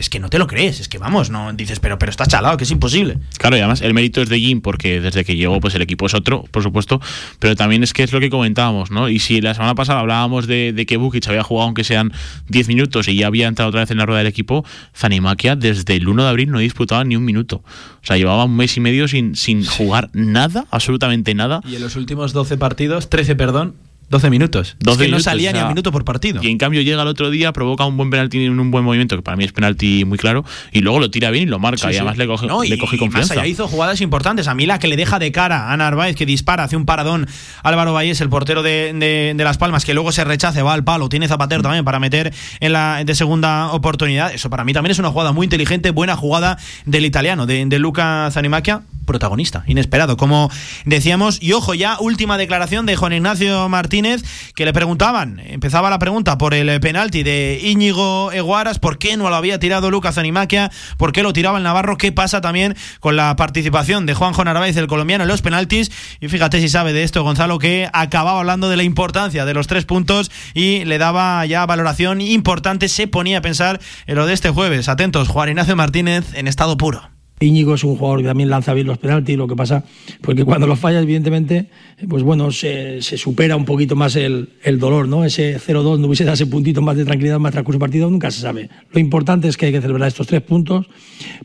es que no te lo crees, es que vamos, no dices, pero, pero está chalado, que es imposible. Claro, y además el mérito es de Jim porque desde que llegó pues el equipo es otro, por supuesto, pero también es que es lo que comentábamos, ¿no? Y si la semana pasada hablábamos de, de que Bukic había jugado aunque sean 10 minutos y ya había entrado otra vez en la rueda del equipo, Zanimakia desde el 1 de abril no disputaba ni un minuto. O sea, llevaba un mes y medio sin, sin jugar nada, absolutamente nada. Y en los últimos 12 partidos, 13, perdón, 12 minutos. 12 es que minutos, no salía o ni un minuto por partido. Y en cambio llega el otro día, provoca un buen penalti en un buen movimiento, que para mí es penalti muy claro, y luego lo tira bien y lo marca. Sí, y sí. además le coge, No, le y- coge y más confianza. allá hizo jugadas importantes. A mí la que le deja de cara a Narváez, que dispara, hace un paradón Álvaro Valles, el portero de, de- de Las Palmas, que luego se rechace, va al palo, tiene Zapatero también para meter en la de segunda oportunidad. Eso para mí también es una jugada muy inteligente, buena jugada del italiano, de, de Luca Zanimacchia, protagonista, inesperado, como decíamos. Y ojo, ya última declaración de Juan Ignacio Martínez, que le preguntaban, empezaba la pregunta por el penalti de Íñigo Eguaras, por qué no lo había tirado Lucas Zanimaquia, por qué lo tiraba el Navarro, qué pasa también con la participación de Juanjo Narváez, el colombiano, en los penaltis. Y fíjate si sabe de esto Gonzalo, que acababa hablando de la importancia de los tres puntos y le daba ya valoración importante, se ponía a pensar en lo de este jueves. Atentos, Juan Ignacio Martínez en estado puro. Íñigo es un jugador que también lanza bien los penaltis, lo que pasa, porque cuando los fallas, evidentemente, pues bueno, se, se supera un poquito más el, dolor, ¿no? Ese 0-2 no hubiese dado ese puntito más de tranquilidad, más transcurso partido, nunca se sabe. Lo importante es que hay que celebrar estos tres puntos,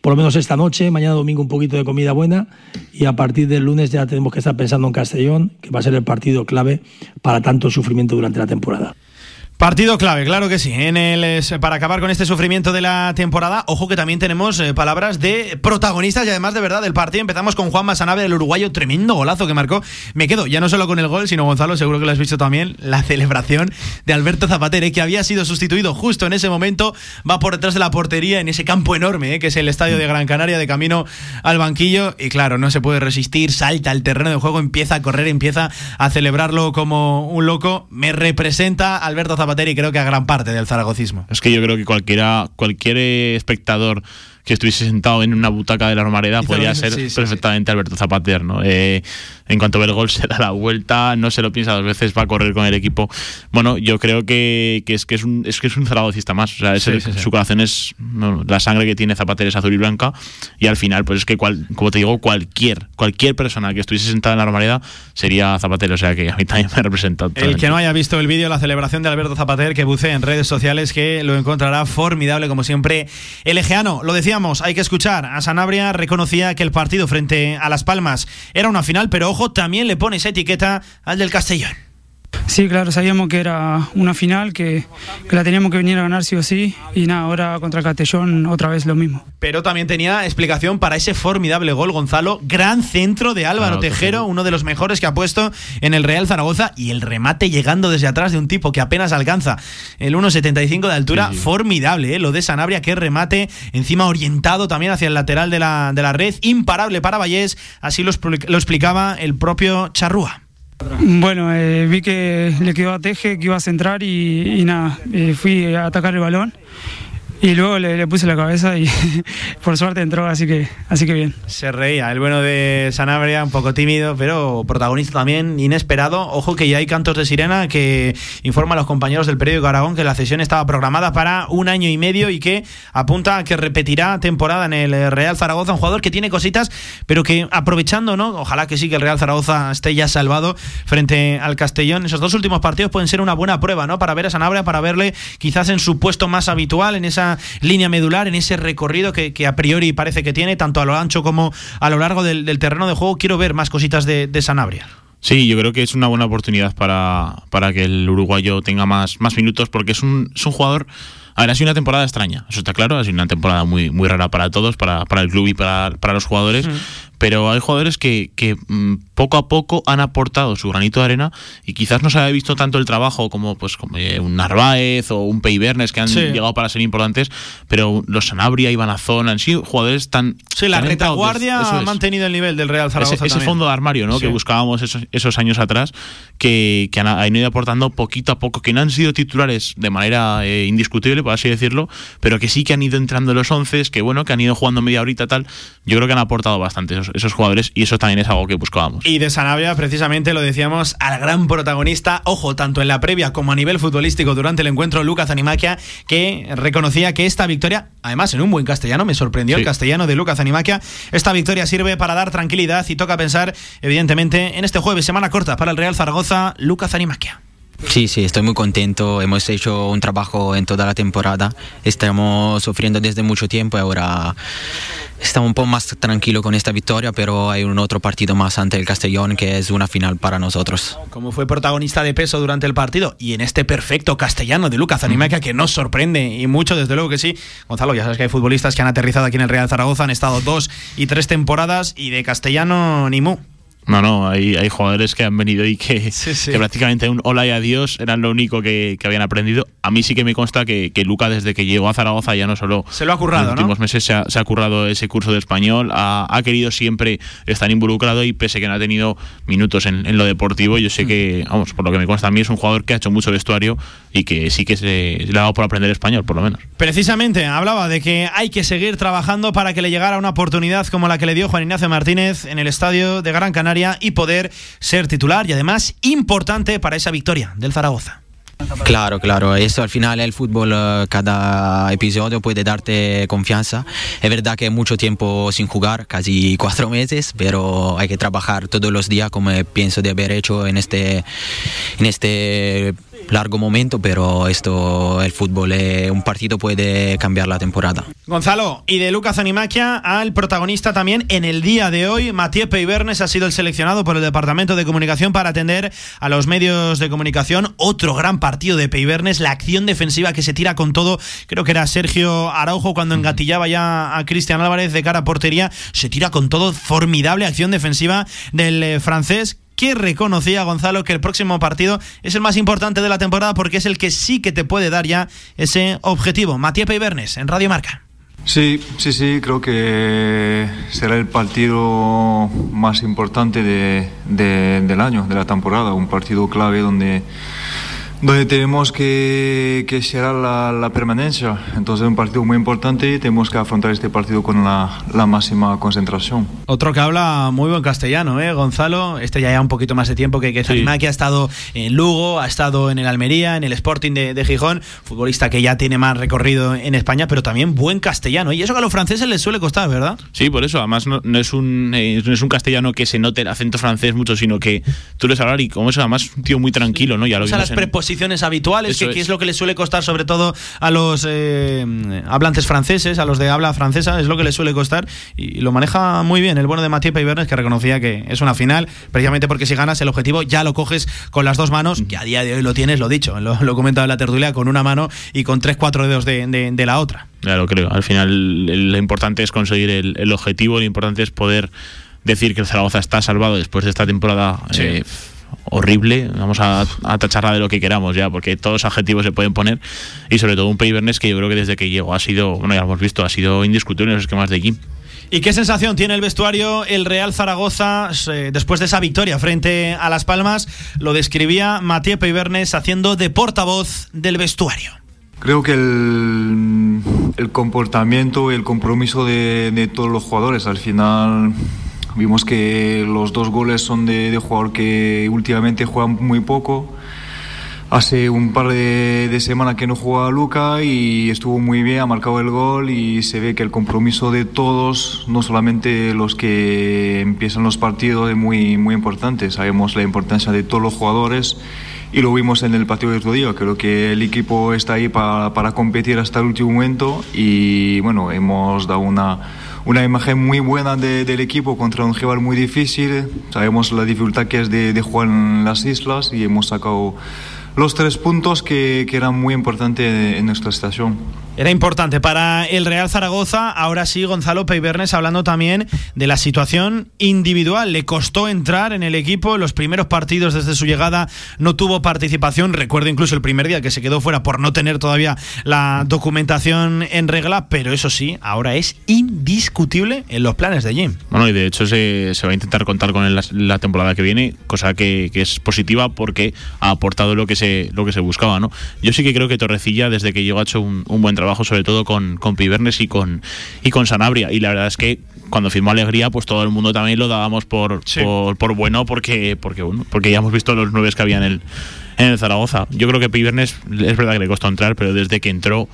por lo menos esta noche, mañana domingo un poquito de comida buena, y a partir del lunes ya tenemos que estar pensando en Castellón, que va a ser el partido clave para tanto sufrimiento durante la temporada. Partido clave, claro que sí. En el, es- para acabar con este sufrimiento de la temporada, ojo que también tenemos eh, palabras de protagonistas y además de verdad del partido. Empezamos con Juan Masanabe, el uruguayo, tremendo golazo que marcó. Me quedo ya no solo con el gol, sino Gonzalo, seguro que lo has visto también, la celebración de Alberto Zapatere, que había sido sustituido justo en ese momento, va por detrás de la portería en ese campo enorme, eh, que es el estadio de Gran Canaria, de camino al banquillo. Y claro, no se puede resistir, salta al terreno de juego, empieza a correr, empieza a celebrarlo como un loco. Me representa Alberto Zapatero y creo que a gran parte del zaragocismo. Es que yo creo que cualquiera, cualquier espectador que estuviese sentado en una butaca de la Romareda podría ser sí, sí, perfectamente Alberto Zapater, ¿no? Eh, en cuanto ve el gol se da la vuelta, no se lo piensa dos veces, va a correr con el equipo. Bueno, yo creo que, que es que es un es que es un zaragocista más, o sea, es Sí, el- sí, su corazón es no, la sangre que tiene Zapater es azul y blanca y al final pues es que cual- como te digo, cualquier cualquier persona que estuviese sentada en la Romareda sería Zapater, o sea que a mí también me representa. El que no haya visto el vídeo, la celebración de Alberto Zapater, que bucee en redes sociales, que lo encontrará formidable, como siempre. El Egeano, lo decíamos, hay que escuchar. A Sanabria reconocía que el partido frente a Las Palmas era una final, pero ojo, también le pone esa etiqueta al del Castellón. Sí, claro, sabíamos que era una final, que, que la teníamos que venir a ganar sí o sí, y nada, ahora contra Castellón otra vez lo mismo. Pero también tenía explicación para ese formidable gol, Gonzalo. Gran centro de Álvaro Claro, Tejero, uno de los mejores que ha puesto en el Real Zaragoza. Y el remate llegando desde atrás de un tipo que apenas alcanza el 1,75 de altura. Formidable, ¿eh? lo de Sanabria, que remate encima orientado también hacia el lateral de la, de la red. Imparable para Vallés, así lo explicaba el propio Charrúa. Bueno, eh, vi que le quedó a Teje, que iba a centrar y, nada, eh, fui a atacar el balón y luego le, le puse la cabeza y por suerte entró, así que, así que bien. Se reía, el bueno de Sanabria, un poco tímido, pero protagonista también, inesperado. Ojo que ya hay cantos de sirena que informa a los compañeros del periódico Aragón que la cesión estaba programada para un año y medio y que apunta a que repetirá temporada en el Real Zaragoza, un jugador que tiene cositas, pero que aprovechando, ¿no? Ojalá que sí que el Real Zaragoza esté ya salvado frente al Castellón. Esos dos últimos partidos pueden ser una buena prueba, ¿no? Para ver a Sanabria, para verle quizás en su puesto más habitual, en esa línea medular, en ese recorrido que, que a priori parece que tiene, tanto a lo ancho como a lo largo del, del terreno de juego. Quiero ver más cositas de, de Sanabria. Sí, yo creo que es una buena oportunidad para, para que el uruguayo tenga más, más minutos porque es un, es un jugador... A ver, ha sido una temporada extraña, eso está claro, ha sido una temporada muy, muy rara para todos, para, para el club y para, para los jugadores, pero hay jugadores que, que mm, poco a poco han aportado su granito de arena y quizás no se haya visto tanto el trabajo como pues como eh, un Narváez o un Peibernes que han Sí. llegado para ser importantes, pero los Sanabria, Iván Azón han sido jugadores tan... Sí, la retaguardia ha es mantenido el nivel del Real Zaragoza. ese, ese también. fondo de armario ¿no? Sí. que buscábamos esos, esos años atrás, que, que han, han ido aportando poquito a poco, que no han sido titulares de manera eh, indiscutible, por así decirlo, pero que sí que han ido entrando en los once, que bueno, que han ido jugando media horita tal. Yo creo que han aportado bastante esos, esos jugadores y eso también es algo que buscábamos. Y de Sanabria, precisamente lo decíamos, al gran protagonista, ojo, tanto en la previa como a nivel futbolístico durante el encuentro, Lucas Animaquia, que reconocía que esta victoria, además en un buen castellano, me sorprendió el castellano de Lucas Animaquia, esta victoria sirve para dar tranquilidad y toca pensar, evidentemente, en este jueves, semana corta para el Real Zaragoza, Lucas Animaquia. Sí, sí, estoy muy contento. Hemos hecho un trabajo en toda la temporada. Estamos sufriendo desde mucho tiempo y ahora estamos un poco más tranquilos con esta victoria, pero hay un otro partido más ante el Castellón que es una final para nosotros. Como fue protagonista de peso durante el partido y en este perfecto castellano de Lucas Animaca que nos sorprende y mucho, desde luego que sí. Gonzalo, ya sabes que hay futbolistas que han aterrizado aquí en el Real Zaragoza, han estado dos y tres temporadas y de castellano ni mu. No, no, hay, hay jugadores que han venido y que, que prácticamente un hola y adiós eran lo único que, que habían aprendido. A mí sí que me consta que, que, Luca, desde que llegó a Zaragoza, ya no solo. Se lo ha currado, En los últimos meses se ha, se ha, currado ese curso de español, ha, ha, querido siempre estar involucrado y pese a que no ha tenido minutos en, en, lo deportivo, yo sé que, vamos, por lo que me consta a mí, es un jugador que ha hecho mucho vestuario y que sí que se, se le ha dado por aprender español, por lo menos. Precisamente hablaba de que hay que seguir trabajando para que le llegara una oportunidad como la que le dio Juan Ignacio Martínez en el estadio de Gran Canaria y poder ser titular y además importante para esa victoria del Zaragoza. Claro, claro, eso al final el fútbol cada episodio puede darte confianza. Es verdad que mucho tiempo sin jugar, casi cuatro meses, pero hay que trabajar todos los días como pienso de haber hecho en este, en este largo momento, pero esto, el fútbol, eh, un partido puede cambiar la temporada. Gonzalo, y de Lucas Animaquia al protagonista también en el día de hoy, Matías Peibernes ha sido el seleccionado por el Departamento de Comunicación para atender a los medios de comunicación. Otro gran partido de Peibernes, la acción defensiva que se tira con todo. Creo que era Sergio Araujo cuando engatillaba ya a Cristian Álvarez de cara a portería. Se tira con todo, formidable acción defensiva del eh, francés que reconocía Gonzalo que el próximo partido es el más importante de la temporada porque es el que sí que te puede dar ya ese objetivo. Matías Peibernes en Radio Marca. Sí, sí, sí, creo que será el partido más importante de, de, del año, de la temporada, un partido clave donde donde tenemos que, que será la, la, permanencia. Entonces es un partido muy importante y tenemos que afrontar este partido con la, la, máxima concentración. Otro que habla muy buen castellano, ¿eh? Gonzalo. Este ya lleva un poquito más de tiempo que, que sí. que ha estado en Lugo, ha estado en el Almería, en el Sporting de, de, Gijón. Futbolista que ya tiene más recorrido en España, pero también buen castellano. Y eso que a los franceses les suele costar, ¿verdad? Sí, por eso. Además no, no es, un, eh, no es un castellano que se note el acento francés mucho, sino que tú les hablar y como eso, además un tío muy tranquilo, ¿no? Ya lo o sea, las preposiciones habituales, que, que, es lo que les suele costar sobre todo a los eh, hablantes franceses, a los de habla francesa, es lo que les suele costar y lo maneja muy bien el bueno de Mathieu Peibernes que reconocía que es una final, precisamente porque si ganas el objetivo ya lo coges con las dos manos, que a día de hoy lo tienes, lo dicho, lo, lo he comentado en la tertulia, con una mano y con tres, cuatro dedos de, de, de la otra. Claro, creo. Al final lo importante es conseguir el, el, objetivo, lo importante es poder decir que el Zaragoza está salvado después de esta temporada. Sí. Eh, horrible, vamos a, a, tacharla de lo que queramos ya, porque todos los adjetivos se pueden poner y sobre todo un Peibernes que yo creo que desde que llegó ha sido, bueno ya lo hemos visto, ha sido indiscutible en los esquemas de Kim. ¿Y qué sensación tiene el vestuario el Real Zaragoza eh, después de esa victoria frente a Las Palmas? Lo describía Matías Peibernes haciendo de portavoz del vestuario. Creo que el, el comportamiento y el compromiso de, de todos los jugadores al final Vimos que los dos goles son de, de jugador que últimamente juegan muy poco. Hace un par de, de semanas que no jugaba Luca y estuvo muy bien, ha marcado el gol y se ve que el compromiso de todos, no solamente los que empiezan los partidos, es muy, muy importante. Sabemos la importancia de todos los jugadores y lo vimos en el partido de otro día. Creo que el equipo está ahí para, para competir hasta el último momento y bueno, hemos dado una una imagen muy buena de, del equipo contra un rival muy difícil. Sabemos la dificultad que es de, de jugar en las islas y hemos sacado los tres puntos que, que eran muy importantes en nuestra estación. Era importante para el Real Zaragoza. Ahora sí, Gonzalo Peibernes hablando también de la situación individual. Le costó entrar en el equipo. Los primeros partidos desde su llegada no tuvo participación. Recuerdo incluso el primer día que se quedó fuera por no tener todavía la documentación en regla. Pero eso sí, ahora es indiscutible en los planes de Jim. Bueno, y de hecho se, se va a intentar contar con él la, la temporada que viene, cosa que, que, es positiva porque ha aportado lo que se se, lo que se buscaba, ¿no? Yo sí que creo que Torrecilla, desde que llegó, ha hecho un, un buen trabajo, sobre todo con, con Pibernes y con, y con Sanabria. Y la verdad es que cuando firmó Alegría, pues todo el mundo también lo dábamos por, por, por bueno, porque, porque, bueno, porque ya hemos visto los nueve que había en el, en el Zaragoza. Yo creo que Pibernes es verdad que le costó entrar, pero desde que entró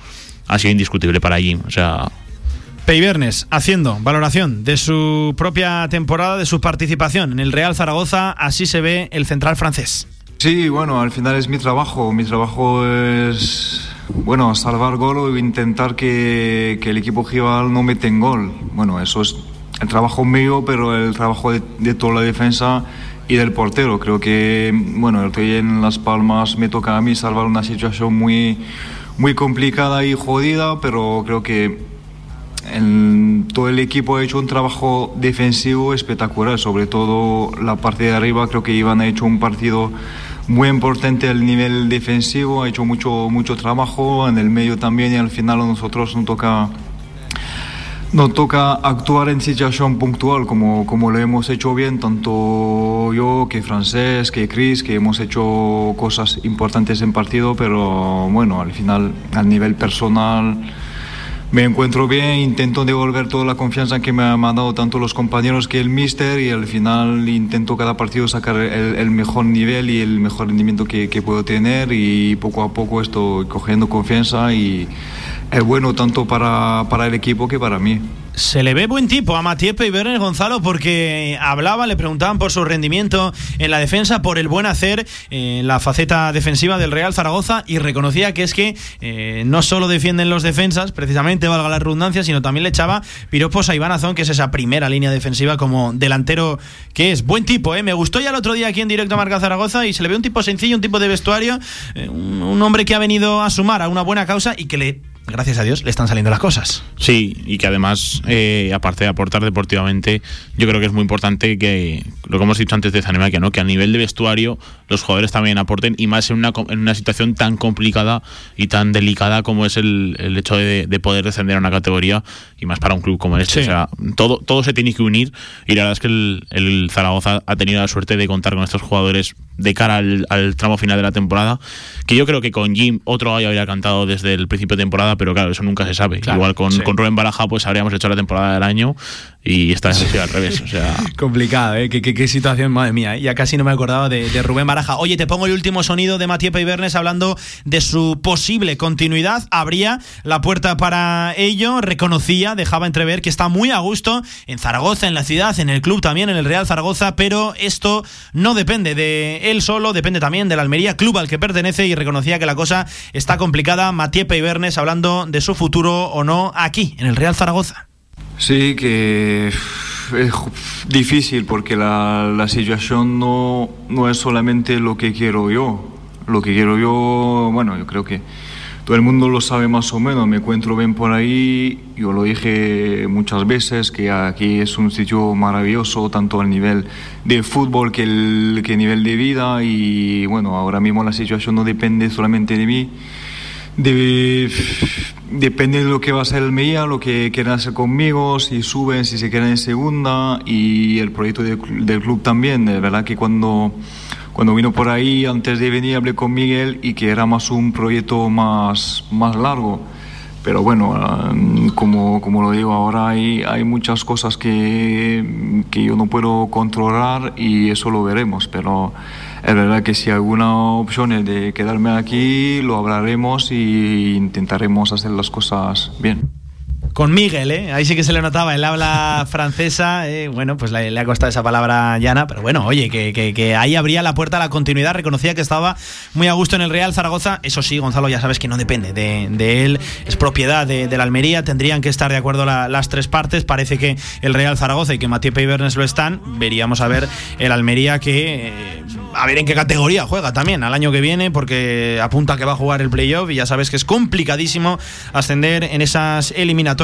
ha sido indiscutible para allí. O sea, Peibernes haciendo valoración de su propia temporada, de su participación en el Real Zaragoza, así se ve el central francés. Sí, bueno, al final es mi trabajo. Mi trabajo es, bueno, salvar gol o intentar que, que el equipo rival no mete en gol. Bueno, eso es el trabajo mío, pero el trabajo de, toda la defensa y del portero. Creo que, bueno, estoy en Las Palmas, me toca a mí salvar una situación muy, muy complicada y jodida, pero creo que el- todo el equipo ha hecho un trabajo defensivo espectacular, sobre todo la parte de arriba. Creo que Iván ha hecho un partido muy importante al nivel defensivo, ha hecho mucho, mucho trabajo en el medio también y al final a nosotros nos toca nos toca actuar en situación puntual como, como lo hemos hecho bien, tanto yo que Francés, que Chris, que hemos hecho cosas importantes en partido, pero bueno, al final, al nivel personal, me encuentro bien, intento devolver toda la confianza que me han dado tanto los compañeros que el míster y al final intento cada partido sacar el, mejor nivel y el mejor rendimiento que, que puedo tener y poco a poco estoy cogiendo confianza y es bueno tanto para, para el equipo que para mí. Se le ve buen tipo a Matías Peibernes Gonzalo porque hablaba, le preguntaban por su rendimiento en la defensa, por el buen hacer en la faceta defensiva del Real Zaragoza y reconocía que es que eh, no solo defienden los defensas, precisamente valga la redundancia, sino también le echaba piropos a Iván Azón, que es esa primera línea defensiva como delantero que es. Buen tipo, ¿eh? Me gustó ya el otro día aquí en directo a Marca Zaragoza y se le ve un tipo sencillo, un tipo de vestuario, eh, un hombre que ha venido a sumar a una buena causa y que le, gracias a Dios, le están saliendo las cosas. Sí, y que además, eh, aparte de aportar deportivamente, yo creo que es muy importante que, lo que hemos dicho antes de Zanemakia, ¿no? que a nivel de vestuario los jugadores también aporten, y más en una, en una situación tan complicada y tan delicada como es el, el hecho de, de poder descender a una categoría, y más para un club como este. Sí. O sea, todo, todo se tiene que unir, y la verdad es que el, el Zaragoza ha tenido la suerte de contar con estos jugadores de cara al, al tramo final de la temporada, que yo creo que con Jim otro gallo habría cantado desde el principio de temporada, pero claro, eso nunca se sabe. Claro, Igual con, sí. con Rubén Baraja, pues habríamos hecho la temporada del año y esta vez ha sido al revés. O sea, Complicado, ¿eh? ¿Qué, qué, qué situación, madre mía. ¿eh? Ya casi no me acordaba de, de Rubén Baraja. Oye, te pongo el último sonido de Matías Peibernes hablando de su posible continuidad. Abría la puerta para ello, reconocía, dejaba entrever que está muy a gusto en Zaragoza, en la ciudad, en el club también, en el Real Zaragoza, pero esto no depende de él solo, depende también del Almería, club al que pertenece, y reconocía que la cosa está complicada. Matías Peibernes hablando de su futuro o no aquí, en el Real Zaragoza. Sí, que es difícil porque la, la situación no, no es solamente lo que quiero yo. Lo que quiero yo, bueno, yo creo que todo el mundo lo sabe más o menos. Me encuentro bien por ahí. Yo lo dije muchas veces que aquí es un sitio maravilloso, tanto al nivel de fútbol que el que nivel de vida. Y bueno, ahora mismo la situación no depende solamente de mí. De- depende de lo que va a ser el Meía, lo que quieran hacer conmigo, si suben, si se quedan en segunda y el proyecto de- del club también. De verdad que cuando, cuando vino por ahí, antes de venir, hablé con Miguel y que era más un proyecto más, más largo. Pero bueno, ah, como, como lo digo, ahora hay, hay muchas cosas que, que yo no puedo controlar y eso lo veremos. Pero es verdad que si alguna opción de quedarme aquí, lo hablaremos y intentaremos hacer las cosas bien. Con Miguel, ¿eh? Ahí sí que se le notaba el habla francesa. eh, bueno, pues le, le ha costado esa palabra llana, pero bueno, oye, que, que- ahí abría la puerta a la continuidad. Reconocía que estaba muy a gusto en el Real Zaragoza. Eso sí, Gonzalo, ya sabes que no depende de, él, es propiedad de, la Almería. Tendrían que estar de acuerdo la- las tres partes. Parece que el Real Zaragoza y que Mathieu Peibernes lo están. Veríamos a ver el Almería que. eh, a ver en qué categoría juega también al año que viene, porque apunta que va a jugar el playoff y ya sabes que es complicadísimo ascender en esas eliminatorias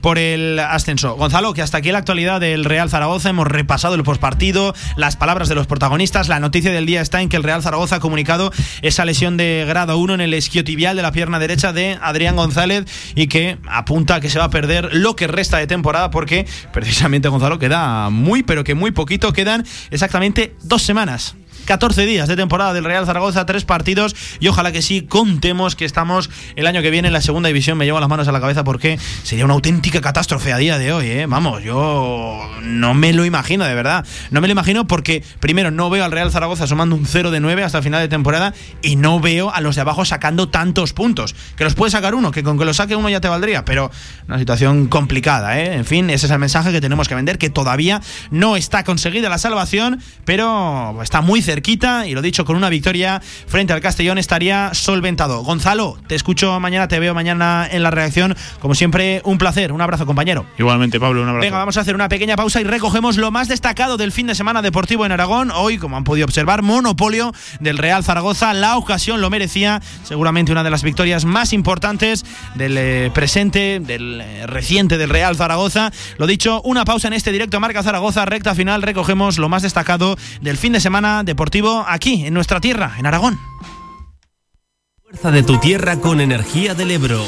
por el ascenso. Gonzalo, que hasta aquí la actualidad del Real Zaragoza, hemos repasado el postpartido, las palabras de los protagonistas, la noticia del día está en que el Real Zaragoza ha comunicado esa lesión de grado 1 en el isquiotibial de la pierna derecha de Adrián González y que apunta a que se va a perder lo que resta de temporada porque precisamente Gonzalo queda muy pero que muy poquito, quedan exactamente dos semanas. 14 días de temporada del Real Zaragoza, tres partidos y ojalá que sí contemos que estamos el año que viene en la segunda división. Me llevo las manos a la cabeza porque sería una auténtica catástrofe a día de hoy. ¿eh? Vamos, yo no me lo imagino, de verdad. No me lo imagino porque, primero, no veo al Real Zaragoza sumando un 0 de 9 hasta el final de temporada y no veo a los de abajo sacando tantos puntos. Que los puede sacar uno, que con que lo saque uno ya te valdría, pero una situación complicada. ¿eh? En fin, ese es el mensaje que tenemos que vender, que todavía no está conseguida la salvación, pero está muy cerquita y lo dicho, con una victoria frente al Castellón estaría solventado. Gonzalo, te escucho mañana, te veo mañana en la reacción. Como siempre, un placer. Un abrazo, compañero. Igualmente, Pablo, un abrazo. Venga, vamos a hacer una pequeña pausa y recogemos lo más destacado del fin de semana deportivo en Aragón. Hoy, como han podido observar, monopolio del Real Zaragoza. La ocasión lo merecía. Seguramente una de las victorias más importantes del eh, presente, del eh, reciente del Real Zaragoza. Lo dicho, una pausa en este directo Marca Zaragoza, recta final. Recogemos lo más destacado del fin de semana deportivo aquí, en nuestra tierra, en Aragón. Fuerza de tu tierra con energía del Ebro.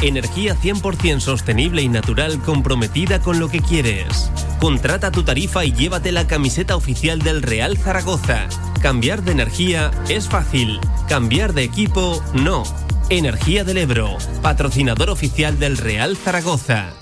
Energía 100% sostenible y natural comprometida con lo que quieres. Contrata tu tarifa y llévate la camiseta oficial del Real Zaragoza. Cambiar de energía es fácil. Cambiar de equipo no. Energía del Ebro, patrocinador oficial del Real Zaragoza.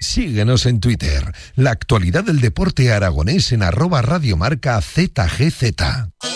Síguenos en Twitter. La actualidad del deporte aragonés en arroba radiomarca ZGZ.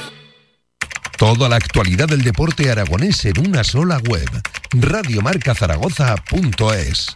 Toda la actualidad del deporte aragonés en una sola web. Radiomarcazaragoza.es.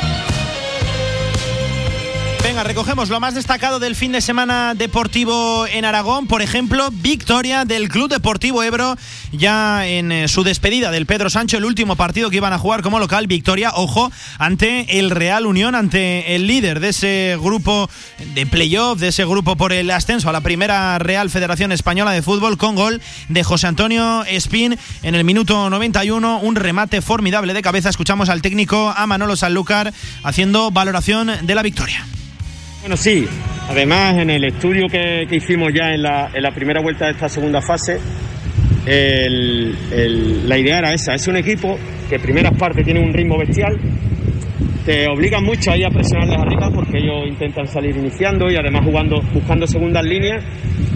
Recogemos lo más destacado del fin de semana deportivo en Aragón. Por ejemplo, victoria del Club Deportivo Ebro ya en eh, su despedida del Pedro Sancho, el último partido que iban a jugar como local. Victoria, ojo, ante el Real Unión, ante el líder de ese grupo de playoff, de ese grupo por el ascenso a la primera Real Federación Española de Fútbol, con gol de José Antonio Espín en el minuto 91. Un remate formidable de cabeza. Escuchamos al técnico, a Manolo Sanlúcar, haciendo valoración de la victoria. Bueno, sí. Además, en el estudio que, que hicimos ya en la, en la, primera vuelta de esta segunda fase, la idea era esa. Es un equipo que primeras partes tiene un ritmo bestial te obligan mucho ahí a presionarles arriba porque ellos intentan salir iniciando y además jugando, buscando segundas líneas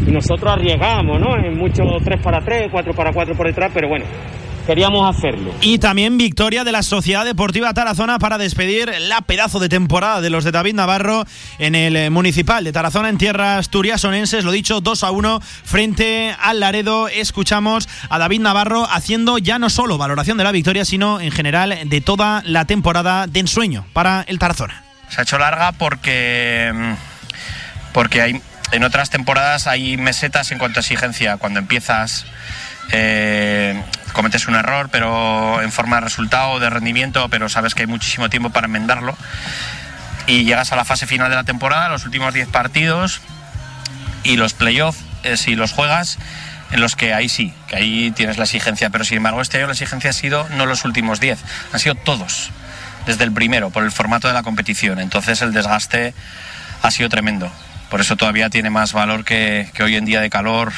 y nosotros arriesgamos, ¿no? En muchos 3 para 3, 4 para 4 por detrás, pero bueno, queríamos hacerlo. Y también victoria de la Sociedad Deportiva Tarazona para despedir la pedazo de temporada de los de David Navarro en el eh, Municipal de Tarazona en tierras turiasonenses. Lo dicho, 2 a 1 frente al Laredo. Escuchamos a David Navarro haciendo ya no solo valoración de la victoria, sino en general de toda la temporada de ensueño para el Tarazona. Se ha hecho larga porque, mm, porque hay, en otras temporadas hay mesetas en cuanto a exigencia. Cuando empiezas eh, cometes un error, pero en forma de resultado, de rendimiento, pero sabes que hay muchísimo tiempo para enmendarlo. Y llegas a la fase final de la temporada, los últimos 10 partidos y los playoffs, eh, si los juegas, en los que ahí sí, que ahí tienes la exigencia. Pero sin embargo, este año la exigencia ha sido no los últimos 10, han sido todos, desde el primero, por el formato de la competición. Entonces el desgaste ha sido tremendo. Por eso todavía tiene más valor que, que hoy en día de calor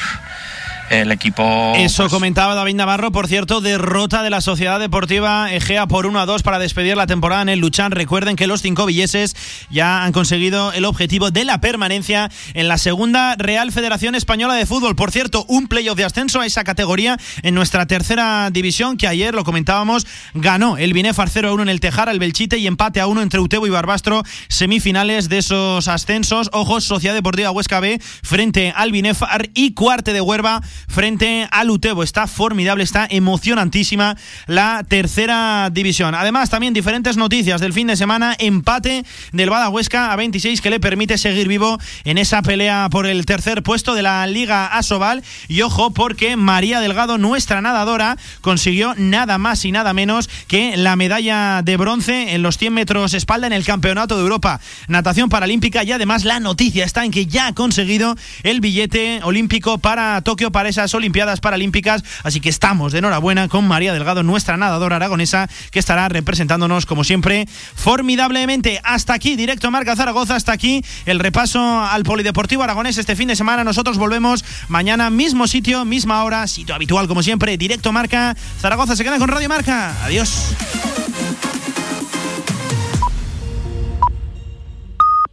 el equipo. Eso pues, comentaba David Navarro, por cierto, derrota de la Sociedad Deportiva Egea por 1 a 2 para despedir la temporada en el Luchán. Recuerden que los cinco villeses ya han conseguido el objetivo de la permanencia en la segunda Real Federación Española de Fútbol. Por cierto, un playoff de ascenso a esa categoría en nuestra tercera división, que ayer lo comentábamos, ganó el Binefar 0 a 1 en el Tejar al Belchite y empate a 1 entre Utebo y Barbastro, semifinales de esos ascensos. Ojos, Sociedad Deportiva Huesca B frente al Binefar y Cuarte de Huerva frente al Utebo. Está formidable, está emocionantísima la tercera división. Además, también diferentes noticias del fin de semana. Empate del Bada Huesca a 26 que le permite seguir vivo en esa pelea por el tercer puesto de la Liga Asobal. Y ojo, porque María Delgado, nuestra nadadora, consiguió nada más y nada menos que la medalla de bronce en los 100 metros espalda en el Campeonato de Europa Natación Paralímpica. Y además, la noticia está en que ya ha conseguido el billete olímpico para Tokio para esas Olimpiadas Paralímpicas. Así que estamos de enhorabuena con María Delgado, nuestra nadadora aragonesa, que estará representándonos, como siempre, formidablemente. Hasta aquí, directo Marca Zaragoza, hasta aquí el repaso al Polideportivo Aragonés este fin de semana. Nosotros volvemos mañana, mismo sitio, misma hora, sitio habitual, como siempre, directo Marca Zaragoza. Se queda con Radio Marca. Adiós.